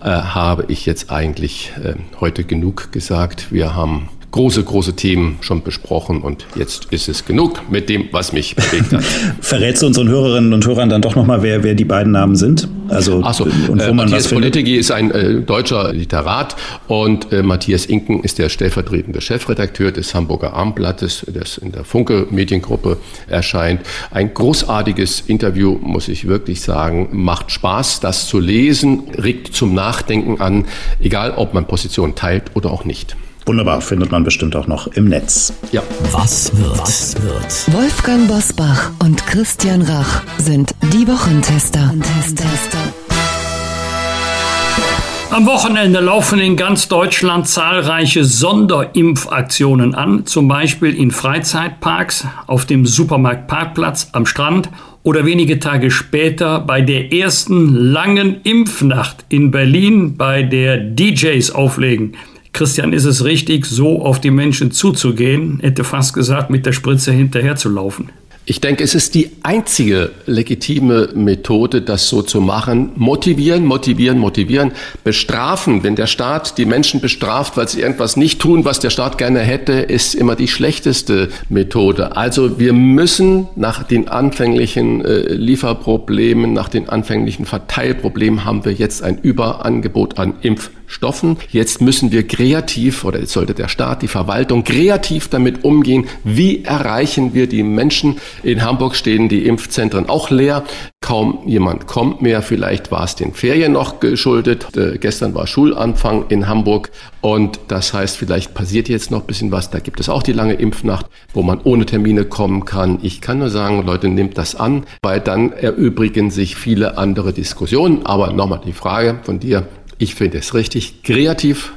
B: äh, habe ich jetzt eigentlich äh, heute genug gesagt. Wir haben große, große Themen schon besprochen und jetzt ist es genug mit dem, was mich bewegt hat. *laughs*
D: Verrätst du unseren Hörerinnen und Hörern dann doch nochmal, wer, wer die beiden Namen sind?
B: Also, so, und wo äh, man Matthias Politegi ist ein äh, deutscher Literat und äh, Matthias Inken ist der stellvertretende Chefredakteur des Hamburger Abendblattes, das in der Funke Mediengruppe erscheint. Ein großartiges Interview, muss ich wirklich sagen. Macht Spaß, das zu lesen, regt zum Nachdenken an, egal ob man Position teilt oder auch nicht.
D: Wunderbar, findet man bestimmt auch noch im Netz.
C: Ja. Was wird? Was wird?
E: Wolfgang Bosbach und Christian Rach sind die Wochentester.
A: Am Wochenende laufen in ganz Deutschland zahlreiche Sonderimpfaktionen an, zum Beispiel in Freizeitparks, auf dem Supermarktparkplatz, am Strand oder wenige Tage später bei der ersten langen Impfnacht in Berlin, bei der DJs auflegen. Christian, ist es richtig, so auf die Menschen zuzugehen, hätte fast gesagt, mit der Spritze hinterherzulaufen?
B: Ich denke, es ist die einzige legitime Methode, das so zu machen. Motivieren, motivieren, motivieren. Bestrafen, wenn der Staat die Menschen bestraft, weil sie irgendwas nicht tun, was der Staat gerne hätte, ist immer die schlechteste Methode. Also wir müssen nach den anfänglichen äh, Lieferproblemen, nach den anfänglichen Verteilproblemen haben wir jetzt ein Überangebot an Impfstoffen. Stoffen. Jetzt müssen wir kreativ, oder jetzt sollte der Staat, die Verwaltung kreativ damit umgehen, wie erreichen wir die Menschen. In Hamburg stehen die Impfzentren auch leer. Kaum jemand kommt mehr. Vielleicht war es den Ferien noch geschuldet. Äh, gestern war Schulanfang in Hamburg. Und das heißt, vielleicht passiert jetzt noch ein bisschen was. Da gibt es auch die lange Impfnacht, wo man ohne Termine kommen kann. Ich kann nur sagen, Leute, nehmt das an, weil dann erübrigen sich viele andere Diskussionen. Aber nochmal die Frage von dir, ich finde es richtig, kreativ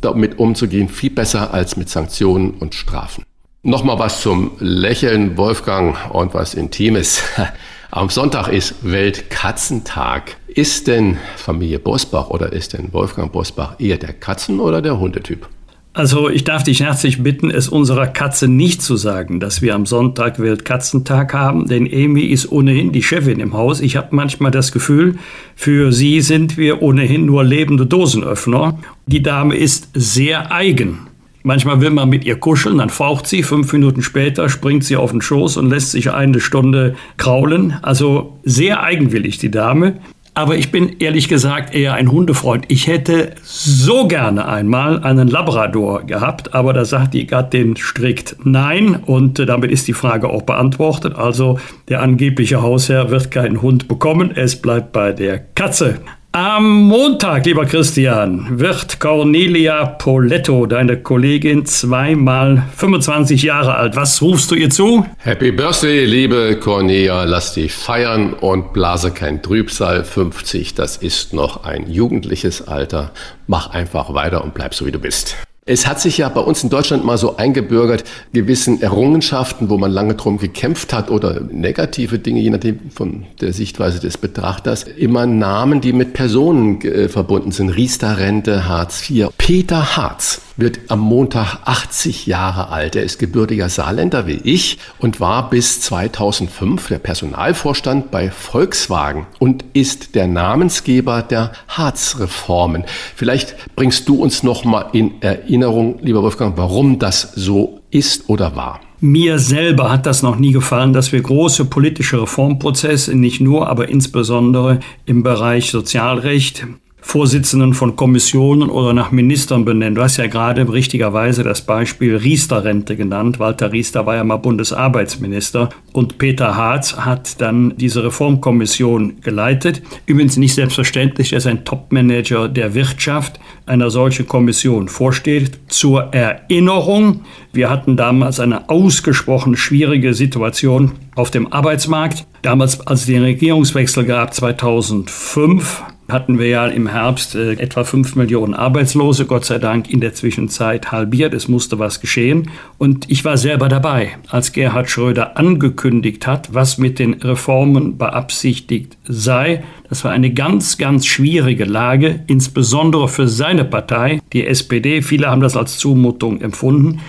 B: damit umzugehen, viel besser als mit Sanktionen und Strafen. Nochmal was zum Lächeln, Wolfgang, und was Intimes. *laughs* Am Sonntag ist Weltkatzentag. Ist denn Familie Bosbach oder ist denn Wolfgang Bosbach eher der Katzen- oder der Hundetyp?
A: Also ich darf dich herzlich bitten, es unserer Katze nicht zu sagen, dass wir am Sonntag Weltkatzentag haben, denn Amy ist ohnehin die Chefin im Haus. Ich habe manchmal das Gefühl, für sie sind wir ohnehin nur lebende Dosenöffner. Die Dame ist sehr eigen. Manchmal will man mit ihr kuscheln, dann faucht sie, fünf Minuten später springt sie auf den Schoß und lässt sich eine Stunde kraulen. Also sehr eigenwillig die Dame. Aber ich bin ehrlich gesagt eher ein Hundefreund. Ich hätte so gerne einmal einen Labrador gehabt, aber da sagt die Gattin strikt nein und damit ist die Frage auch beantwortet. Also der angebliche Hausherr wird keinen Hund bekommen, es bleibt bei der Katze. Am Montag, lieber Christian, wird Cornelia Poletto, deine Kollegin, zweimal 25 Jahre alt. Was rufst du ihr zu?
B: Happy Birthday, liebe Cornelia. Lass dich feiern und blase kein Trübsal. 50, das ist noch ein jugendliches Alter. Mach einfach weiter und bleib so, wie du bist. Es hat sich ja bei uns in Deutschland mal so eingebürgert, gewissen Errungenschaften, wo man lange drum gekämpft hat oder negative Dinge, je nachdem von der Sichtweise des Betrachters, immer Namen, die mit Personen äh, verbunden sind. Riester-Rente, Hartz IV. Peter Harz wird am Montag 80 Jahre alt. Er ist gebürtiger Saarländer wie ich und war bis 2005 der Personalvorstand bei Volkswagen und ist der Namensgeber der Harz-Reformen. Vielleicht bringst du uns noch mal in Erinnerung, lieber Wolfgang, warum das so ist oder war.
A: Mir selber hat das noch nie gefallen, dass wir große politische Reformprozesse, nicht nur, aber insbesondere im Bereich Sozialrecht, Vorsitzenden von Kommissionen oder nach Ministern benennen. Du hast ja gerade richtigerweise das Beispiel Riester-Rente genannt. Walter Riester war ja mal Bundesarbeitsminister und Peter Harz hat dann diese Reformkommission geleitet. Übrigens nicht selbstverständlich, er ist ein Topmanager der Wirtschaft. Einer solchen Kommission vorsteht. Zur Erinnerung, wir hatten damals eine ausgesprochen schwierige Situation auf dem Arbeitsmarkt. Damals, als es den Regierungswechsel gab, 2005, hatten wir ja im Herbst äh, etwa fünf Millionen Arbeitslose, Gott sei Dank in der Zwischenzeit halbiert. Es musste was geschehen. Und ich war selber dabei, als Gerhard Schröder angekündigt hat, was mit den Reformen beabsichtigt sei. Das war eine ganz, ganz schwierige Lage, insbesondere für seine Partei, die SPD. Viele haben das als Zumutung empfunden.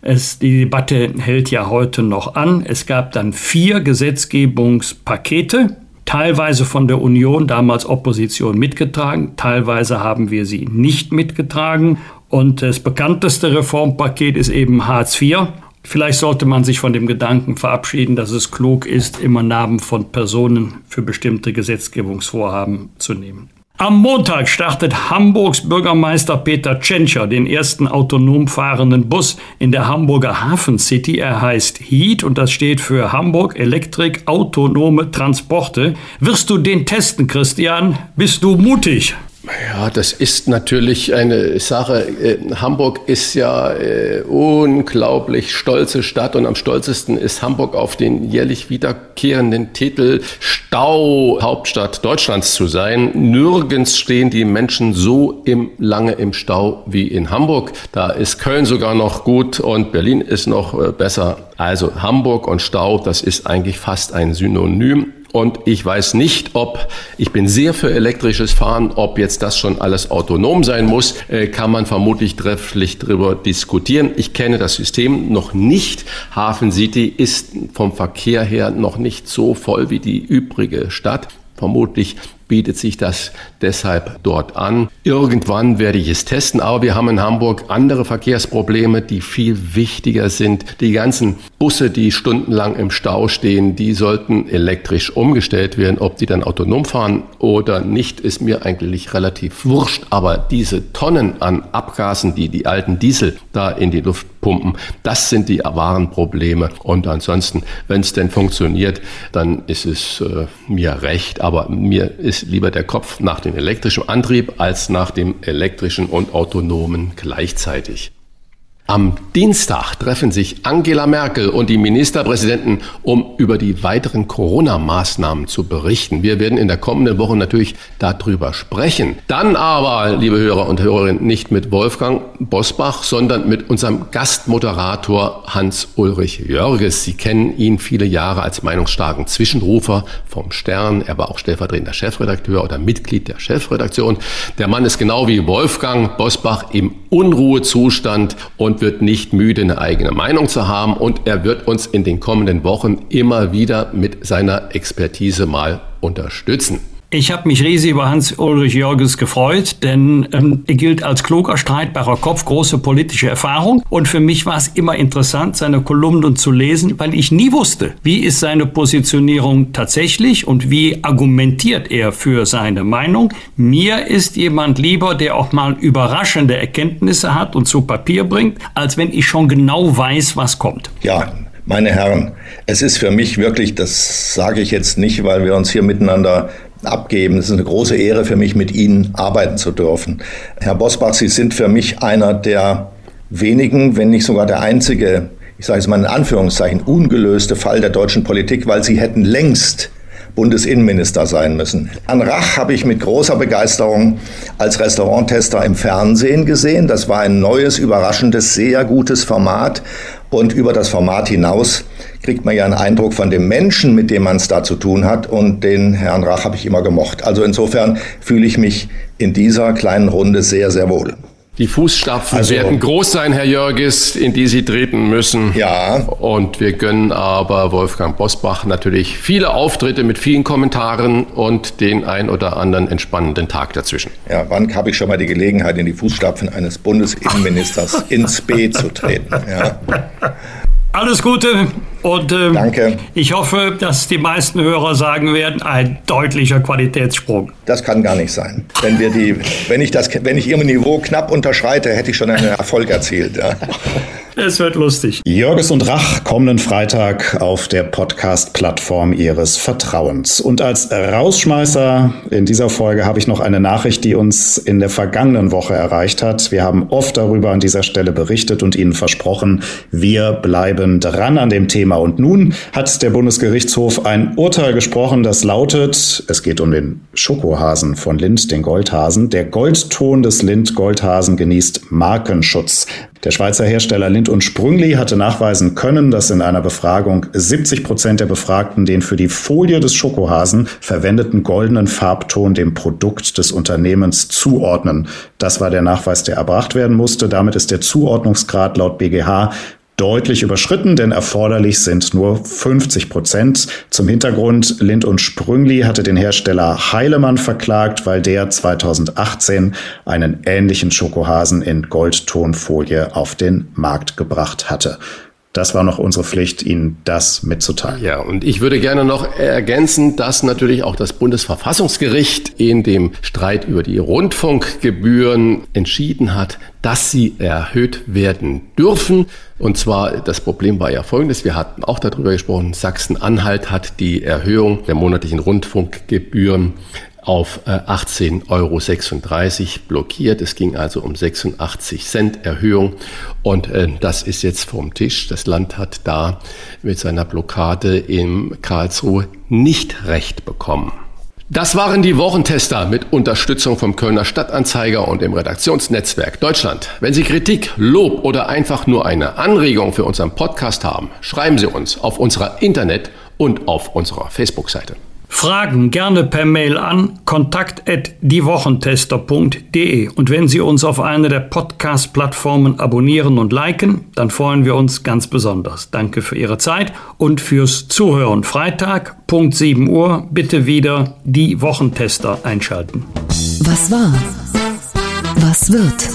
A: Es, die Debatte hält ja heute noch an. Es gab dann vier Gesetzgebungspakete teilweise von der Union, damals Opposition, mitgetragen, teilweise haben wir sie nicht mitgetragen. Und das bekannteste Reformpaket ist eben Hartz IV. Vielleicht sollte man sich von dem Gedanken verabschieden, dass es klug ist, immer Namen von Personen für bestimmte Gesetzgebungsvorhaben zu nehmen. Am Montag startet Hamburgs Bürgermeister Peter Tschentscher den ersten autonom fahrenden Bus in der Hamburger Hafen City. Er heißt HEAT und das steht für Hamburg Elektrik Autonome Transporte. Wirst du den testen, Christian? Bist du mutig?
B: Ja, das ist natürlich eine Sache. Hamburg ist ja äh, unglaublich stolze Stadt und am stolzesten ist Hamburg auf den jährlich wiederkehrenden Titel Stau Hauptstadt Deutschlands zu sein. Nirgends stehen die Menschen so im, lange im Stau wie in Hamburg. Da ist Köln sogar noch gut und Berlin ist noch äh, besser. Also Hamburg und Stau, das ist eigentlich fast ein Synonym. Und ich weiß nicht, ob, ich bin sehr für elektrisches Fahren, ob jetzt das schon alles autonom sein muss, äh, kann man vermutlich trefflich darüber diskutieren. Ich kenne das System noch nicht. Hafen City ist vom Verkehr her noch nicht so voll wie die übrige Stadt. Vermutlich bietet sich das deshalb dort an. Irgendwann werde ich es testen, aber wir haben in Hamburg andere Verkehrsprobleme, die viel wichtiger sind. Die ganzen Busse, die stundenlang im Stau stehen, die sollten elektrisch umgestellt werden. Ob die dann autonom fahren oder nicht, ist mir eigentlich relativ wurscht. Aber diese Tonnen an Abgasen, die die alten Diesel da in die Luft pumpen, das sind die wahren Probleme. Und ansonsten, wenn es denn funktioniert, dann ist es äh, mir recht. Aber mir ist lieber der Kopf nach dem elektrischen Antrieb als nach dem elektrischen und autonomen gleichzeitig. Am Dienstag treffen sich Angela Merkel und die Ministerpräsidenten, um über die weiteren Corona-Maßnahmen zu berichten. Wir werden in der kommenden Woche natürlich darüber sprechen. Dann aber, liebe Hörer und Hörerinnen, nicht mit Wolfgang Bosbach, sondern mit unserem Gastmoderator Hans-Ulrich Jörges. Sie kennen ihn viele Jahre als meinungsstarken Zwischenrufer vom Stern. Er war auch stellvertretender Chefredakteur oder Mitglied der Chefredaktion. Der Mann ist genau wie Wolfgang Bosbach im Unruhezustand und und wird nicht müde, eine eigene Meinung zu haben. Und er wird uns in den kommenden Wochen immer wieder mit seiner Expertise mal unterstützen.
A: Ich habe mich riesig über Hans-Ulrich Jörges gefreut, denn ähm, er gilt als kluger, streitbarer Kopf, große politische Erfahrung. Und für mich war es immer interessant, seine Kolumnen zu lesen, weil ich nie wusste, wie ist seine Positionierung tatsächlich und wie argumentiert er für seine Meinung. Mir ist jemand lieber, der auch mal überraschende Erkenntnisse hat und zu Papier bringt, als wenn ich schon genau weiß, was kommt.
I: Ja, meine Herren, es ist für mich wirklich, das sage ich jetzt nicht, weil wir uns hier miteinander abgeben. Es ist eine große Ehre für mich, mit Ihnen arbeiten zu dürfen. Herr Bosbach, Sie sind für mich einer der wenigen, wenn nicht sogar der einzige, ich sage es mal in Anführungszeichen, ungelöste Fall der deutschen Politik, weil Sie hätten längst Bundesinnenminister sein müssen. An Rach habe ich mit großer Begeisterung als Restauranttester im Fernsehen gesehen. Das war ein neues, überraschendes, sehr gutes Format. Und über das Format hinaus kriegt man ja einen Eindruck von dem Menschen, mit dem man es da zu tun hat. Und den Herrn Rach habe ich immer gemocht. Also insofern fühle ich mich in dieser kleinen Runde sehr, sehr wohl.
B: Die Fußstapfen also, werden groß sein, Herr Jörges, in die Sie treten müssen.
I: Ja.
B: Und wir gönnen aber Wolfgang Bosbach natürlich viele Auftritte mit vielen Kommentaren und den ein oder anderen entspannenden Tag dazwischen.
I: Ja, wann habe ich schon mal die Gelegenheit, in die Fußstapfen eines Bundesinnenministers *laughs* ins B zu treten? Ja.
A: Alles Gute und
I: ähm, Danke.
A: ich hoffe, dass die meisten Hörer sagen werden, ein deutlicher Qualitätssprung.
I: Das kann gar nicht sein. Wenn, wir die, wenn, ich, das, wenn ich Ihr Niveau knapp unterschreite, hätte ich schon einen Erfolg erzielt. Ja.
A: Es wird lustig.
D: Jörges und Rach kommenden Freitag auf der Podcast-Plattform Ihres Vertrauens. Und als Rausschmeißer in dieser Folge habe ich noch eine Nachricht, die uns in der vergangenen Woche erreicht hat. Wir haben oft darüber an dieser Stelle berichtet und Ihnen versprochen, wir bleiben dran an dem Thema. Und nun hat der Bundesgerichtshof ein Urteil gesprochen, das lautet, es geht um den Schokohasen von Lind, den Goldhasen. Der Goldton des Lind-Goldhasen genießt Markenschutz. Der Schweizer Hersteller Lind und Sprüngli hatte nachweisen können, dass in einer Befragung 70 Prozent der Befragten den für die Folie des Schokohasen verwendeten goldenen Farbton dem Produkt des Unternehmens zuordnen. Das war der Nachweis, der erbracht werden musste. Damit ist der Zuordnungsgrad laut BGH deutlich überschritten, denn erforderlich sind nur 50 Prozent. Zum Hintergrund, Lind und Sprüngli hatte den Hersteller Heilemann verklagt, weil der 2018 einen ähnlichen Schokohasen in Goldtonfolie auf den Markt gebracht hatte. Das war noch unsere Pflicht, Ihnen das mitzuteilen.
B: Ja, und ich würde gerne noch ergänzen, dass natürlich auch das Bundesverfassungsgericht in dem Streit über die Rundfunkgebühren entschieden hat, dass sie erhöht werden dürfen. Und zwar, das Problem war ja folgendes, wir hatten auch darüber gesprochen, Sachsen-Anhalt hat die Erhöhung der monatlichen Rundfunkgebühren auf 18,36 äh, Euro blockiert. Es ging also um 86 Cent Erhöhung und äh, das ist jetzt vom Tisch. Das Land hat da mit seiner Blockade im Karlsruhe nicht recht bekommen. Das waren die Wochentester mit Unterstützung vom Kölner Stadtanzeiger und dem Redaktionsnetzwerk Deutschland. Wenn Sie Kritik, Lob oder einfach nur eine Anregung für unseren Podcast haben, schreiben Sie uns auf unserer Internet- und auf unserer Facebook-Seite.
A: Fragen gerne per Mail an kontakt@diewochentester.de und wenn Sie uns auf einer der Podcast Plattformen abonnieren und liken, dann freuen wir uns ganz besonders. Danke für Ihre Zeit und fürs Zuhören. Freitag Punkt 7 Uhr bitte wieder die Wochentester einschalten.
E: Was war? Was wird?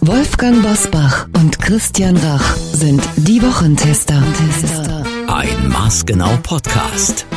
E: Wolfgang Bosbach und Christian Rach sind die Wochentester.
C: Ein Maßgenau Podcast.